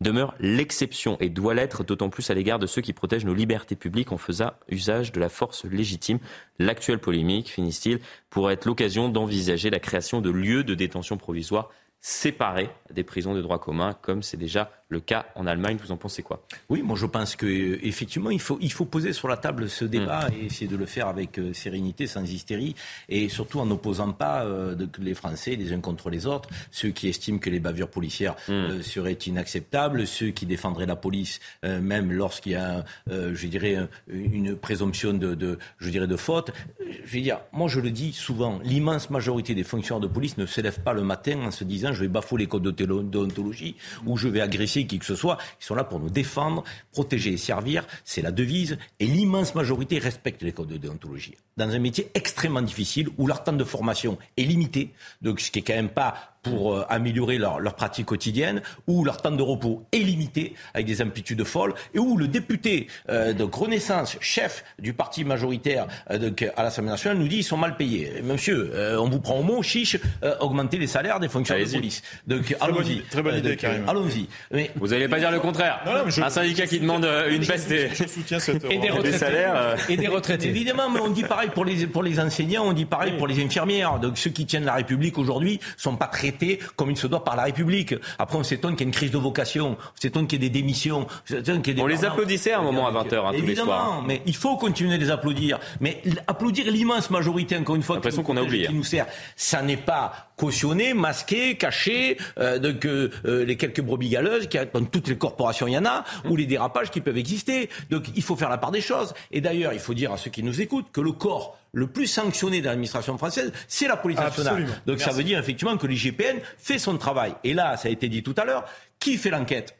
demeure l'exception et doit l'être d'autant plus à l'égard de ceux qui protègent nos libertés publiques en faisant usage de la force légitime. L'actuelle polémique, finissent-ils, pourrait être l'occasion d'envisager la création de lieux de détention provisoire séparés des prisons de droit commun, comme c'est déjà le cas en Allemagne. Vous en pensez quoi? Oui, moi je pense qu'effectivement, il faut, il faut poser sur la table ce débat mm. et essayer de le faire avec euh, sérénité, sans hystérie, et surtout en n'opposant pas euh, les Français les uns contre les autres, ceux qui estiment que les bavures policières mm. euh, seraient inacceptables, ceux qui défendraient la police, même lorsqu'il y a, je dirais, une présomption de, de, je dirais, de faute. Je veux dire, moi je le dis souvent, l'immense majorité des fonctionnaires de police ne se lèvent pas le matin en se disant je vais bafouer les codes de déontologie ou je vais agresser qui que ce soit. Ils sont là pour nous défendre, protéger et servir. C'est la devise. Et l'immense majorité respecte les codes de déontologie. Dans un métier extrêmement difficile où leur temps de formation est limité, donc ce qui est quand même pas pour euh, améliorer leur, leur, pratique quotidienne, où leur temps de repos est limité, avec des amplitudes folles, et où le député euh, de Renaissance, chef du parti majoritaire euh, à l'Assemblée nationale, nous dit ils sont mal payés. Monsieur, on vous prend au mot, chiche, augmenter les salaires des fonctionnaires de police. Donc allons-y. Très bonne idée, Karim. Allons-y. Mais... Vous n'allez pas dire le contraire. Un syndicat qui demande une baisse des, et des, salaires. Et des retraités. Évidemment, mais on dit pareil pour les, pour les enseignants, on dit pareil pour les infirmières. Donc ceux qui tiennent la République aujourd'hui sont pas très comme il se doit par la République. Après, on s'étonne qu'il y ait une crise de vocation, on s'étonne qu'il y ait des démissions. On, les applaudissait à un moment à 20h hein, tous les soirs. mais il faut continuer de les applaudir. Mais applaudir l'immense majorité, encore une fois, qu'on a oublié. qui nous sert, ça n'est pas cautionnés, masqués, cachés, euh, donc, euh, les quelques brebis galeuses, qui, dans toutes les corporations il y en a, ou les dérapages qui peuvent exister. Donc il faut faire la part des choses. Et d'ailleurs, il faut dire à ceux qui nous écoutent que le corps le plus sanctionné de l'administration française, c'est la police nationale. Donc ça veut dire effectivement que l'IGPN fait son travail. Et là, ça a été dit tout à l'heure, qui fait l'enquête?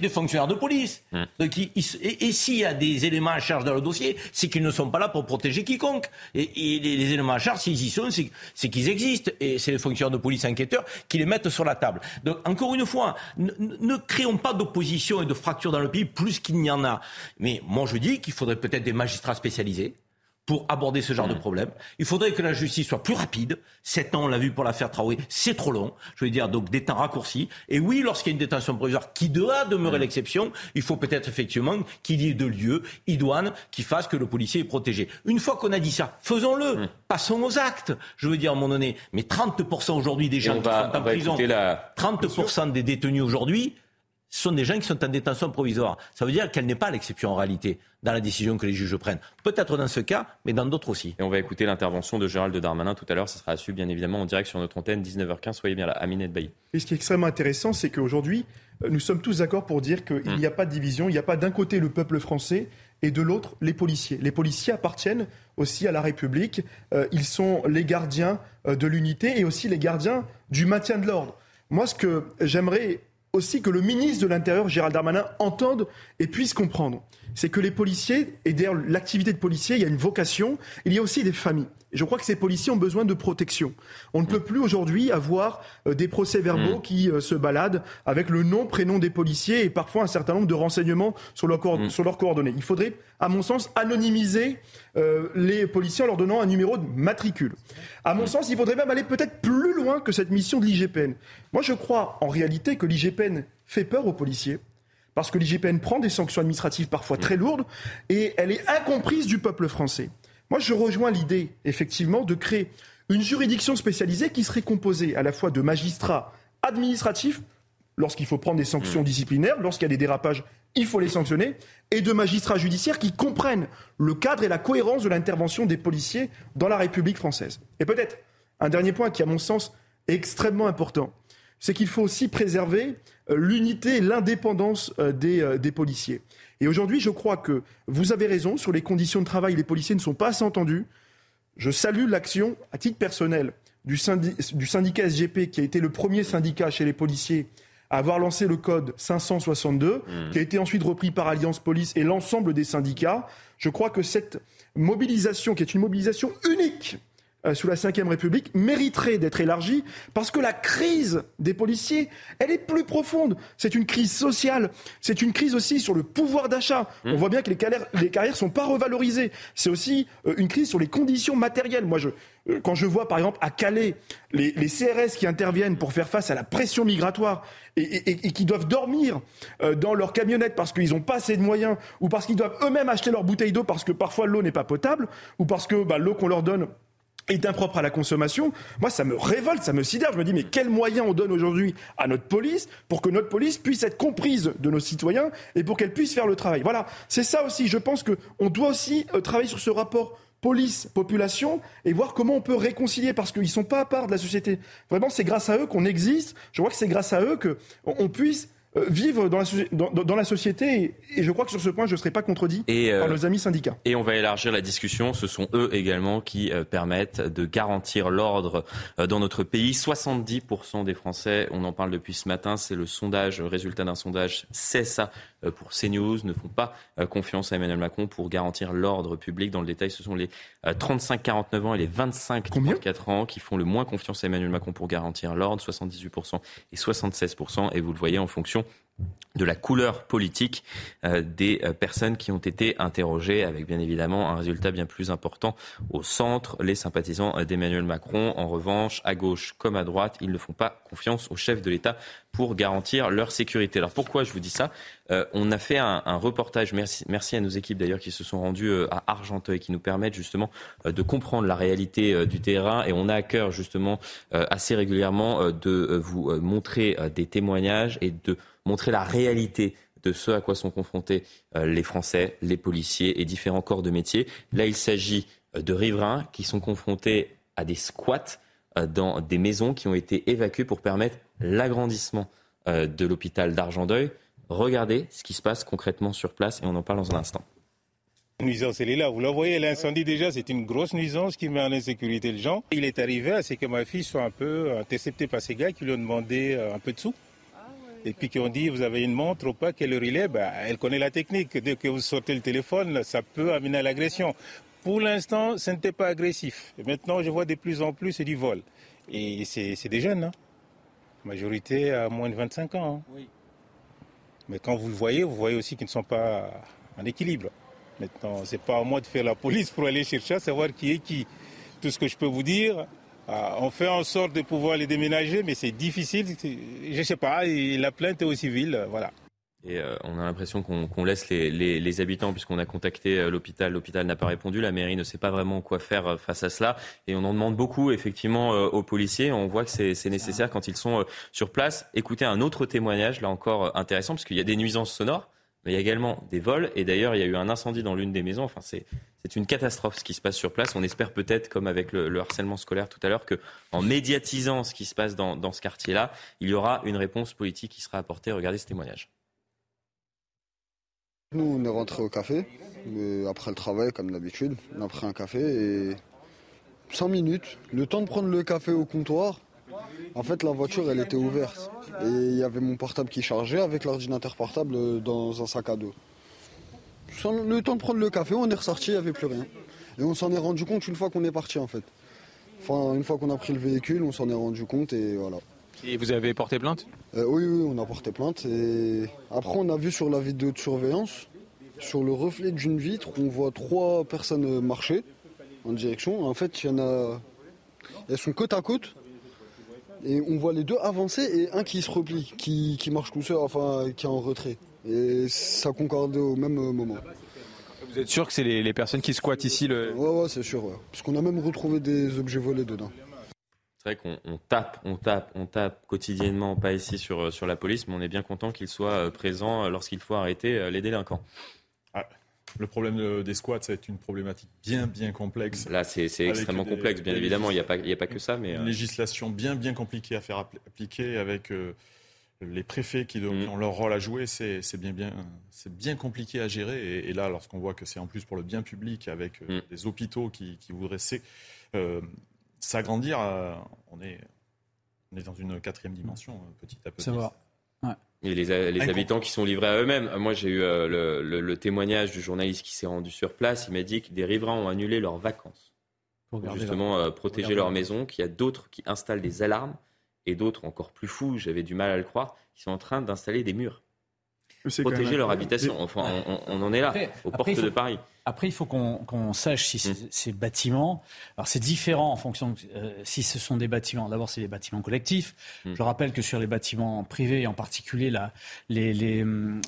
Des fonctionnaires de police. Mmh. Donc, et, s'il y a des éléments à charge dans le dossier, c'est qu'ils ne sont pas là pour protéger quiconque. Et, les, éléments à charge, s'ils y sont, c'est qu'ils existent. Et c'est les fonctionnaires de police enquêteurs qui les mettent sur la table. Donc, encore une fois, ne, ne créons pas d'opposition et de fracture dans le pays plus qu'il n'y en a. Mais moi, je dis qu'il faudrait peut-être des magistrats spécialisés pour aborder ce genre de mmh. problème. Il faudrait que la justice soit plus rapide. Sept ans, on l'a vu pour l'affaire Traoré, c'est trop long. Je veux dire, donc des temps raccourcis. Et oui, lorsqu'il y a une détention provisoire qui doit demeurer mmh. l'exception, il faut peut-être effectivement qu'il y ait deux lieux idoines qui fassent que le policier est protégé. Une fois qu'on a dit ça, faisons-le. Mmh. Passons aux actes. Je veux dire, à un moment donné, mais 30% aujourd'hui des gens qui sont en prison, 30% des détenus aujourd'hui, ce sont des gens qui sont en détention provisoire. Ça veut dire qu'elle n'est pas l'exception en réalité dans la décision que les juges prennent. Peut-être dans ce cas, mais dans d'autres aussi. Et on va écouter l'intervention de Gérald Darmanin tout à l'heure. Ça sera à suivre bien évidemment en direct sur notre antenne, 19h15. Soyez bien là, Aminette Bailly. Et ce qui est extrêmement intéressant, c'est qu'aujourd'hui, euh, nous sommes tous d'accord pour dire qu'il n'y a pas de division. Il n'y a pas d'un côté le peuple français et de l'autre les policiers. Les policiers appartiennent aussi à la République. Euh, ils sont les gardiens euh, de l'unité et aussi les gardiens du maintien de l'ordre. Moi, ce que j'aimerais aussi que le ministre de l'Intérieur, Gérald Darmanin, entende et puisse comprendre. C'est que les policiers, et derrière l'activité de policier, il y a une vocation, il y a aussi des familles. Je crois que ces policiers ont besoin de protection. On ne peut plus aujourd'hui avoir euh, des procès-verbaux mmh. qui euh, se baladent avec le nom, prénom des policiers et parfois un certain nombre de renseignements sur, mmh. sur leurs coordonnées. Il faudrait, à mon sens, anonymiser euh, les policiers en leur donnant un numéro de matricule. À mon sens, il faudrait même aller peut-être plus loin que cette mission de l'IGPN. Moi, je crois en réalité que l'IGPN fait peur aux policiers parce que l'IGPN prend des sanctions administratives parfois très lourdes et elle est incomprise du peuple français. Moi, je rejoins l'idée, effectivement, de créer une juridiction spécialisée qui serait composée à la fois de magistrats administratifs, lorsqu'il faut prendre des sanctions disciplinaires, lorsqu'il y a des dérapages il faut les sanctionner, et de magistrats judiciaires qui comprennent le cadre et la cohérence de l'intervention des policiers dans la République française. Et peut-être un dernier point qui, à mon sens, est extrêmement important, c'est qu'il faut aussi préserver euh, l'unité et l'indépendance euh, euh, des, policiers. Et aujourd'hui, je crois que vous avez raison, sur les conditions de travail, les policiers ne sont pas assez entendus. Je salue l'action, à titre personnel, du, du syndicat SGP, qui a été le premier syndicat chez les policiers à avoir lancé le code 562, mmh. qui a été ensuite repris par Alliance Police et l'ensemble des syndicats. Je crois que cette mobilisation, qui est une mobilisation unique sous la Ve République mériterait d'être élargie parce que la crise des policiers, elle est plus profonde. C'est une crise sociale, c'est une crise aussi sur le pouvoir d'achat. Mmh. On voit bien que les carrières, les carrières sont pas revalorisées. C'est aussi euh, une crise sur les conditions matérielles. Moi, je, euh, quand je vois par exemple à Calais les, les, CRS qui interviennent pour faire face à la pression migratoire et, et, et qui doivent dormir dans leur camionnette parce qu'ils n'ont pas assez de moyens ou parce qu'ils doivent eux-mêmes acheter leur bouteille d'eau parce que parfois l'eau n'est pas potable ou parce que bah, l'eau qu'on leur donne est impropre à la consommation, moi ça me révolte, ça me sidère. Je me dis mais quels moyens on donne aujourd'hui à notre police pour que notre police puisse être comprise de nos citoyens et pour qu'elle puisse faire le travail? Voilà, c'est ça aussi. Je pense qu'on doit aussi euh, travailler sur ce rapport police-population et voir comment on peut réconcilier parce qu'ils ne sont pas à part de la société. Vraiment, c'est grâce à eux qu'on existe. Je vois que c'est grâce à eux qu'on puisse vivre dans la, dans, la, société. Et, je crois que sur ce point, je ne serai pas contredit par euh, nos amis syndicats. Et on va élargir la discussion. Ce sont eux également qui euh, permettent de garantir l'ordre dans notre pays. 70% des Français, on en parle depuis ce matin, c'est le sondage, le résultat d'un sondage CSA pour CNews, ne font pas confiance à Emmanuel Macron pour garantir l'ordre public. Dans le détail, ce sont les 35-49 ans et les 25-34 ans qui font le moins confiance à Emmanuel Macron pour garantir l'ordre, 78% et 76%. Et vous le voyez en fonction de la couleur politique euh, des euh, personnes qui ont été interrogées, avec bien évidemment un résultat bien plus important au centre, les sympathisants d'Emmanuel Macron. En revanche, à gauche comme à droite, ils ne font pas confiance au chef de l'État pour garantir leur sécurité. Alors pourquoi je vous dis ça? Euh, On a fait un, reportage, merci, merci, à nos équipes d'ailleurs qui se sont rendues à Argenteuil, qui nous permettent justement de comprendre la réalité du terrain et on a à cœur justement assez régulièrement de vous montrer des témoignages et de montrer la réalité de ce à quoi sont confrontés euh, les Français, les policiers et différents corps de métier. Là, il s'agit euh, de riverains qui sont confrontés à des squats dans des maisons qui ont été évacuées pour permettre l'agrandissement de l'hôpital d'Argenteuil. Regardez ce qui se passe concrètement sur place et on en parle dans un instant. Nuisance, elle est là. Vous la voyez, l'incendie déjà, c'est une grosse nuisance qui met en insécurité les gens. Il est arrivé à ce que ma fille soit un peu interceptée par ces gars qui lui ont demandé euh, un peu de sous. Et puis qui ont dit, vous avez une montre ou pas, quelle heure il est? Ben, Elle connaît la technique. Dès que vous sortez le téléphone, ça peut amener à l'agression. Pour l'instant, ce n'était pas agressif. Et maintenant, je vois de plus en plus, c'est du vol. Et c'est des jeunes, hein. majorité à moins de 25 ans. Hein. Oui. Mais quand vous le voyez, vous voyez aussi qu'ils ne sont pas en équilibre. Maintenant, ce n'est pas à moi de faire la police pour aller chercher à savoir qui est qui. Tout ce que je peux vous dire, euh, on fait en sorte de pouvoir les déménager, mais c'est difficile. Je ne sais pas, la plainte est au civil, voilà. Et euh, on a l'impression qu'on laisse les, habitants, puisqu'on a contacté euh, l'hôpital, l'hôpital n'a pas répondu, la mairie ne sait pas vraiment quoi faire face à cela, et on en demande beaucoup effectivement aux policiers. On voit que c'est nécessaire quand ils sont sur place. Écoutez un autre témoignage, là encore intéressant, parce qu'il y a des nuisances sonores mais il y a également des vols. Et d'ailleurs, il y a eu un incendie dans l'une des maisons. Enfin, c'est, une catastrophe ce qui se passe sur place. On espère peut-être, comme avec le, harcèlement scolaire tout à l'heure, qu'en médiatisant ce qui se passe dans, ce quartier-là, il y aura une réponse politique qui sera apportée. Regardez ce témoignage. Nous, on est rentré au café, après le travail, comme d'habitude. On a pris un café et 5 minutes, le temps de prendre le café au comptoir, en fait, la voiture, elle était ouverte. Et il y avait mon portable qui chargeait avec l'ordinateur portable dans un sac à dos. Le temps de prendre le café, on est ressorti, il n'y avait plus rien. Et on s'en est rendu compte une fois qu'on est parti, en fait. Enfin, une fois qu'on a pris le véhicule, on s'en est rendu compte et voilà. Et vous avez porté plainte? Euh, oui, oui, on a porté plainte. Et après, on a vu sur la vidéo de surveillance, sur le reflet d'une vitre, on voit trois personnes marcher en direction. En fait, il y en a. Elles sont côte à côte. Et on voit les deux avancer et un qui se replie, qui, marche tout seul, enfin qui est en retrait. Et ça concorde au même moment. Vous êtes sûr que c'est les, personnes qui squattent ici le... Ouais, ouais, c'est sûr. Parce qu'on a même retrouvé des objets volés dedans. C'est vrai qu'on tape, on tape, on tape quotidiennement, pas ici sur, sur la police, mais on est bien content qu'il soit euh, présent lorsqu'il faut arrêter euh, les délinquants. Le problème des squats, c'est une problématique bien, bien complexe. Là, c'est extrêmement complexe, bien évidemment. Il n'y a, pas, a pas que ça. Mais, une euh, législation bien, bien compliquée à faire appliquer avec euh, les préfets qui, mm. ont leur rôle à jouer. C'est bien, bien, bien compliqué à gérer. Et, là, lorsqu'on voit que c'est en plus pour le bien public, avec euh, mm. des hôpitaux qui, qui voudraient s'agrandir, on, est, on est dans une quatrième dimension, petit à petit. Et les, habitants qui sont livrés à eux-mêmes. Moi, j'ai eu euh, le, témoignage du journaliste qui s'est rendu sur place. Il m'a dit que des riverains ont annulé leurs vacances pour, justement euh, protéger leur maison, qu'il y a d'autres qui installent des alarmes et d'autres encore plus fous, j'avais du mal à le croire, qui sont en train d'installer des murs. Protéger leur habitation. Enfin, on, en est là, aux portes de Paris. Après, il faut qu'on sache si mmh. ces, bâtiments. Alors, c'est différent en fonction euh, si ce sont des bâtiments. D'abord, c'est des bâtiments collectifs. Mmh. Je rappelle que sur les bâtiments privés, en particulier la, les, les,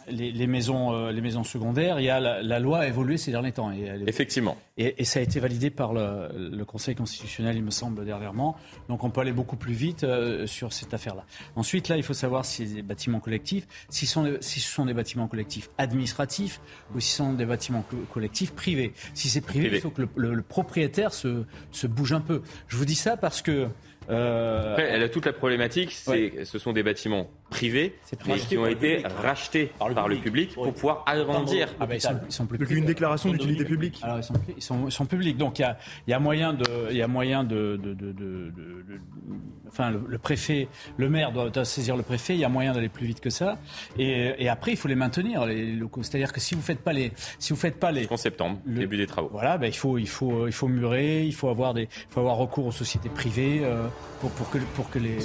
les, maisons, euh, les maisons secondaires, il y a la, loi a évolué ces derniers temps. Et Effectivement. Et, ça a été validé par le, le, Conseil constitutionnel, il me semble, dernièrement. Donc, on peut aller beaucoup plus vite euh, sur cette affaire-là. Ensuite, là, il faut savoir si des bâtiments collectifs, si, sont, si ce sont des bâtiments collectifs administratifs ou si ce sont des bâtiments collectifs privé. Si c'est privé, il faut que le, propriétaire se, se, bouge un peu. Je vous dis ça parce que euh, Après, elle a toute la problématique, c'est ce sont des bâtiments privés qui ont été rachetés par le, public, pour pouvoir agrandir. Ah bah, ils, sont, plus une déclaration d'utilité publique. Alors, ils, sont, ils, sont, publics, donc il y a, y a, moyen de, il y a moyen de, enfin le, préfet, le maire doit, saisir le préfet. Il y a moyen d'aller plus vite que ça. Et, après, il faut les maintenir les locaux. C'est-à-dire que si vous faites pas les, si vous faites pas les, en septembre, début des travaux. Voilà, ben, il faut, il faut, il faut murer, il faut avoir des, il faut avoir recours aux sociétés privées. Euh, pour, pour, que, pour que les,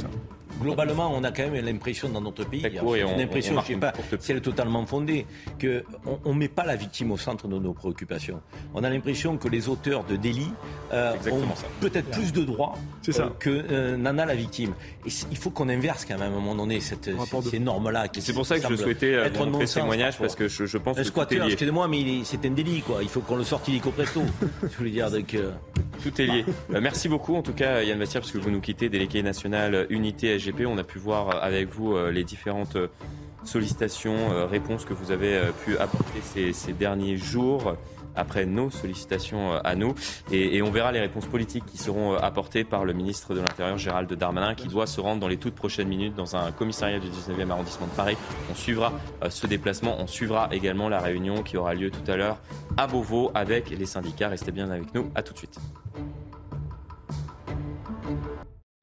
Globalement, on a quand même l'impression dans notre pays, une impression, je ne sais pas si elle est totalement fondée, qu'on ne met pas la victime au centre de nos préoccupations. On a l'impression que les auteurs de délits euh, ont peut-être plus de droits euh, que euh, n'en a la victime. Et il faut qu'on inverse quand même à un moment donné cette, ces normes-là. C'est pour ça que je souhaitais être montrer ce témoignage, parce que je, je pense que squatteur, excusez-moi, mais c'est un délit, quoi. Il faut qu'on le sorte illico presto. je voulais dire, donc... Tout est lié. merci beaucoup, en tout cas, Yann Bastien, parce que vous nous quittez, délégué national Unité On a pu voir avec vous les différentes sollicitations, réponses que vous avez pu apporter ces, ces derniers jours après nos sollicitations à nous. Et, on verra les réponses politiques qui seront apportées par le ministre de l'Intérieur, Gérald Darmanin, qui doit se rendre dans les toutes prochaines minutes dans un commissariat du 19e arrondissement de Paris. On suivra ce déplacement. On suivra également la réunion qui aura lieu tout à l'heure à Beauvau avec les syndicats. Restez bien avec nous. À tout de suite.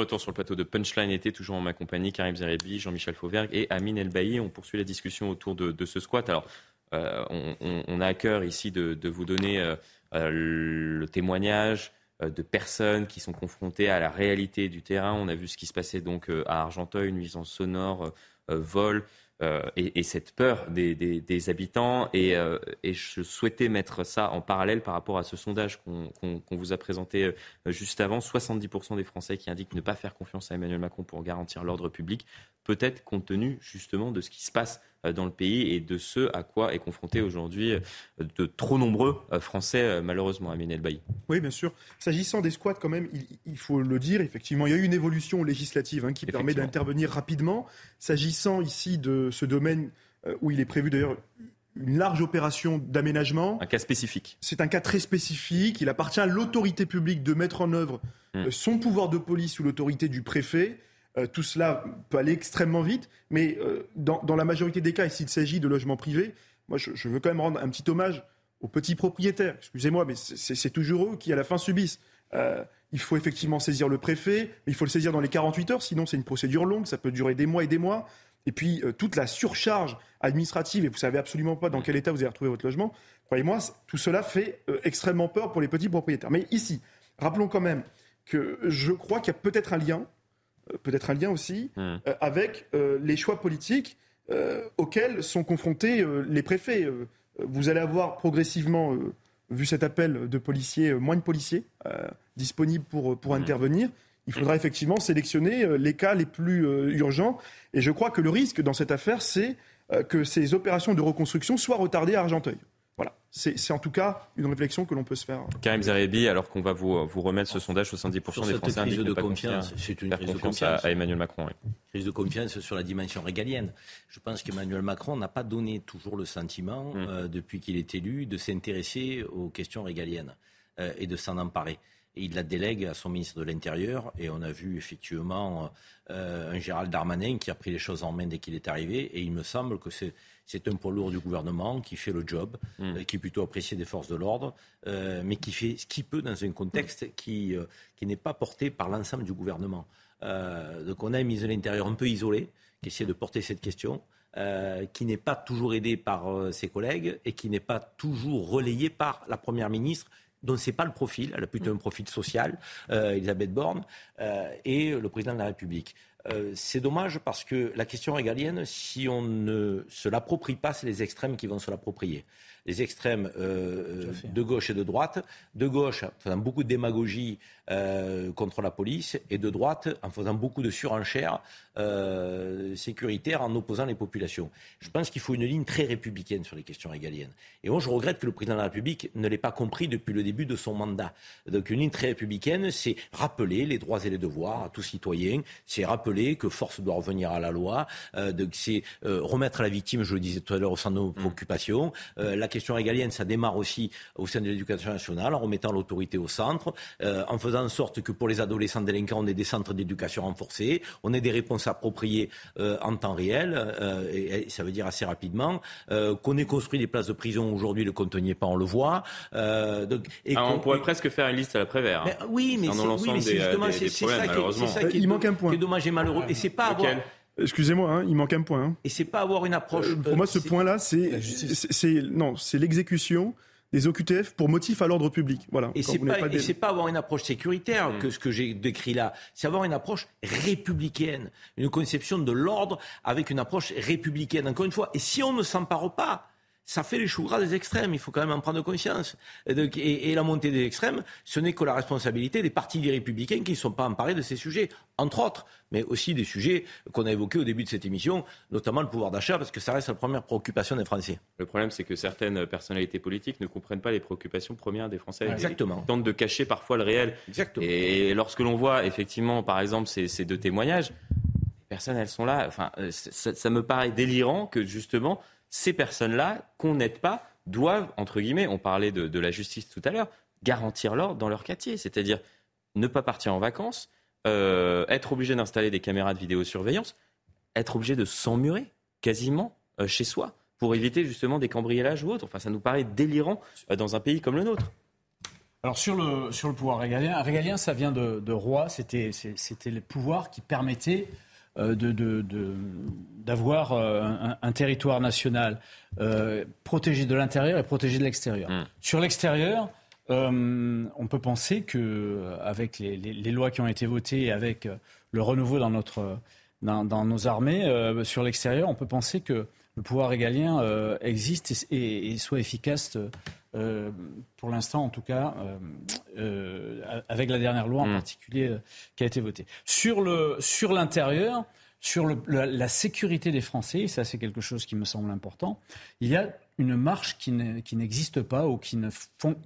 Retour sur le plateau de Punchline était toujours en ma compagnie, Karim Zerebi, Jean-Michel Fauvergue et Amine Elbaï. On poursuit la discussion autour de, ce squat. Alors, euh, on, a à cœur ici de, vous donner euh, euh, le témoignage de personnes qui sont confrontées à la réalité du terrain. On a vu ce qui se passait donc à Argenteuil, nuisance sonore, vol. Euh, et, cette peur des, habitants. Euh, et, je souhaitais mettre ça en parallèle par rapport à ce sondage qu'on vous a présenté euh, juste avant. 70% des Français qui indiquent ne pas faire confiance à Emmanuel Macron pour garantir l'ordre public, peut-être compte tenu justement de ce qui se passe dans le pays et de ce à quoi est confronté aujourd'hui de trop nombreux Français, malheureusement, à Ménel Bailly. Oui, bien sûr. S'agissant des squats, quand même, il, faut le dire, effectivement, il y a eu une évolution législative hein, qui permet d'intervenir rapidement. S'agissant ici de ce domaine euh, où il est prévu d'ailleurs une large opération d'aménagement. Un cas spécifique. C'est un cas très spécifique. Il appartient à l'autorité publique de mettre en œuvre hmm. euh, son pouvoir de police sous l'autorité du préfet. Euh, tout cela peut aller extrêmement vite, mais dans, la majorité des cas, et s'il s'agit de logements privés, moi je, veux quand même rendre un petit hommage aux petits propriétaires. Excusez-moi, mais c'est toujours eux qui à la fin subissent. il faut effectivement saisir le préfet, mais il faut le saisir dans les 48 heures, sinon c'est une procédure longue, ça peut durer des mois et des mois. Et puis euh, toute la surcharge administrative, et vous savez absolument pas dans quel état vous allez retrouver votre logement, croyez-moi, tout cela fait euh, extrêmement peur pour les petits propriétaires. Mais ici, rappelons quand même que je crois qu'il y a peut-être un lien, euh, peut-être un lien aussi, mmh. avec les choix politiques auxquels sont confrontés les préfets. vous allez avoir progressivement, vu cet appel de policiers, moins de policiers disponibles pour, pour mmh. intervenir. Il faudra effectivement sélectionner euh, les cas les plus euh, urgents. Et je crois que le risque dans cette affaire, c'est euh, que ces opérations de reconstruction soient retardées à Argenteuil. Voilà, c'est en tout cas une réflexion que l'on peut se faire. Karim Zarebi, alors qu'on va vous, vous, remettre ce sondage, 70% des Français indiquent de confiance, c'est une crise de confiance à, Emmanuel Macron. Crise de confiance sur la dimension régalienne. Je pense qu'Emmanuel Macron n'a pas donné toujours le sentiment, mm. depuis qu'il est élu, de s'intéresser aux questions régaliennes et de s'en emparer et il la délègue à son ministre de l'Intérieur. Et on a vu effectivement euh, un Gérald Darmanin qui a pris les choses en main dès qu'il est arrivé. Et il me semble que c'est, un poids lourd du gouvernement qui fait le job, mm. euh, qui est plutôt apprécié des forces de l'ordre, euh, mais qui fait ce qu'il peut dans un contexte qui, qui n'est pas porté par l'ensemble du gouvernement. donc on a un ministre de l'Intérieur un peu isolé qui essaie de porter cette question. qui n'est pas toujours aidé par ses collègues et qui n'est pas toujours relayé par la Première ministre dont ce n'est pas le profil, elle a plutôt un profil social, euh, Elisabeth Borne, euh, et le président de la République. Euh, c'est dommage parce que la question régalienne, si on ne se l'approprie pas, c'est les extrêmes qui vont se l'approprier les extrêmes euh, de gauche et de droite. De gauche, en faisant beaucoup de démagogie euh, contre la police, et de droite, en faisant beaucoup de surenchères euh, sécuritaires en opposant les populations. Je pense qu'il faut une ligne très républicaine sur les questions régaliennes. Et moi, je regrette que le président de la République ne l'ait pas compris depuis le début de son mandat. Donc, une ligne très républicaine, c'est rappeler les droits et les devoirs à tout citoyen, c'est rappeler que force doit revenir à la loi, c'est remettre la victime, je le disais tout à l'heure, au de nos mmh. préoccupations, la question régalienne, ça démarre aussi au sein de l'éducation nationale, en remettant l'autorité au centre, euh, en faisant en sorte que pour les adolescents délinquants, on ait des centres d'éducation renforcés, on ait des réponses appropriées euh, en temps réel, euh, et, ça veut dire assez rapidement, qu'on ait construit des places de prison aujourd'hui, le conteniez pas, on le voit. Donc, et on pourrait presque faire une liste à la Prévert. Hein. oui, mais c'est justement c'est ça, qui est, Il manque un point. dommage et malheureux. Et c'est pas avoir... Excusez-moi, hein, il manque un point. Hein. Et c'est pas avoir une approche. Euh, pour moi, ce point-là, c'est, c'est, non, c'est l'exécution des OQTF pour motif à l'ordre public. Voilà. Et c'est pas, pas, pas avoir une approche sécuritaire mm. que ce que j'ai décrit là. C'est avoir une approche républicaine, une conception de l'ordre avec une approche républicaine. Encore une fois, et si on ne s'empare pas ça fait les choux gras des extrêmes. Il faut quand même en prendre conscience. Et, la montée des extrêmes, ce n'est que la responsabilité des partis des républicains qui ne sont pas emparés de ces sujets, entre autres, mais aussi des sujets qu'on a évoqués au début de cette émission, notamment le pouvoir d'achat, parce que ça reste la première préoccupation des Français. Le problème, c'est que certaines personnalités politiques ne comprennent pas les préoccupations premières des Français. Exactement. Ils tentent de cacher parfois le réel. Exactement. Et lorsque l'on voit effectivement, par exemple, ces deux témoignages, personnes, elles sont là. Enfin, ça, ça me paraît délirant que justement ces personnes-là, qu'on n'aide pas, doivent, entre guillemets, on parlait de, la justice tout à l'heure, garantir l'ordre dans leur quartier. C'est-à-dire ne pas partir en vacances, euh, être obligé d'installer des caméras de vidéosurveillance, être obligé de s'emmurer quasiment euh, chez soi pour éviter justement des cambriolages ou autres. Enfin, ça nous paraît délirant euh, dans un pays comme le nôtre. Alors sur le, sur le pouvoir régalien, régalien ça vient de, de roi, c'était le pouvoir qui permettait d'avoir euh, un, territoire national euh, protégé de l'intérieur et protégé de l'extérieur. Hmm. Sur l'extérieur, on peut penser que avec les, lois qui ont été votées et avec le renouveau dans, notre, dans, nos armées, sur l'extérieur, on peut penser que le pouvoir régalien existe et, soit efficace euh, pour l'instant en tout cas, euh, euh, avec la dernière loi en hmm. particulier qui a été votée. Sur l'intérieur, sur, sur la, sécurité des Français, ça c'est quelque chose qui me semble important, il y a une marche qui n'existe pas ou qui, ne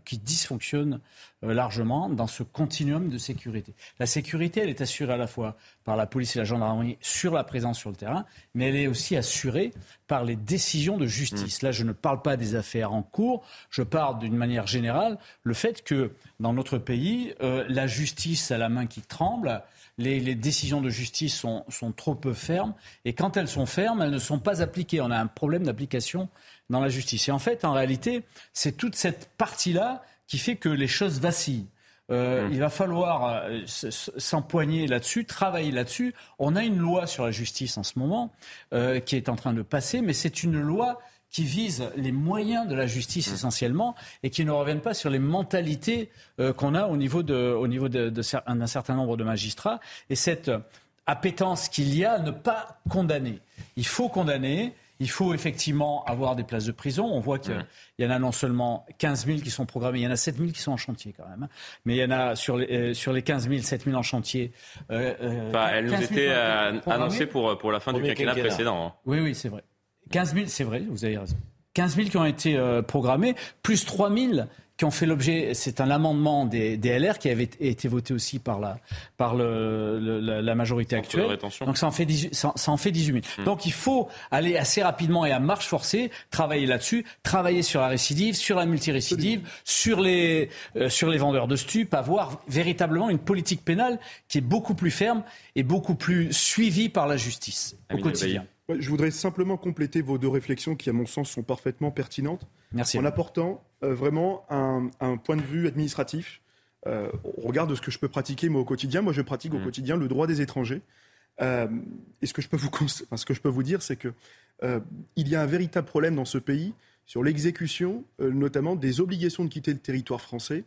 qui dysfonctionne euh, largement dans ce continuum de sécurité. La sécurité, elle est assurée à la fois par la police et la gendarmerie sur la présence sur le terrain, mais elle est aussi assurée par les décisions de justice. Mmh. Là, je ne parle pas des affaires en cours, je parle d'une manière générale le fait que dans notre pays, euh, la justice a la main qui tremble, les, décisions de justice sont, sont, trop peu fermes. Et quand elles sont fermes, elles ne sont pas appliquées. On a un problème d'application dans la justice. Et en fait, en réalité, c'est toute cette partie-là qui fait que les choses vacillent. Euh, mmh. Il va falloir euh, s'empoigner là-dessus, travailler là-dessus. On a une loi sur la justice en ce moment euh, qui est en train de passer, mais c'est une loi qui vise les moyens de la justice mmh. essentiellement et qui ne reviennent pas sur les mentalités qu'on a au niveau d'un de, niveau de, certain nombre de magistrats. Et cette appétence qu'il y a à ne pas condamner. Il faut condamner. Il faut effectivement avoir des places de prison. On voit qu'il y en a non seulement 15 000 qui sont programmées, il y en a 7 000 qui sont en chantier quand même. Hein. Mais il y en a sur les, euh, sur les 15 000, 7 000 en chantier. Euh, euh elle nous était annoncée pour, pour la fin du quinquennat précédent. Hein. Oui, oui, c'est vrai. 15 000, c'est vrai, vous avez raison. 15 000 qui ont été euh, programmés, plus 3 000 qui ont fait l'objet, c'est un amendement des, LR qui avait été voté aussi par la, par le, la, majorité actuelle. Donc ça en fait 18, ça, en fait 18 000. Hmm. Donc il faut aller assez rapidement et à marche forcée, travailler là-dessus, travailler sur la récidive, sur la multirécidive, sur les, euh, sur les vendeurs de stupes, avoir véritablement une politique pénale qui est beaucoup plus ferme et beaucoup plus suivie par la justice au quotidien. Je voudrais simplement compléter vos deux réflexions qui, à mon sens, sont parfaitement pertinentes. Merci. En apportant euh, vraiment un, point de vue administratif. Euh, au regard de ce que je peux pratiquer moi au quotidien. Moi, je pratique au mmh. quotidien le droit des étrangers. Euh, et ce que je peux vous, ce que je peux vous dire, c'est que il y a un véritable problème dans ce pays sur l'exécution, notamment des obligations de quitter le territoire français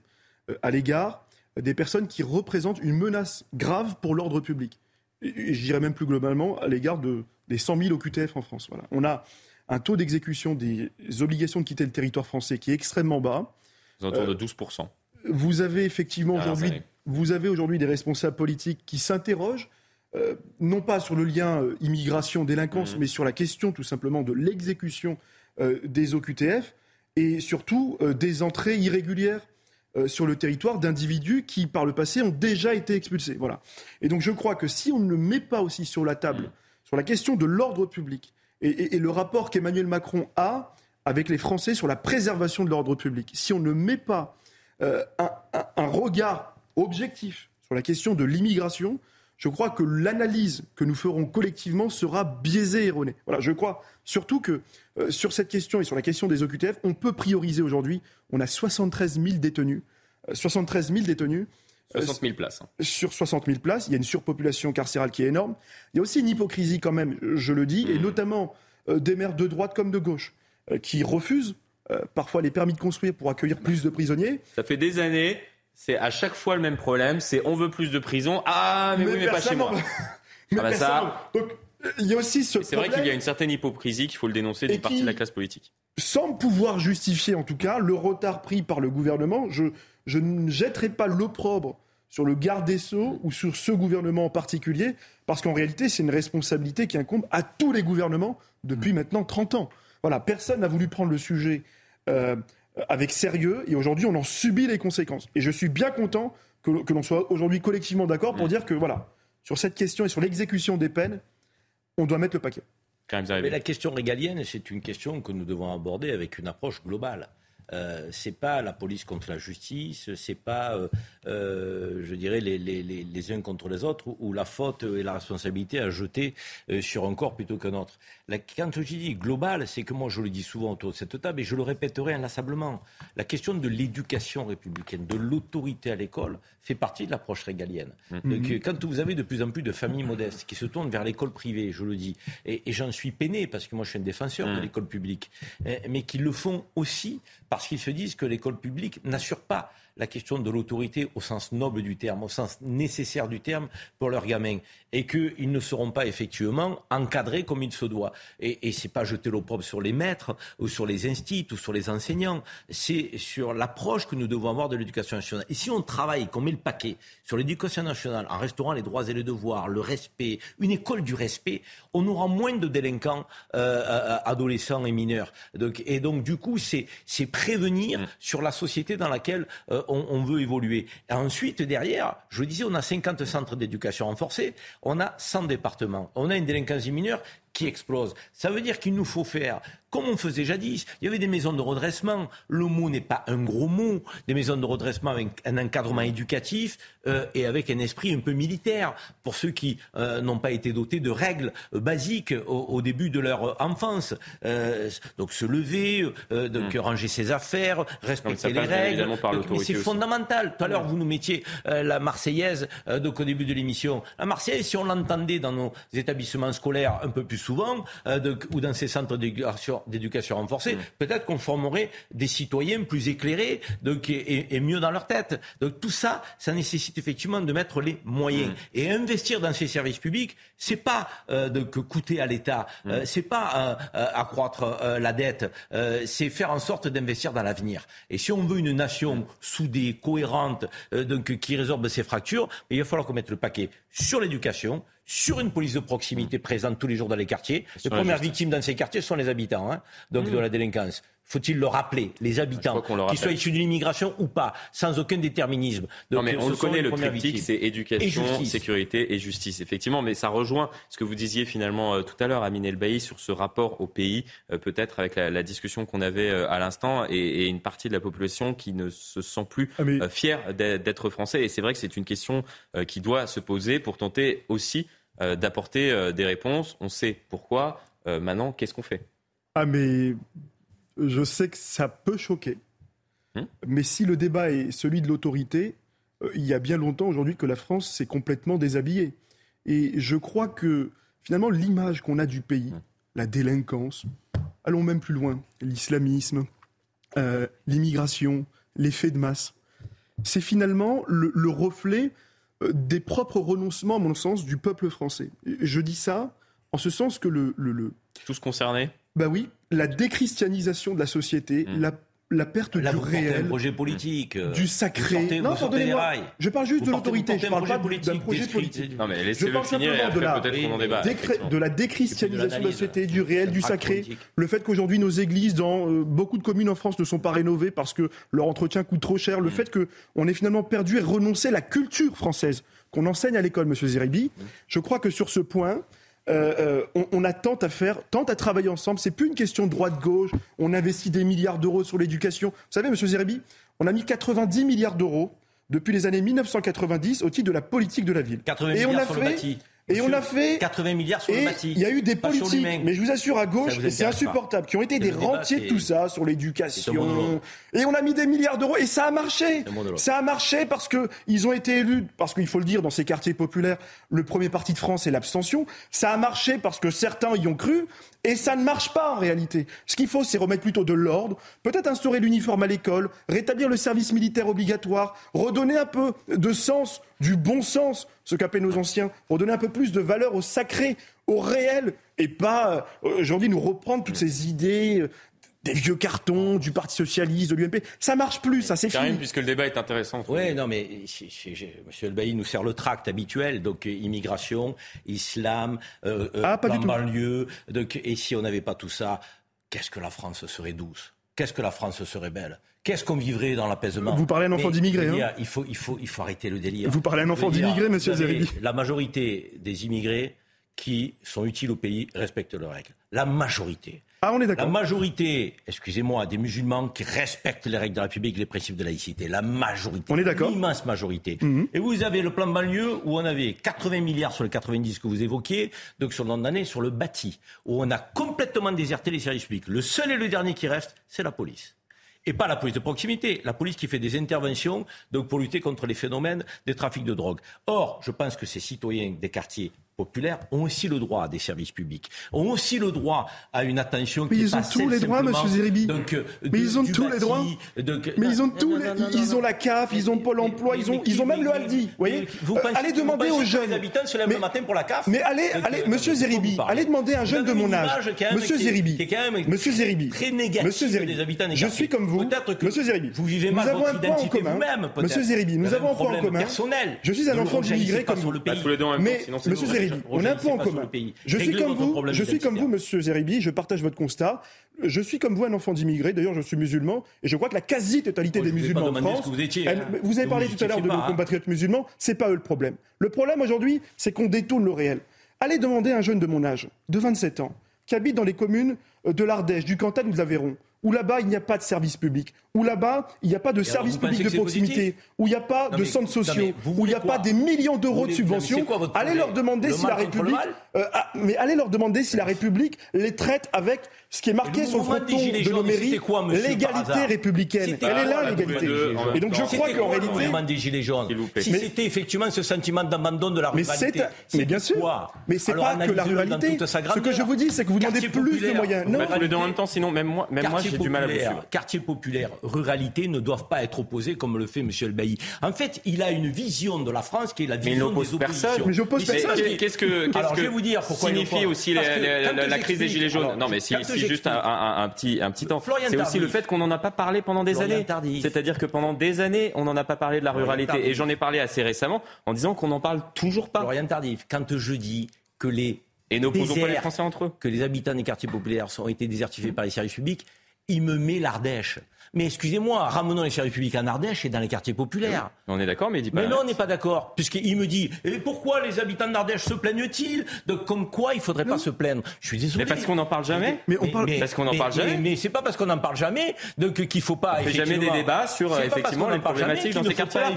à l'égard des personnes qui représentent une menace grave pour l'ordre public. Et, je dirais même plus globalement à l'égard de, des 100 000 OQTF en France. Voilà. On a un taux d'exécution des obligations de quitter le territoire français qui est extrêmement bas. Autour de 12%. Euh, vous avez effectivement aujourd'hui, vous avez aujourd'hui des responsables politiques qui s'interrogent, euh, non pas sur le lien euh, immigration-délinquance, mmh. mais sur la question tout simplement de l'exécution des OQTF et surtout des entrées irrégulières sur le territoire d'individus qui, par le passé, ont déjà été expulsés. Voilà. Et donc, je crois que si on ne met pas aussi sur la table, mmh. Sur la question de l'ordre public, et, le rapport qu'Emmanuel Macron a avec les Français sur la préservation de l'ordre public. Si on ne met pas euh, un, regard objectif sur la question de l'immigration, je crois que l'analyse que nous ferons collectivement sera biaisée et erronée. Voilà, je crois surtout que euh, sur cette question et sur la question des OQTF, on peut prioriser aujourd'hui. On a 73 000 détenus. 73 euh, 000 détenus. 60 000 places. Hein. Sur 60 000 places, il y a une surpopulation carcérale qui est énorme. Il y a aussi une hypocrisie quand même, je le dis, et mmh. notamment euh, des maires de droite comme de gauche euh, qui refusent euh, parfois les permis de construire pour accueillir plus de prisonniers. Ça fait des années, c'est à chaque fois le même problème, c'est on veut plus de prisons. Ah, mais, oui, mais pas chez moi. mais ah bah ça... Donc, il y a aussi ce C'est vrai qu'il y a une certaine hypocrisie qu'il faut le dénoncer d'une partie de la classe politique. Sans pouvoir justifier, en tout cas, le retard pris par le gouvernement, je, je ne jetterai pas l'opprobre sur le garde des Sceaux ou sur ce gouvernement en particulier, parce qu'en réalité, c'est une responsabilité qui incombe à tous les gouvernements depuis mmh. maintenant 30 ans. Voilà, personne n'a voulu prendre le sujet euh, avec sérieux, et aujourd'hui, on en subit les conséquences. Et je suis bien content que, l'on soit aujourd'hui collectivement d'accord pour mmh. dire que, voilà, sur cette question et sur l'exécution des peines, on doit mettre le paquet. Mais la question régalienne, c'est une question que nous devons aborder avec une approche globale. Euh, c'est pas la police contre la justice, c'est pas, euh, euh, je dirais, les, les, les, uns contre les autres, où, la faute et la responsabilité à jeter euh, sur un corps plutôt qu'un autre. La, quand je dis global, c'est que moi je le dis souvent autour de cette table et je le répéterai inlassablement. La question de l'éducation républicaine, de l'autorité à l'école, fait partie de l'approche régalienne. Mmh. Donc, quand vous avez de plus en plus de familles modestes qui se tournent vers l'école privée, je le dis, et, et j'en suis peiné parce que moi je suis un défenseur de mmh. l'école publique, mais qui le font aussi parce qu'ils se disent que l'école publique n'assure pas la question de l'autorité au sens noble du terme, au sens nécessaire du terme pour leurs gamins, et qu'ils ne seront pas effectivement encadrés comme il se doit. Et, et c'est pas jeter l'opprobre sur les maîtres ou sur les instituts ou sur les enseignants, c'est sur l'approche que nous devons avoir de l'éducation nationale. Et si on travaille, qu'on met le paquet sur l'éducation nationale en restaurant les droits et les devoirs, le respect, une école du respect, on aura moins de délinquants euh, euh adolescents et mineurs. Donc, et donc du coup, c'est prévenir mmh. sur la société dans laquelle euh, on, veut évoluer. Ensuite, derrière, je vous disais, on a 50 centres d'éducation renforcés, on a 100 départements, on a une délinquance mineure qui explose. Ça veut dire qu'il nous faut faire comme on faisait jadis. Il y avait des maisons de redressement. Le mot n'est pas un gros mot. Des maisons de redressement avec un encadrement éducatif euh, et avec un esprit un peu militaire pour ceux qui euh, n'ont pas été dotés de règles euh, basiques au, début de leur enfance. donc se lever, donc hmm. ranger ses affaires, respecter les règles. mais c'est fondamental. Tout à l'heure, vous nous mettiez la Marseillaise donc au début de l'émission. La Marseillaise, si on l'entendait dans nos établissements scolaires un peu plus souvent ou dans ces centres d'éducation renforcée, mmh. peut-être qu'on formerait des citoyens plus éclairés donc, et, mieux dans leur tête. Donc tout ça, ça nécessite effectivement de mettre les moyens. Mmh. Et investir dans ces services publics, c'est pas euh, de coûter à l'État, mmh. euh, c'est pas euh, accroître la dette, c'est faire en sorte d'investir dans l'avenir. Et si on veut une nation soudée, cohérente, donc qui résorbe ses fractures, il va falloir qu'on mette le paquet sur l'éducation, sur une police de proximité présente tous les jours dans les quartiers. Les premières victimes dans ces quartiers sont les habitants hein, donc mmh. de la délinquance faut-il le rappeler, les habitants, qu'ils soient issus de l'immigration ou pas, sans aucun déterminisme. non, mais on le connaît, le triptyque, c'est éducation, sécurité et justice. Effectivement, mais ça rejoint ce que vous disiez finalement euh, tout à l'heure, Amine Elbaï, sur ce rapport au pays, euh, peut-être avec la, discussion qu'on avait euh, à l'instant, et, une partie de la population qui ne se sent plus ah, fière d'être français. Et c'est vrai que c'est une question qui doit se poser pour tenter aussi d'apporter des réponses. On sait pourquoi. maintenant, qu'est-ce qu'on fait? Ah mais je sais que ça peut choquer. Hein mais si le débat est celui de l'autorité, euh, il y a bien longtemps aujourd'hui que la France s'est complètement déshabillée. Et je crois que finalement l'image qu'on a du pays, hein la délinquance, allons même plus loin, l'islamisme, euh, l'immigration, l'effet de masse, c'est finalement le, reflet euh, des propres renoncements, à mon sens, du peuple français. Je dis ça en ce sens que le... le, le... Tous concernés? Bah oui, la déchristianisation de la société, hmm. la la perte du réel, projet politique, euh, du sacré. non, pardonnez-moi. Je parle juste de l'autorité. Je parle pas d'un projet politique. Non, mais laissez-le finir et après peut-être qu'on en débat. De la déchristianisation de la société, du réel, du sacré. Le fait qu'aujourd'hui nos églises dans euh, beaucoup de communes en France ne sont pas rénovées parce que leur entretien coûte trop cher. Le hmm. fait qu'on ait finalement perdu et renoncé à la culture française qu'on enseigne à l'école, Monsieur Zeribi. Hmm. Je crois que sur ce point, euh, euh, on, a tant à faire, tant à travailler ensemble. C'est plus une question de droite-gauche. On investit des milliards d'euros sur l'éducation. Vous savez, Monsieur Zerbi, on a mis 90 milliards d'euros depuis les années 1990 au titre de la politique de la ville. 80 Et on a fait, et on a fait 80 milliards sur le bâti. Il y a eu des politiques, mais je vous assure à gauche, c'est insupportable, qui ont été des rentiers de tout ça sur l'éducation. Et on a mis des milliards d'euros et ça a marché. Ça a marché parce que ils ont été élus, parce qu'il faut le dire, dans ces quartiers populaires, le premier parti de France est l'abstention. Ça a marché parce que certains y ont cru. Et ça ne marche pas en réalité. Ce qu'il faut, c'est remettre plutôt de l'ordre, peut-être instaurer l'uniforme à l'école, rétablir le service militaire obligatoire, redonner un peu de sens, du bon sens, ce qu'appelaient nos anciens, redonner un peu plus de valeur au sacré, au réel, et pas euh, aujourd'hui nous reprendre toutes ces idées euh, des vieux cartons du Parti socialiste, de l'UMP. Ça marche plus, ça c'est fini. puisque le débat est intéressant. Oui, non, mais M. Elbaï nous sert le tract habituel, donc euh, immigration, islam, euh, euh ah, banlieue. Donc, et si on n'avait pas tout ça, qu'est-ce que la France serait douce? Qu'est-ce que la France serait belle? Qu'est-ce qu'on vivrait dans l'apaisement Vous parlez à un enfant d'immigré. Hein. Il, faut, arrêter le délire. Vous parlez à un enfant d'immigré, monsieur Zeridi. La majorité des immigrés qui sont utiles au pays respectent leurs règles. La majorité. Ah, on est d'accord. La majorité, excusez-moi, des musulmans qui respectent les règles de la République, les principes de laïcité. La majorité. On est d'accord. L'immense majorité. Mhm. Et vous avez le plan banlieue où on avait 80 milliards sur les 90 que vous évoquiez, donc sur le nombre d'années, sur le bâti, où on a complètement déserté les services publics. Le seul et le dernier qui reste, c'est la police et pas la police de proximité, la police qui fait des interventions donc pour lutter contre les phénomènes des trafics de drogue. Or, je pense que ces citoyens des quartiers populaires ont aussi le droit à des services publics, ont aussi le droit à une attention mais ils ont tous les droits, Monsieur Zeribi. Euh, euh, mais ils ont tous les droits. Mais ils ont tous les, ils ont la CAF, ils ont Pôle Emploi, ils ont, ils ont même le Aldi. vous euh, allez demander aux jeunes. Les habitants se lèvent matin pour la CAF. Mais allez, allez, Monsieur Zeribi, allez demander à un jeune de mon âge, Monsieur Zéribi, Monsieur Zeribi, très négatif des habitants. Je suis comme vous, Monsieur Zeribi. Vous vivez mal votre identité vous-même, Monsieur Zeribi. Nous avons un point en commun. Personnel. Je suis un enfant d'immigré comme vous. Mais Monsieur on a un point en commun. Je suis comme vous, Monsieur Zeribi, je partage votre constat. Je suis comme vous, un enfant d'immigré. D'ailleurs, je suis musulman et je crois que la quasi-totalité des musulmans en France. Vous, avez parlé tout à l'heure de nos compatriotes musulmans. C'est pas eux le problème. Le problème aujourd'hui, c'est qu'on détourne le réel. Allez demander à un jeune de mon âge, de 27 ans, qui habite dans les communes de l'Ardèche, du Cantal ou de l'Aveyron, où là-bas il n'y a pas de service public, où là-bas, il n'y a pas de service public de proximité, où il n'y a pas de centres sociaux, où il n'y a pas des millions d'euros de subventions. Allez leur demander si la République, euh, ah, mais allez leur demander si la République les traite avec ce qui est marqué sur le fronton de nos mairies, l'égalité républicaine. Elle est là l'égalité. Et donc je crois qu'en réalité, le des gilets. Si c'était effectivement ce sentiment d'abandon de la ruralité, mais bien sûr, mais c'est pas que la ruralité. Ce que je vous dis, c'est que vous demandez plus de moyens. Non, mais en même temps, sinon même moi, même moi, j'ai du mal à vous suivre. Quartier populaire ruralité ne doivent pas être opposées comme le fait M. El Bailly. En fait, il a une vision de la France qui est la vision mais il des oppositions. Mais je pose personne. Qu'est-ce que, qu alors, que je vais vous dire pourquoi signifie aussi la, la, la crise des gilets jaunes alors, Non, mais si, si juste un, un, un, petit un petit temps. C'est aussi le fait qu'on n'en a pas parlé pendant des Florian années. C'est-à-dire que pendant des années, on n'en a pas parlé de la Florian ruralité. Tardif. Et j'en ai parlé assez récemment en disant qu'on n'en parle toujours pas. Florian Tardif, quand je dis que les et n'opposons pas les Français entre eux. Que les habitants des quartiers populaires ont été désertifiés mmh. par les services publics, il me met l'Ardèche. Mais excusez-moi, ramenons les républiques en Ardèche et dans les quartiers populaires. Ah on est d'accord, mais il dit. Mais non, on n'est pas d'accord, puisqu'il me dit et pourquoi les habitants d'Ardèche se plaignent-ils? De comme quoi il faudrait pas se plaindre. Je suis désolé. Mais parce qu'on n'en parle jamais. Mais, mais, mais parce qu'on pas parce qu'on n'en parle jamais donc qu'il faut pas. On fait jamais des débats sur effectivement les problématiques dans ces quartiers-là.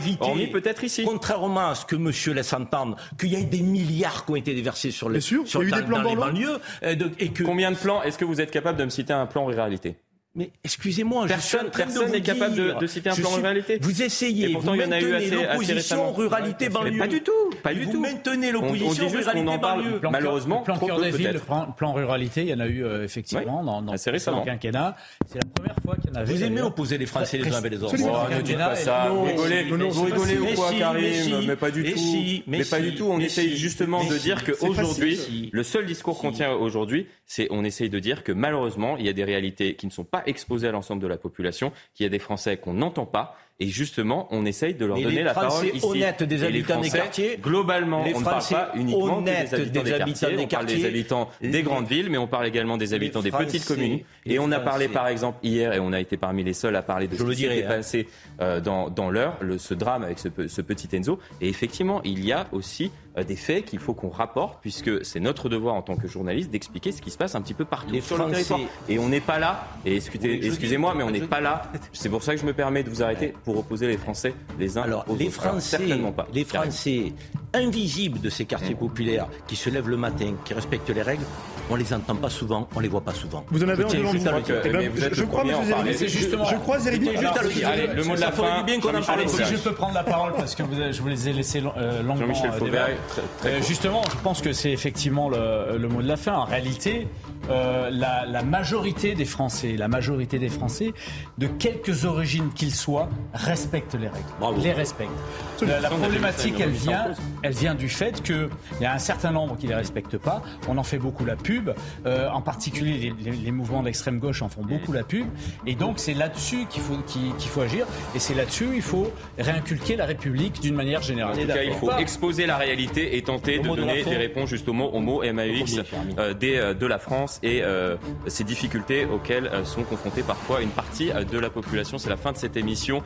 Peut-être ici. Contrairement à ce que Monsieur laisse entendre, qu'il y a des milliards qui ont été déversés sur les sur des plans banlieues euh, et que combien de plans Est-ce que vous êtes capable de me citer un plan en réalité mais excusez-moi, personne, n'est capable de, citer un plan ruralité. Vous essayez, Et pourtant, vous il l'opposition ruralité-banlieue. Pas du tout, pas du vous tout. Maintenez l'opposition ruralité on en parle. Plan, Malheureusement, plan, trop plan peu, villes, plan, ruralité, il y en a eu euh, effectivement oui, dans, dans quinquennat. C'est la première fois qu'il y en avait. Vous aimez opposer les Français les uns avec les autres. Ne dites pas ça. Vous rigolez ou quoi, Karim Mais pas du tout. Mais pas du tout. On essaye justement de dire qu'aujourd'hui, le seul discours qu'on tient aujourd'hui, c'est on essaye de dire que malheureusement, il y a des réalités qui ne sont pas pas exposé à l'ensemble de la population, qu'il y a des Français qu'on n'entend pas et justement, on essaye de leur donner la parole ici. Les Français honnêtes des habitants des quartiers. Globalement, on ne parle pas uniquement des habitants des, quartiers, On parle des habitants des grandes villes, mais on parle également des habitants des petites communes. Et on a parlé, par exemple, hier, et on a été parmi les seuls à parler de Je ce qui s'est passé euh, dans, l'heure, ce drame avec ce, petit Enzo. Et effectivement, il y a aussi euh, des faits qu'il faut qu'on rapporte, puisque c'est notre devoir en tant que journaliste d'expliquer ce qui se passe un petit peu partout les Français. Et on n'est pas là, et excusez-moi, mais on n'est pas là, c'est pour ça que je me permets de vous arrêter, pour opposer les Français les uns Alors, aux les autres. Français, Alors, certainement pas. Les Français invisibles de ces quartiers mmh. populaires qui se lèvent le matin, qui respectent les règles, on les entend pas souvent, on les voit pas souvent. Vous en avez Écoutez, un devant Je crois, M. Je crois, le mot de la fin. bien qu'on en parle. Si je peux prendre la parole parce que je vous les ai laissés euh, longuement. Jean-Michel euh, euh, Justement, je pense que c'est effectivement le mot de la fin. En réalité, euh, la, majorité des Français, la majorité des Français, de quelques origines qu'ils soient, respectent les règles. Les respectent. La, problématique, elle vient, elle vient du fait qu'il y a un certain nombre qui ne les respectent pas. On en fait beaucoup la pub. Euh, en particulier, les, mouvements d'extrême gauche en font beaucoup la pub. Et donc, c'est là-dessus qu'il faut, qu'il, faut agir. Et c'est là-dessus il faut réinculquer la République d'une manière générale. En tout cas, il faut exposer la réalité et tenter de donner des réponses justement aux mots MAUX euh, des, euh, de la France et ces difficultés auxquelles sont confrontés parfois une partie de la population. C'est la fin de cette émission.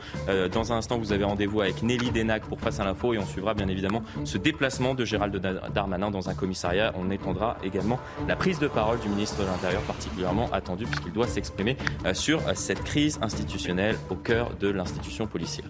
Dans un instant, vous avez rendez-vous avec Nelly Denac pour Face à l'info et on suivra bien évidemment ce déplacement de Gérald Darmanin dans un commissariat. On étendra également la prise de parole du ministre de l'Intérieur particulièrement attendu puisqu'il doit s'exprimer sur cette crise institutionnelle au cœur de l'institution policière.